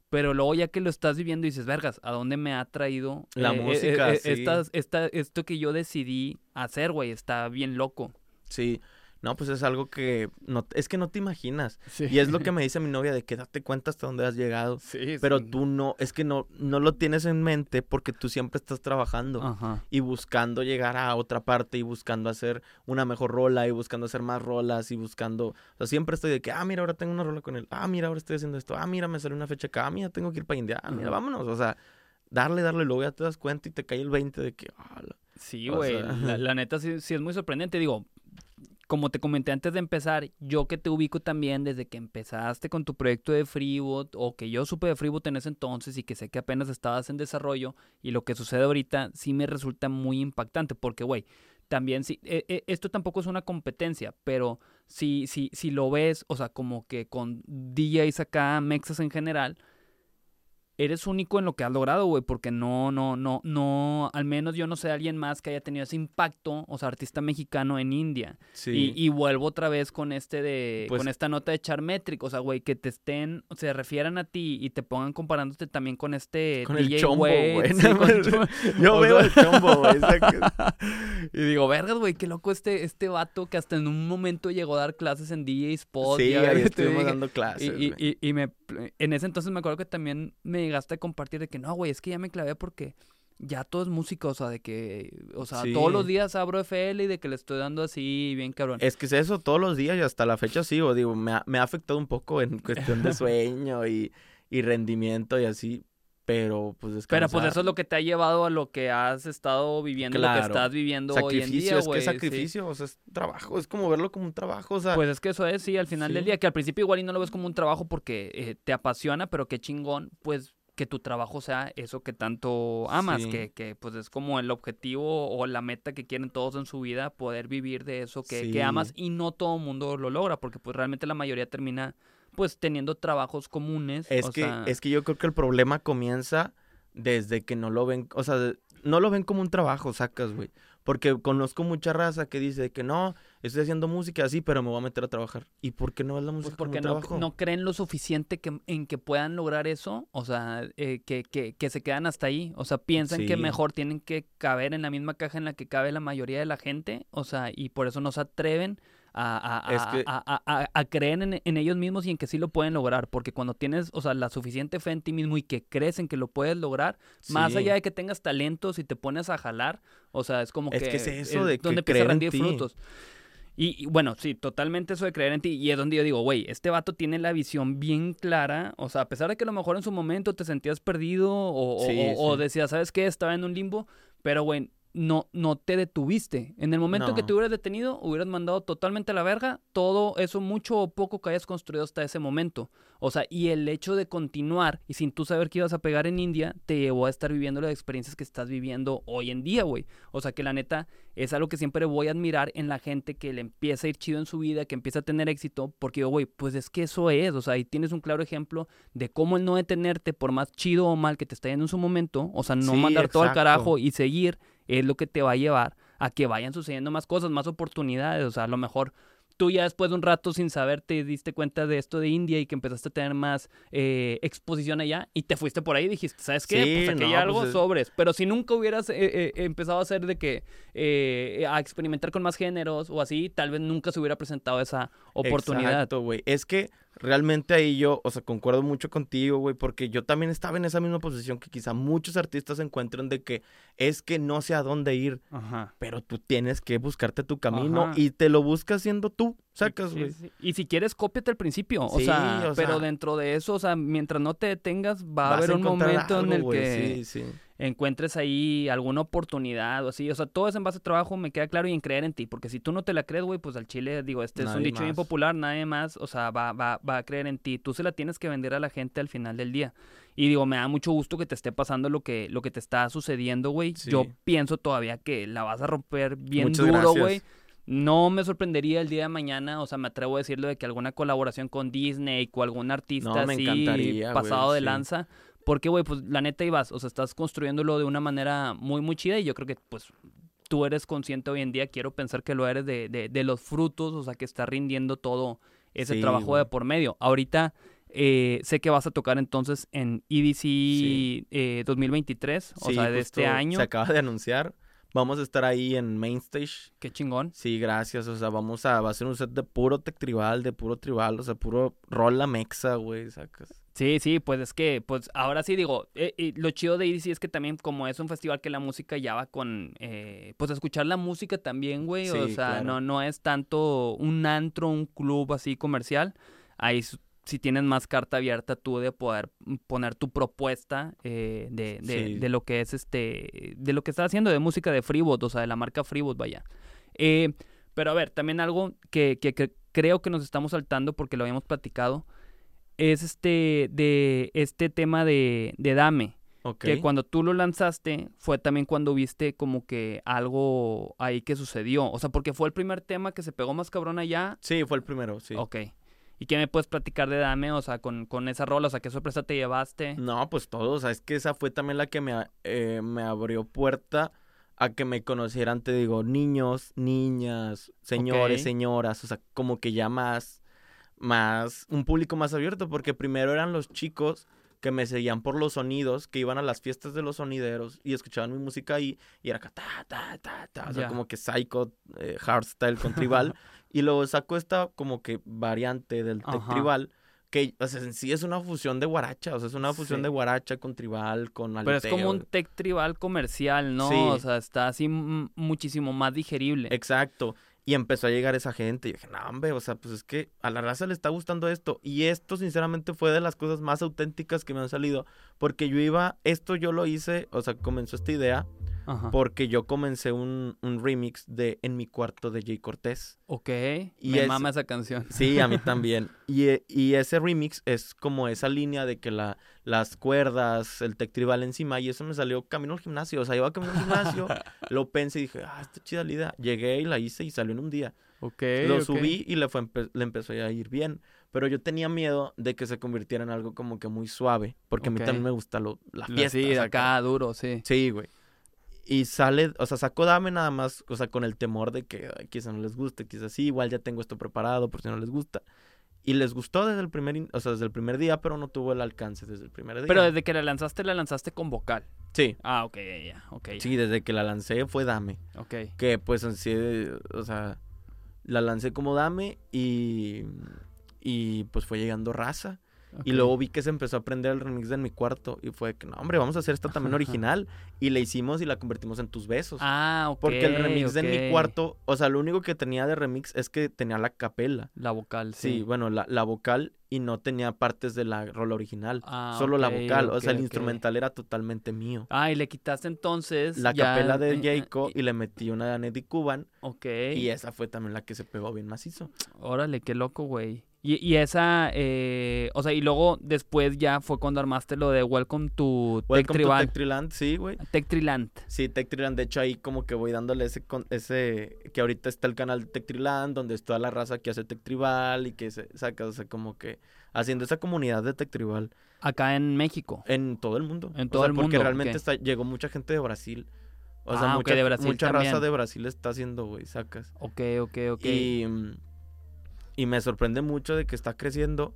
Pero luego ya que lo estás viviendo dices, vergas, ¿a dónde me ha traído La eh, eh, música, eh, sí. esta- esto que yo decidí hacer, güey? Está bien loco. Sí. No, pues es algo que no, es que no te imaginas. Y es lo que me dice mi novia de que date cuenta hasta dónde has llegado. Sí, Pero tú no, es que no, no lo tienes en mente porque tú siempre estás trabajando Ajá. y buscando llegar a otra parte y buscando hacer una mejor rola y buscando hacer más rolas y buscando, o sea, siempre estoy de que, ah, mira, ahora tengo una rola con él, ah, mira, ahora estoy haciendo esto, ah, mira, me salió una fecha acá, ah, mira, tengo que ir para India, ah, mira, vámonos, o sea, darle, darle, luego ya te das cuenta y te cae el 20 de que, ah, Sí, O güey. sea, la, la neta sí, sí es muy sorprendente. Digo, como te comenté antes de empezar, yo que te ubico también desde que empezaste con tu proyecto de Freebot, o que yo supe de Freebot en ese entonces y que sé que apenas estabas en desarrollo, y lo que sucede ahorita sí me resulta muy impactante, porque, güey, también sí, eh, eh, esto tampoco es una competencia, pero si, si, si lo ves, o sea, como que con DJs acá, mexas en general, eres único en lo que has logrado, güey, porque no, no, no, no, al menos yo no sé de alguien más que haya tenido ese impacto, o sea, artista mexicano en India. sí, Y, y vuelvo otra vez con este de, Pues- con esta nota de Charmetric, o sea, güey, que te estén, o se refieran a ti y te pongan comparándote también con este Con el DJ chombo, güey, sí, el chombo. yo o veo el chombo, güey, Y digo, vergas, güey, qué loco este, este vato que hasta en un momento llegó a dar clases en DJ Spot. sí, ya ahí estuvimos dando Y, clases, y, güey. y, y me, en ese entonces me acuerdo que también me llegaste a compartir de que no, güey, es que ya me clavé porque ya todo es música, o sea, de que, o sea, Sí. todos los días abro FL y de que le estoy dando así, bien cabrón. Es que es eso todos los días y hasta la fecha sigo, digo, me ha, me ha afectado un poco en cuestión de sueño y, y rendimiento y así, pero pues Pero descansar. pues eso es lo que te ha llevado a lo que has estado viviendo, lo que Claro. estás viviendo hoy en sacrificio, día, es que es sí. sacrificio, o sea, es trabajo, es como verlo como un trabajo, o sea, Pues es que eso es, sí, al final del día, que al principio igual y no lo ves como un trabajo porque eh, te apasiona, pero qué chingón, pues que tu trabajo sea eso que tanto amas, Sí. que, que pues es como el objetivo o la meta que quieren todos en su vida, poder vivir de eso que, que amas y no todo mundo lo logra, porque pues realmente la mayoría termina pues teniendo trabajos comunes. es o que sea, es que yo creo que el problema comienza desde que no lo ven, o sea, no lo ven como un trabajo, sacas, güey. Porque conozco mucha raza que dice que no, estoy haciendo música así, pero me voy a meter a trabajar. ¿Y por qué no es la música Pues como porque un no, trabajo? no creen lo suficiente que, en que puedan lograr eso, o sea, eh, que, que, que se quedan hasta ahí, o sea, piensan que mejor tienen que caber en la misma caja en la que cabe la mayoría de la gente, o sea, y por eso no se atreven a, a- Es a- que- a- a- a- a creer en, en ellos mismos y en que sí lo pueden lograr, porque cuando tienes, o sea, la suficiente fe en ti mismo y que crees en que lo puedes lograr, más allá de que tengas talentos y te pones a jalar, o sea, es como Es que, que es eso de que donde empieza a rendir frutos. Y, y bueno, sí, totalmente eso de creer en ti. Y es donde yo digo, güey, este vato tiene la visión bien clara. O sea, a pesar de que a lo mejor en su momento te sentías perdido o, o- Sí, o- o decías, ¿sabes qué? Estaba en un limbo. Pero, güey, no, no te detuviste. En el momento que No. te hubieras detenido, hubieras mandado totalmente a la verga todo eso mucho o poco que hayas construido hasta ese momento. O sea, y el hecho de continuar y sin tú saber que ibas a pegar en India, te llevó a estar viviendo las experiencias que estás viviendo hoy en día, güey. O sea, que la neta es algo que siempre voy a admirar en la gente que le empieza a ir chido en su vida, que empieza a tener éxito, porque yo, güey, pues es que eso es, o sea, ahí tienes un claro ejemplo de cómo el no detenerte, por más chido o mal que te esté yendo en su momento, o sea, no Sí, mandar todo al carajo y seguir, es lo que te va a llevar a que vayan sucediendo más cosas, más oportunidades, o sea, a lo mejor tú ya después de un rato sin saber te diste cuenta de esto de India y que empezaste a tener más eh, exposición allá y te fuiste por ahí y dijiste, ¿sabes qué? Sí, pues aquí hay algo pues es- sobres. Pero si nunca hubieras eh, eh, empezado a hacer de que eh, a experimentar con más géneros o así, tal vez nunca se hubiera presentado esa oportunidad. Exacto, güey. Es que realmente ahí yo, o sea, concuerdo mucho contigo, güey, porque yo también estaba en esa misma posición que quizá muchos artistas se encuentran de que es que no sé a dónde ir, Ajá. pero tú tienes que buscarte tu camino Ajá. y te lo buscas siendo tú, sacas, güey. sí. Y si quieres, cópiate al principio. O, Sí, sea, o pero sea- dentro de eso, o sea, mientras no te detengas, va a haber un momento en el que Sí, sí. Encuentres ahí alguna oportunidad o así. O sea, todo es en base a trabajo, me queda claro, y en creer en ti. Porque si tú no te la crees, güey, pues al chile, digo, este es un dicho bien popular, nadie más, o sea, va, va, va a creer en ti. Tú se la tienes que vender a la gente al final del día. Y digo, me da mucho gusto que te esté pasando lo que, lo que te está sucediendo, güey. Yo pienso todavía que la vas a romper bien Muchas duro, güey. No me sorprendería el día de mañana, o sea, me atrevo a decirlo de que alguna colaboración con Disney o algún artista me así pasado de sí. lanza, Porque, güey, pues la neta ibas, o sea, estás construyéndolo de una manera muy, muy chida y yo creo que, pues, tú eres consciente hoy en día, quiero pensar que lo eres de, de, de los frutos, o sea, que está rindiendo todo ese Sí, trabajo de por medio. Ahorita eh, sé que vas a tocar entonces en EDC Sí. eh, 2023, o Sí, sea, de este año. Se acaba de anunciar. Vamos a estar ahí en Mainstage. Qué chingón. Sí, gracias. O sea, vamos a, va a ser un set de puro tech tribal, de puro tribal, o sea, puro rola mexa, güey, sacas. Sí, sí, pues es que, pues ahora sí digo, eh, y lo chido de EDC es que también como es un festival que la música ya va con, eh, pues escuchar la música también, güey, o sea, claro. no, no es tanto un antro, un club así comercial, ahí si tienes más carta abierta tú de poder poner tu propuesta eh, de, de, Sí. de lo que es este, de lo que estás haciendo de música de Freebot, o sea, de la marca Freebot, vaya. Eh, pero a ver, también algo que, que- que creo que nos estamos saltando porque lo habíamos platicado, es este de este tema de, de Dame. Que cuando tú lo lanzaste fue también cuando viste como que algo ahí que sucedió. O sea, porque fue el primer tema que se pegó más cabrón allá. Sí, fue el primero, sí. Ok. ¿Y qué me puedes platicar de Dame? O sea, con, con esa rola, o sea, ¿qué sorpresa te llevaste? No, pues todo, o sea, es que esa fue también la que me, eh, me abrió puerta a que me conocieran, te digo, niños, niñas, señores, señoras, o sea, como que ya más, más, un público más abierto, porque primero eran los chicos que me seguían por los sonidos, que iban a las fiestas de los sonideros y escuchaban mi música ahí, y era acá, ta, ta, ta, ta, o sea, como que psycho, eh, hardstyle con tribal, y luego saco esta como que variante del tech tribal, que o sea, en sí es una fusión de guaracha, o sea, es una fusión Sí. de guaracha con tribal, con Pero es como un aleteo. tech tribal comercial, ¿no? Sí. O sea, está así muchísimo más digerible. Exacto. Y empezó a llegar esa gente y dije, no, hombre, o sea, pues es que a la raza le está gustando esto. Y esto, sinceramente, fue de las cosas más auténticas que me han salido. Porque yo iba, esto yo lo hice, o sea, comenzó esta idea Ajá. porque yo comencé un, un remix de En mi cuarto de Jay Cortés. Ok. Y me es- mama esa canción. Sí, a mí también. Y, y ese remix es como esa línea de que la, las cuerdas, el tech tribal encima, y eso me salió camino al gimnasio. O sea, iba camino al gimnasio, lo pensé y dije, ah, está chida la idea. Llegué y la hice y salió en un día. Ok. lo subí y le, fue empe- le empezó a ir bien. Pero yo tenía miedo de que se convirtiera en algo como que muy suave. Porque a mí también me gusta lo, la fiesta. Sí, saca. acá duro, sí. Sí, güey. Y sale, o sea, sacó Dame nada más, o sea, con el temor de que ay, quizá no les guste, quizás sí, igual ya tengo esto preparado por si no les gusta. Y les gustó desde el primer, o sea, desde el primer día, pero no tuvo el alcance desde el primer día. Pero desde que la lanzaste, la lanzaste con vocal. Sí, Ah, ok, ya, ya, ok. sí, desde que la lancé fue Dame. Ok. Que pues en sí, eh, o sea, la lancé como Dame y, y pues fue llegando raza. Y luego vi que se empezó a aprender el remix de en mi cuarto. Y fue que, no, hombre, vamos a hacer esta también original. y la hicimos y la convertimos en tus besos. Ah, ok. Porque el remix de en mi cuarto, o sea, lo único que tenía de remix es que tenía la capela. La vocal, Sí, sí. bueno, la, la vocal y no tenía partes de la rola original. Ah, solo la vocal. o sea, el instrumental era totalmente mío. Ah, y le quitaste entonces. La ya- capela de Jayco y le metí una de Anedy Cuban. Ok. Y esa fue también la que se pegó bien macizo. Órale, qué loco, güey. Y, y esa, eh, o sea, y luego después ya fue cuando armaste lo de Welcome to Tech Welcome to Tribal. Tech Triland, sí, güey. Tech Triland. Sí, Tech Triland, de hecho ahí como que voy dándole ese, con- ese, que ahorita está el canal de Tech Triland, donde es toda la raza que hace Tech Tribal y que se saca, o sea, como que haciendo esa comunidad de Tech Tribal Acá en México. en todo el mundo. En O todo sea, el porque mundo, realmente ok. está, llegó mucha gente de Brasil. O Ah, sea, ok, mucha, de Brasil mucha raza de Brasil está haciendo, güey, sacas. Ok, ok, ok. Y, mm, y me sorprende mucho de que está creciendo.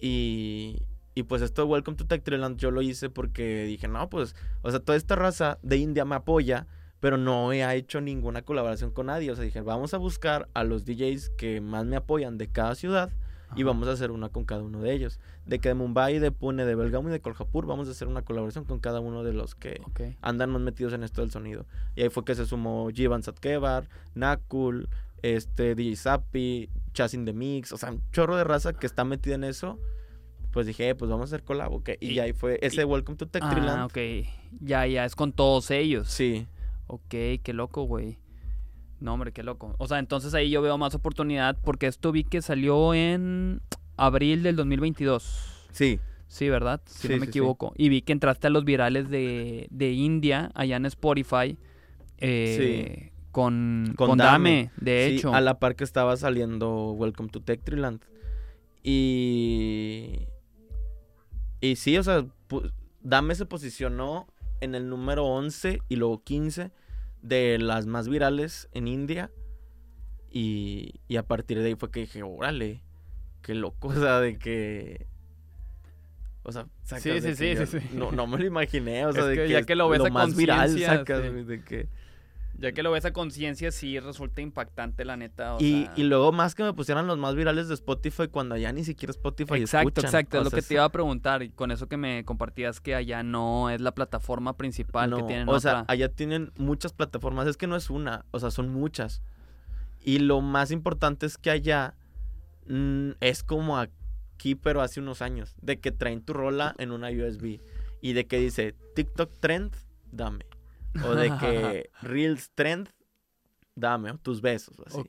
Y, y pues esto de Welcome to Tech Triland yo lo hice porque dije, no, pues, o sea, toda esta raza de India me apoya, pero no he hecho ninguna colaboración con nadie. O sea, dije, vamos a buscar a los DJs que más me apoyan de cada ciudad y Ajá. vamos a hacer una con cada uno de ellos. De que de Mumbai, de Pune, de Belgaum y de Kolhapur vamos a hacer una colaboración con cada uno de los que Ok. andan más metidos en esto del sonido. Y ahí fue que se sumó Jivan Satkevar, Nakul, este, DJ Zappi, Chasing the Mix, o sea, un chorro de raza que está metida en eso. Pues dije, eh, pues vamos a hacer collab, ¿ok? Y, Y- ahí fue ese y- Welcome to Tech Ah, Triland. ok. Ya, ya, es con todos ellos. Sí, Ok, qué loco, güey. No, hombre, qué loco. O sea, entonces ahí yo veo más oportunidad porque esto vi que salió en abril del 2022. sí, Sí, ¿verdad? Si Sí, no me sí, sí. equivoco. Y vi que entraste a los virales de, de India, allá en Spotify, eh, con, Con con Dame, Dame. de sí, hecho. a la par que estaba saliendo Welcome to Tech Triland. Y... Y sí, o sea, Dame se posicionó en el número 11 y luego 15 de las más virales en India. Y, y a partir de ahí fue que dije, órale, qué loco, o sea, de que... O sea, sacas Sí, de sí, que sí, yo sí, sí. No, no me lo imaginé, o sea, Es de que que, ya que lo ves a más viral sacas, sí. de que... Ya que lo ves a conciencia, sí resulta impactante, la neta. o Y, sea- y luego más que me pusieran los más virales de Spotify cuando allá ni siquiera Spotify Exacto, escuchan. exacto, O es lo sea, que te iba a preguntar. Y con eso que me compartías que allá no es la plataforma principal que No, tienen o sea, allá tienen muchas plataformas. Es que no es una, o sea, son muchas. Y lo más importante es que allá mm, es como aquí, pero hace unos años. De que traen tu rola en una USB. Y de que dice TikTok Trend, dame. O de que Reels Trend, dame. Tus besos. así.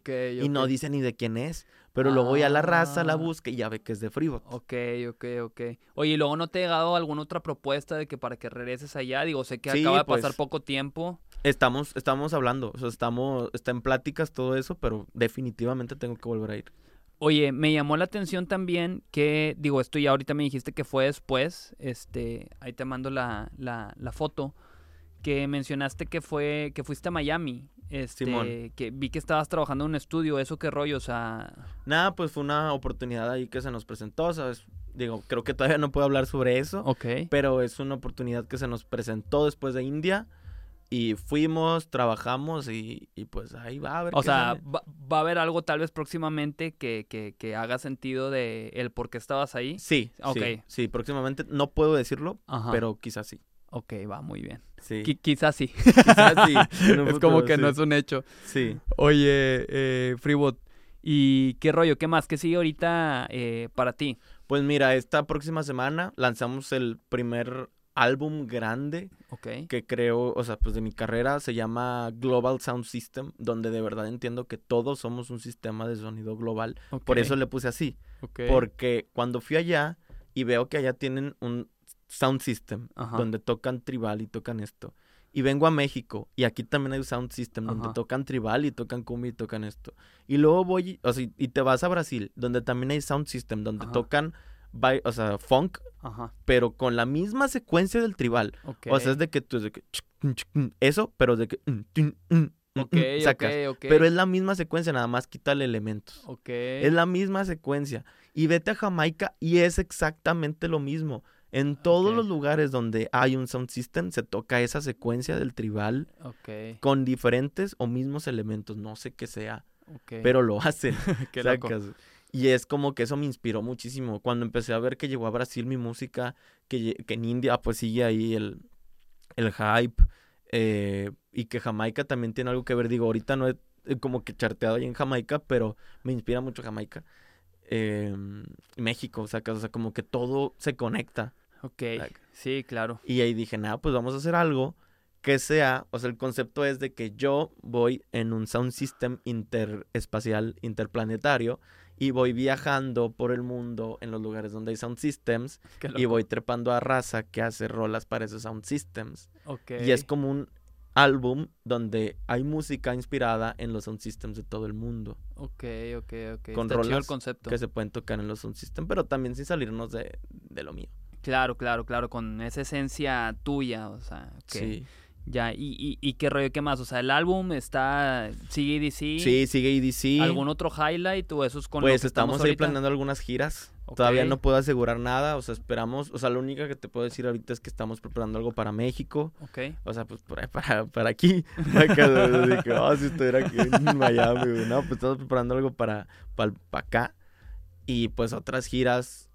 Y no dice ni de quién es. Pero luego ya la raza la Ah. busca y ya ve que es de Freebot. Ok, ok, ok. Oye, ¿y luego no te ha llegado alguna otra propuesta de que para que regreses allá? Digo, sé que Sí, acaba de pues. pasar poco tiempo. Estamos, estamos hablando, o sea, estamos, está en pláticas todo eso, pero definitivamente tengo que volver a ir. Oye, me llamó la atención también que, digo, esto ya ahorita me dijiste que fue después, este, ahí te mando la, la, la foto, que mencionaste que fue, que fuiste a Miami, este, Simón. que vi que estabas trabajando en un estudio, eso qué rollo, o sea, Nada, pues fue una oportunidad ahí que se nos presentó, ¿sabes? Digo, creo que todavía no puedo hablar sobre eso, ok, pero es una oportunidad que se nos presentó después de India y fuimos, trabajamos y, y pues ahí va a ver o sea, va, va a haber algo tal vez próximamente que, que, que haga sentido de el por qué estabas ahí. Sí, Ok. sí, sí, próximamente no puedo decirlo, Ajá. pero quizás sí. Ok, va muy bien. Sí. Qui- quizás sí. Quizás sí. es como que no es un hecho. Sí. Oye, eh, Freebot, ¿y qué rollo? ¿Qué más? ¿Qué sigue ahorita eh, para ti? Pues mira, esta próxima semana lanzamos el primer álbum grande que creo, o sea, pues de mi carrera se llama Global Sound System, donde de verdad entiendo que todos somos un sistema de sonido global. Por eso le puse así, Ok. porque cuando fui allá y veo que allá tienen un sound system Ajá. donde tocan tribal y tocan esto. Y vengo a México y aquí también hay un sound system donde Ajá. tocan tribal y tocan cumbia y tocan esto. Y luego voy, o sea, y te vas a Brasil, donde también hay sound system donde Ajá. tocan, bai- o sea, funk, pero con la misma secuencia del tribal. Ok. O sea, es de que tú es de que eso, pero de que tin, Ok, mm, sacas. ok, ok. Pero es la misma secuencia, nada más quítale elementos. Es la misma secuencia. Y vete a Jamaica y es exactamente lo mismo. En todos Ok. los lugares donde hay un sound system se toca esa secuencia del tribal con diferentes o mismos elementos, no sé qué sea, pero lo hacen. Qué. Y es como que eso me inspiró muchísimo. Cuando empecé a ver que llegó a Brasil mi música, que, que en India pues sigue ahí el, el hype, eh, y que Jamaica también tiene algo que ver. Digo, ahorita no he eh, como que charteado ahí en Jamaica, pero me inspira mucho Jamaica. Eh, México, sacas, o sea, como que todo se conecta. Ok. Sí, claro. Y ahí dije, nada, pues vamos a hacer algo que sea, o sea, el concepto es de que yo voy en un sound system interespacial, interplanetario, y voy viajando por el mundo en los lugares donde hay sound systems, y voy trepando a raza que hace rolas para esos sound systems. Ok. Y es como un álbum donde hay música inspirada en los sound systems de todo el mundo, Ok, ok, ok. Con Está el concepto. que se pueden tocar en los sound systems, pero también sin salirnos de, de lo mío. Claro, claro, claro. Con esa esencia tuya, o sea. ok. Sí. Ya, y, y, y qué rollo, qué más? O sea, el álbum está. Sigue EDC. Sí, sigue EDC. ¿Algún otro highlight o eso es con lo Pues que estamos, ahí planeando algunas giras. Todavía no puedo asegurar nada. O sea, esperamos. O sea, lo único que te puedo decir ahorita es que estamos preparando algo para México. Ok. O sea, pues por ahí para, para aquí. Acá, de que, "Ah, si estuviera aquí en Miami. No, pues estamos preparando algo para, para, para acá. Y pues otras giras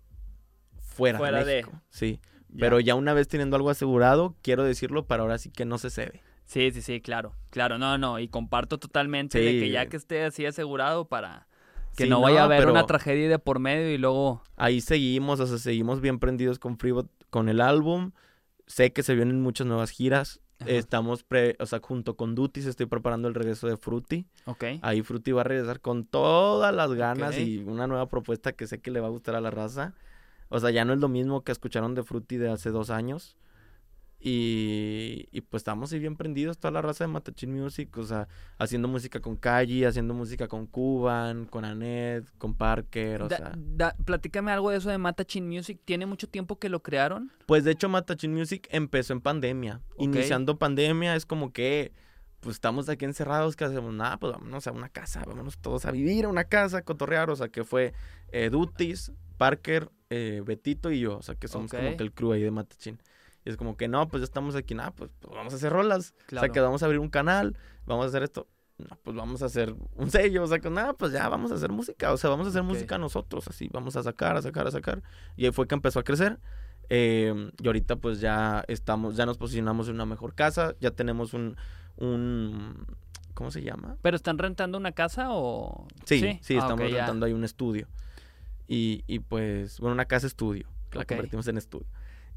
fuera, Fuera de. Sí. Ya. Pero ya una vez teniendo algo asegurado, quiero decirlo para ahora sí que no se cede. Sí, sí, sí, claro. Claro, no, no. Y comparto totalmente de que ya que esté así asegurado para que Sí, no vaya a haber una tragedia de por medio y luego. ahí seguimos, o sea, seguimos bien prendidos con Freebot, con el álbum. Sé que se vienen muchas nuevas giras. Ajá. Estamos, pre, o sea, junto con Dutis estoy preparando el regreso de Fruity. Ok. Ahí Fruity va a regresar con todas las ganas y una nueva propuesta que sé que le va a gustar a la raza. O sea, ya no es lo mismo que escucharon de Fruity de hace dos años. Y, y pues estamos ahí bien prendidos, toda la raza de Matachín Music, o sea, haciendo música con Calle, haciendo música con Cuban, con Anet, con Parker, o Da- sea. da- platícame algo de eso de Matachin Music. ¿Tiene mucho tiempo que lo crearon? Pues de hecho Matachín Music empezó en pandemia. Iniciando pandemia es como que, pues estamos aquí encerrados, ¿qué hacemos? Nada, pues vámonos a una casa, vámonos todos a vivir a una casa, a cotorrear, o sea, que fue eh, Dutis, Parker, eh, Betito y yo, o sea, que somos como que el crew ahí de Matachín. Y es como que, no, pues ya estamos aquí, nada, pues, pues, vamos a hacer rolas. O Claro. sea, que vamos a abrir un canal, vamos a hacer esto. No, pues vamos a hacer un sello, o sea, que nada, pues ya vamos a hacer música, o sea, vamos a hacer música nosotros, así, vamos a sacar, a sacar, a sacar. Y ahí fue que empezó a crecer. Eh, y ahorita pues ya estamos, ya nos posicionamos en una mejor casa, ya tenemos un, un ¿cómo se llama? ¿Pero están rentando una casa o...? Sí, sí, Ah, estamos rentando ahí un estudio. Y, y pues, bueno, una casa estudio, que la Ok. convertimos en estudio.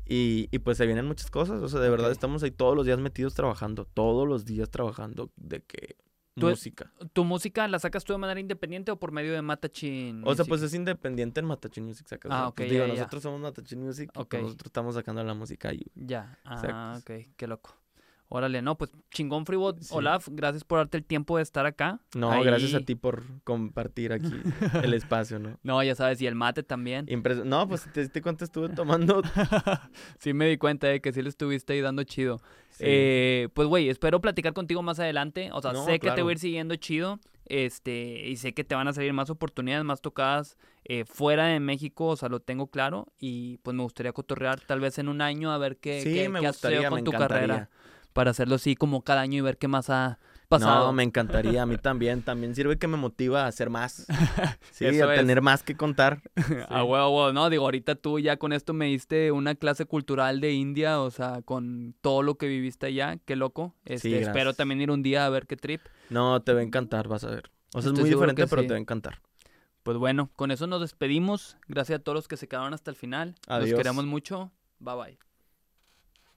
Y, y pues se vienen muchas cosas, o sea, de verdad estamos ahí todos los días metidos trabajando, todos los días trabajando de que Tú- música. ¿Tu música la sacas tú de manera independiente o por medio de Matachin O sea, pues es independiente en Matachin Music, sacas. Ah, ¿no? ok, Pues, ya, digo, ya. nosotros somos Matachin Music, y, Ok. pues, nosotros estamos sacando la música ahí. Ya, ah, Sacas. ok, qué loco. Órale, no, pues chingón Freebot. Sí. Olaf, gracias por darte el tiempo de estar acá. No, gracias a ti por compartir aquí el espacio, ¿no? No, ya sabes, y el mate también. Impres- no, pues te diste cuenta, estuve tomando. sí me di cuenta de que sí le estuviste ahí dando chido. Sí. Eh, pues, güey, espero platicar contigo más adelante. O sea, No, sé que te voy a ir siguiendo chido. Este, y sé que te van a salir más oportunidades, más tocadas eh, fuera de México, o sea, lo tengo claro. Y pues me gustaría cotorrear tal vez en un año a ver qué, sí, qué, me qué con me tu encantaría. carrera. Para hacerlo así como cada año y ver qué más ha pasado. No, me encantaría, a mí también. También sirve que me motiva a hacer más. Sí, Eso a es. tener más que contar. A huevo, huevo, no, digo, ahorita tú ya con esto me diste una clase cultural de India, o sea, con todo lo que viviste allá, qué loco. Este, Sí, espero también ir un día a ver qué trip. No, te va a encantar, vas a ver. O sea, Estoy es muy diferente, pero sí. te va a encantar. Pues bueno, con eso nos despedimos. Gracias a todos los que se quedaron hasta el final. Los Adiós. queremos mucho. Bye bye.